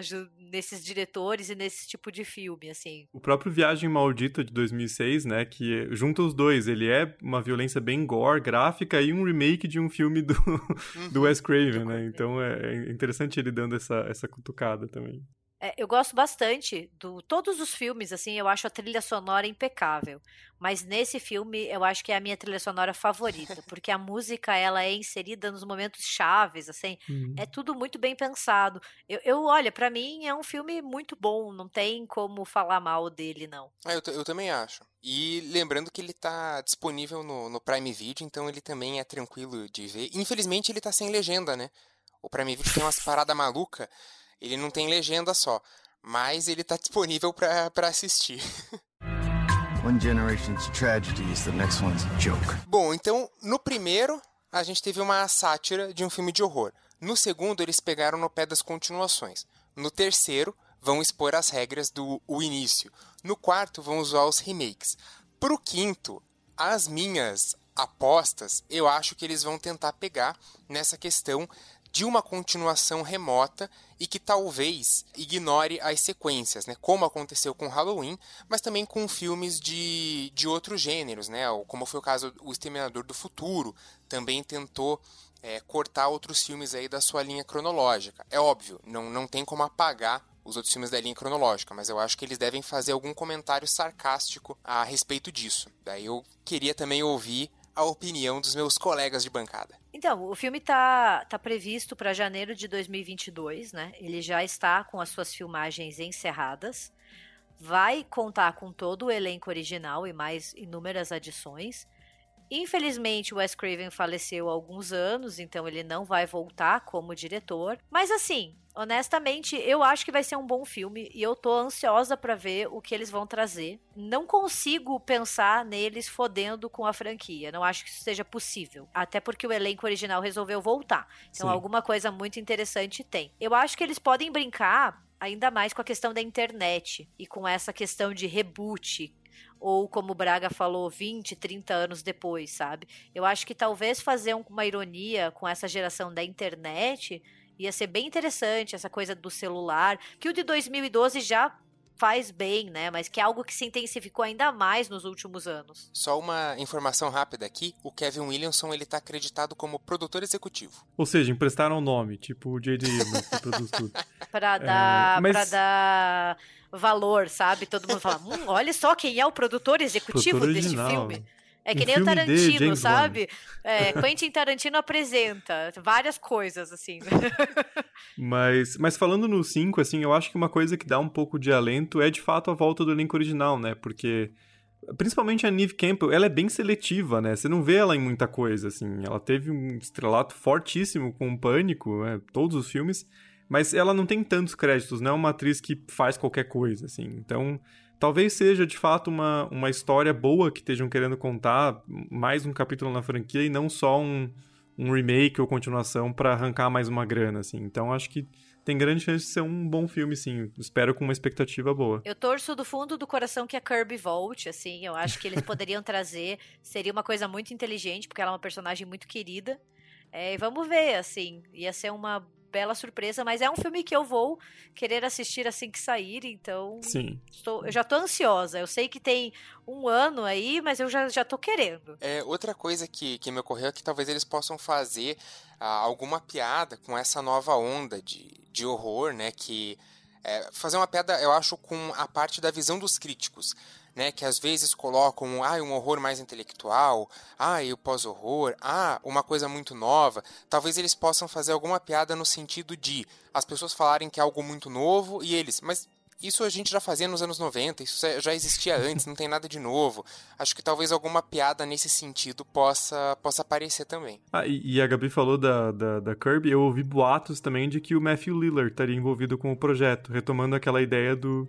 nesses diretores e nesse tipo de filme, assim. O próprio Viagem Maldita de 2006, né, que junta os dois, ele é uma violência bem gore, gráfica e um remake de um filme do, do uhum. Wes Craven, né? Então é, é interessante ele dando essa, essa cutucada também. É, eu gosto bastante do todos os filmes, assim, eu acho a trilha sonora impecável. Mas nesse filme eu acho que é a minha trilha sonora favorita, porque a música ela é inserida nos momentos chaves, assim, uhum. é tudo muito bem pensado. Eu, eu olha, para mim é um filme muito bom, não tem como falar mal dele, não. Ah, eu, eu também acho. E lembrando que ele tá disponível no, no Prime Video, então ele também é tranquilo de ver. Infelizmente ele tá sem legenda, né? O Prime Video tem umas paradas malucas ele não tem legenda só, mas ele tá disponível para assistir. One generation's tragedy is the next one's joke. Bom, então no primeiro a gente teve uma sátira de um filme de horror. No segundo eles pegaram no pé das continuações. No terceiro vão expor as regras do o início. No quarto vão usar os remakes. Pro quinto, as minhas apostas, eu acho que eles vão tentar pegar nessa questão de uma continuação remota e que talvez ignore as sequências, né? como aconteceu com Halloween, mas também com filmes de, de outros gêneros, né? como foi o caso do Exterminador do Futuro, também tentou é, cortar outros filmes aí da sua linha cronológica. É óbvio, não, não tem como apagar os outros filmes da linha cronológica, mas eu acho que eles devem fazer algum comentário sarcástico a respeito disso. Daí eu queria também ouvir a opinião dos meus colegas de bancada. Então, o filme tá, tá previsto para janeiro de 2022, né? Ele já está com as suas filmagens encerradas. Vai contar com todo o elenco original e mais inúmeras adições. Infelizmente, o Wes Craven faleceu há alguns anos, então ele não vai voltar como diretor. Mas assim, honestamente, eu acho que vai ser um bom filme e eu tô ansiosa para ver o que eles vão trazer. Não consigo pensar neles fodendo com a franquia. Não acho que isso seja possível. Até porque o elenco original resolveu voltar. Então, Sim. alguma coisa muito interessante tem. Eu acho que eles podem brincar ainda mais com a questão da internet e com essa questão de reboot, ou como o Braga falou, 20, 30 anos depois, sabe? Eu acho que talvez fazer uma ironia com essa geração da internet ia ser bem interessante, essa coisa do celular, que o de 2012 já faz bem, né? Mas que é algo que se intensificou ainda mais nos últimos anos. Só uma informação rápida aqui: o Kevin Williamson ele tá acreditado como produtor executivo. Ou seja, emprestaram o nome, tipo o J.J. Abrams que produz tudo. pra dar, é, mas... pra dar valor, sabe? Todo mundo fala, hum, olha só quem é o produtor executivo produtor deste filme. É que um nem o Tarantino, sabe? É, Quentin Tarantino apresenta várias coisas, assim. mas, mas falando no 5, assim, eu acho que uma coisa que dá um pouco de alento é de fato a volta do elenco original, né? Porque principalmente a Neve Campbell, ela é bem seletiva, né? Você não vê ela em muita coisa, assim. Ela teve um estrelato fortíssimo com o Pânico, né? todos os filmes, mas ela não tem tantos créditos, não é uma atriz que faz qualquer coisa, assim. Então, talvez seja de fato uma, uma história boa que estejam querendo contar, mais um capítulo na franquia e não só um, um remake ou continuação para arrancar mais uma grana, assim. Então acho que tem grande chance de ser um bom filme, sim. Espero com uma expectativa boa. Eu torço do fundo do coração que a Kirby volte, assim. Eu acho que eles poderiam trazer. Seria uma coisa muito inteligente, porque ela é uma personagem muito querida. É, vamos ver, assim. Ia ser uma bela surpresa, mas é um filme que eu vou querer assistir assim que sair, então. Sim. Estou, eu já tô ansiosa. Eu sei que tem um ano aí, mas eu já, já tô querendo. É, outra coisa que, que me ocorreu é que talvez eles possam fazer ah, alguma piada com essa nova onda de, de horror, né? Que. É, fazer uma piada, eu acho, com a parte da visão dos críticos né, que às vezes colocam ah, um horror mais intelectual, ah, e o pós-horror, ah, uma coisa muito nova. Talvez eles possam fazer alguma piada no sentido de as pessoas falarem que é algo muito novo e eles, mas isso a gente já fazia nos anos 90, isso já existia antes, não tem nada de novo. Acho que talvez alguma piada nesse sentido possa, possa aparecer também. Ah, e, e a Gabi falou da, da, da, Kirby, eu ouvi boatos também de que o Matthew Lillard estaria envolvido com o projeto, retomando aquela ideia do,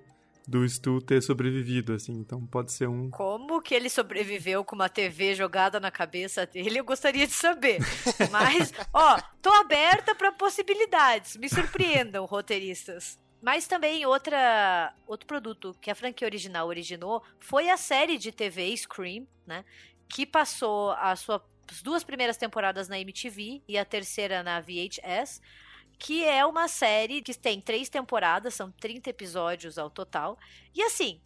do Stu ter sobrevivido, assim. Então pode ser um. Como que ele sobreviveu com uma TV jogada na cabeça dele? Eu gostaria de saber. Mas, ó, tô aberta para possibilidades. Me surpreendam, roteiristas. Mas também outra, outro produto que a franquia original originou foi a série de TV Scream, né? Que passou as suas duas primeiras temporadas na MTV e a terceira na VHS que é uma série que tem três temporadas, são 30 episódios ao total. E assim,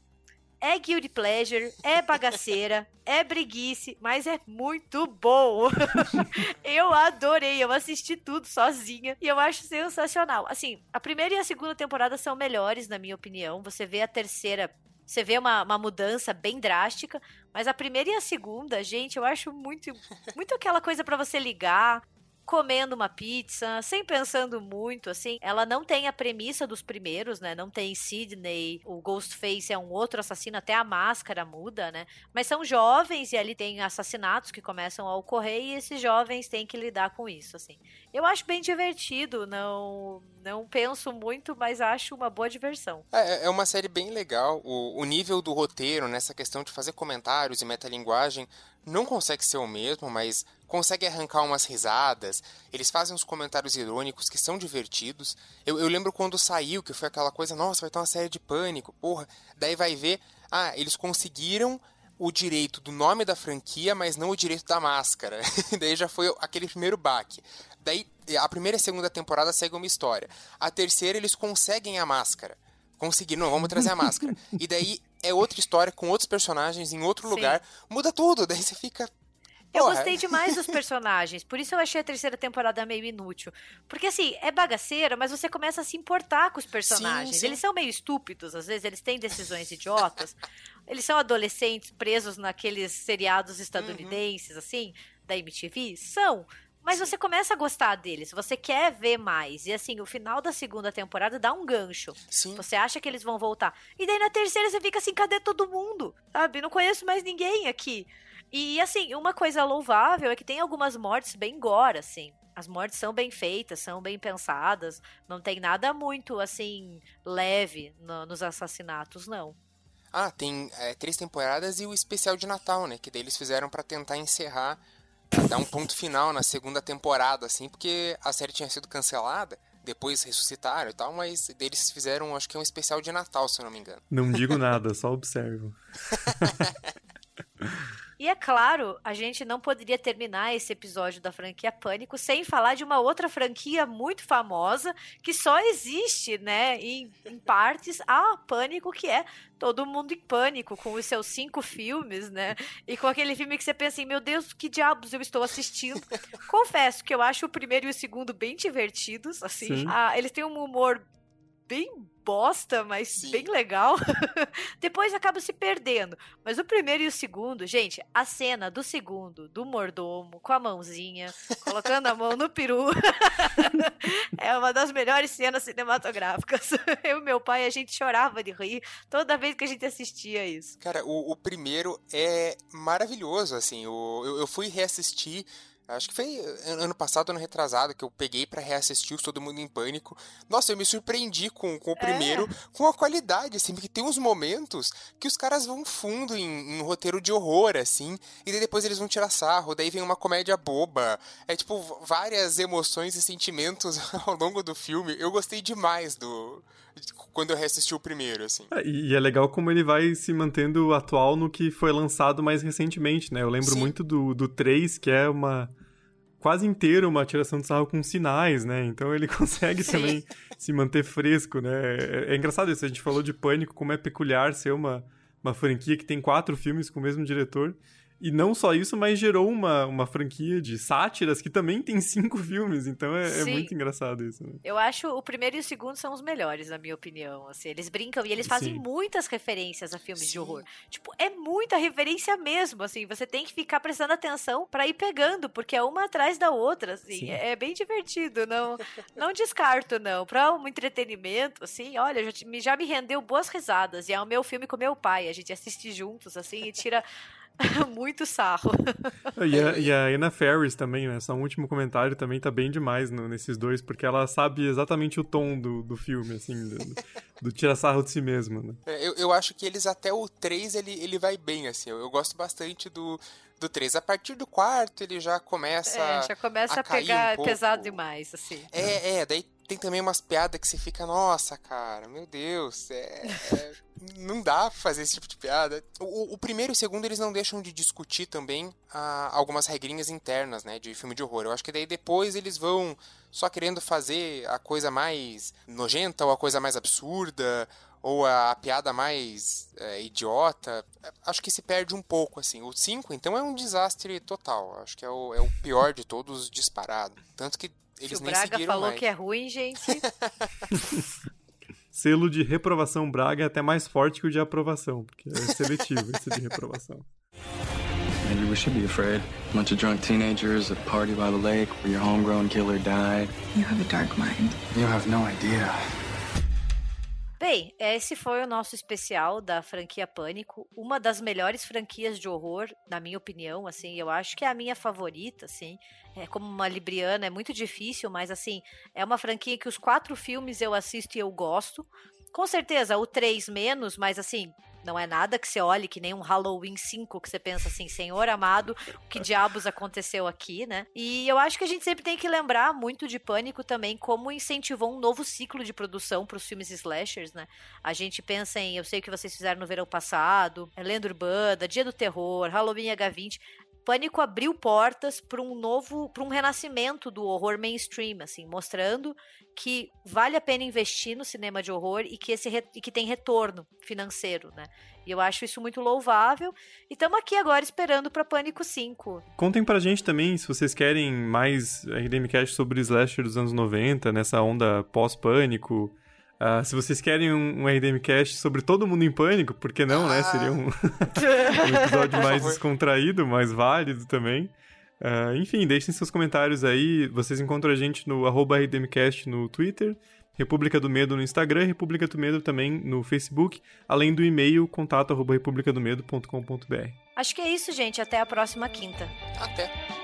é guilty pleasure, é bagaceira, é breguice, mas é muito bom. eu adorei, eu assisti tudo sozinha e eu acho sensacional. Assim, a primeira e a segunda temporada são melhores, na minha opinião. Você vê a terceira você vê uma, uma mudança bem drástica, mas a primeira e a segunda, gente, eu acho muito, muito aquela coisa para você ligar, comendo uma pizza, sem pensando muito, assim. Ela não tem a premissa dos primeiros, né? Não tem Sidney, o Ghostface é um outro assassino, até a máscara muda, né? Mas são jovens e ali tem assassinatos que começam a ocorrer e esses jovens têm que lidar com isso, assim. Eu acho bem divertido, não não penso muito, mas acho uma boa diversão. É, é uma série bem legal. O, o nível do roteiro, nessa questão de fazer comentários e metalinguagem, não consegue ser o mesmo, mas consegue arrancar umas risadas. Eles fazem uns comentários irônicos que são divertidos. Eu, eu lembro quando saiu, que foi aquela coisa, nossa, vai ter uma série de pânico, porra. Daí vai ver, ah, eles conseguiram o direito do nome da franquia, mas não o direito da máscara. Daí já foi aquele primeiro baque. Daí a primeira e a segunda temporada seguem uma história. A terceira eles conseguem a máscara. Conseguiram, não, vamos trazer a máscara. E daí é outra história com outros personagens em outro Sim. lugar. Muda tudo. Daí você fica, eu gostei demais dos personagens, por isso eu achei a terceira temporada meio inútil. Porque assim, é bagaceira, mas você começa a se importar com os personagens. Sim, sim. Eles são meio estúpidos, às vezes eles têm decisões idiotas. eles são adolescentes presos naqueles seriados estadunidenses, uhum. assim, da MTV? São. Mas você começa a gostar deles, você quer ver mais. E assim, o final da segunda temporada dá um gancho. Sim. Você acha que eles vão voltar. E daí na terceira você fica assim, cadê todo mundo? Sabe? Não conheço mais ninguém aqui. E assim, uma coisa louvável é que tem algumas mortes bem gore, assim. As mortes são bem feitas, são bem pensadas. Não tem nada muito, assim, leve no, nos assassinatos, não. Ah, tem é, três temporadas e o especial de Natal, né? Que daí eles fizeram para tentar encerrar, dar um ponto final na segunda temporada, assim, porque a série tinha sido cancelada depois ressuscitaram e tal, mas eles fizeram, acho que é um especial de Natal, se eu não me engano. Não digo nada, só observo. E é claro, a gente não poderia terminar esse episódio da franquia Pânico sem falar de uma outra franquia muito famosa que só existe, né, em, em partes, a Pânico, que é Todo Mundo em Pânico, com os seus cinco filmes, né? E com aquele filme que você pensa assim, meu Deus, que diabos eu estou assistindo. Confesso que eu acho o primeiro e o segundo bem divertidos, assim. Eles têm um humor bem bosta, mas Sim. bem legal. Depois acaba se perdendo. Mas o primeiro e o segundo, gente, a cena do segundo, do mordomo, com a mãozinha, colocando a mão no peru, é uma das melhores cenas cinematográficas. Eu e meu pai, a gente chorava de rir toda vez que a gente assistia isso. Cara, o, o primeiro é maravilhoso, assim. O, eu, eu fui reassistir Acho que foi ano passado, ano retrasado, que eu peguei para reassistir o Todo Mundo em Pânico. Nossa, eu me surpreendi com, com o primeiro, é. com a qualidade, assim, porque tem uns momentos que os caras vão fundo em, em um roteiro de horror, assim, e daí depois eles vão tirar sarro, daí vem uma comédia boba. É tipo, várias emoções e sentimentos ao longo do filme. Eu gostei demais do. Quando eu reassisti o primeiro, assim. É, e é legal como ele vai se mantendo atual no que foi lançado mais recentemente, né? Eu lembro Sim. muito do, do 3, que é uma quase inteiro uma tiração de sarro com sinais, né? Então ele consegue também se manter fresco, né? É, é, engraçado isso, a gente falou de Pânico, como é peculiar ser uma, uma franquia que tem quatro filmes com o mesmo diretor. E não só isso, mas gerou uma, uma franquia de sátiras que também tem cinco filmes, então é, é muito engraçado isso. Né? Eu acho o primeiro e o segundo são os melhores, na minha opinião. Assim, eles brincam e eles fazem Sim. muitas referências a filmes Sim. de horror. Tipo, é muita referência mesmo, assim, você tem que ficar prestando atenção para ir pegando, porque é uma atrás da outra, assim, é, é bem divertido, não não descarto, não. Pra um entretenimento, assim, olha, já, já me rendeu boas risadas, e é o meu filme com meu pai, a gente assiste juntos, assim, e tira Muito sarro. e, a, e a Anna Ferris também, né? Só um último comentário também tá bem demais no, nesses dois, porque ela sabe exatamente o tom do, do filme, assim, do, do tirar sarro de si mesma, né? É, eu, eu acho que eles até o 3 ele, ele vai bem, assim. Eu, eu gosto bastante do, do 3. A partir do quarto ele já começa. É, já começa a, a pegar um pesado demais, assim. É, é, daí tem também umas piadas que você fica, nossa, cara, meu Deus, é, é, não dá pra fazer esse tipo de piada. O, o, primeiro e o segundo, eles não deixam de discutir também ah, algumas regrinhas internas, né, de filme de horror. Eu acho que daí depois eles vão só querendo fazer a coisa mais nojenta ou a coisa mais absurda ou a, a piada mais é, idiota, acho que se perde um pouco, assim. O 5, então, é um desastre total. Acho que é o, é o pior de todos disparado. Tanto que eles Se o Braga falou mais. que é ruim, gente. Selo de reprovação Braga é até mais forte que o de aprovação, porque é seletivo esse de reprovação. Maybe we should be afraid. A bunch of drunk teenagers at a party by the lake where your homegrown killer died. You have a dark mind. You have no idea. Bem, esse foi o nosso especial da franquia Pânico, uma das melhores franquias de horror, na minha opinião, assim, eu acho que é a minha favorita, assim. É, como uma libriana é muito difícil, mas assim, é uma franquia que os quatro filmes eu assisto e eu gosto. Com certeza, o 3 menos, mas assim, não é nada que você olhe que nem um Halloween 5 que você pensa assim, Senhor amado, o que diabos aconteceu aqui, né? E eu acho que a gente sempre tem que lembrar muito de Pânico também como incentivou um novo ciclo de produção para os filmes slashers, né? A gente pensa em, eu sei o que vocês fizeram no verão passado, é Lenda Urbana, Dia do Terror, Halloween H20. Pânico abriu portas para um novo, para um renascimento do horror mainstream, assim, mostrando que vale a pena investir no cinema de horror e que esse e que tem retorno financeiro, né? E eu acho isso muito louvável. E estamos aqui agora esperando para Pânico 5. Contem pra gente também se vocês querem mais RDMcast sobre slasher dos anos 90, nessa onda pós-pânico. Uh, se vocês querem um, um RDMcast sobre todo mundo em pânico, por que não, né? ah. né? Seria um, um episódio mais descontraído, mais válido também. Uh, enfim, deixem seus comentários aí. Vocês encontram a gente no RDMcast no Twitter, República do Medo no Instagram, República do Medo também no Facebook, além do e-mail contato republicadomedo.com.br. Acho que é isso, gente. Até a próxima quinta. Até.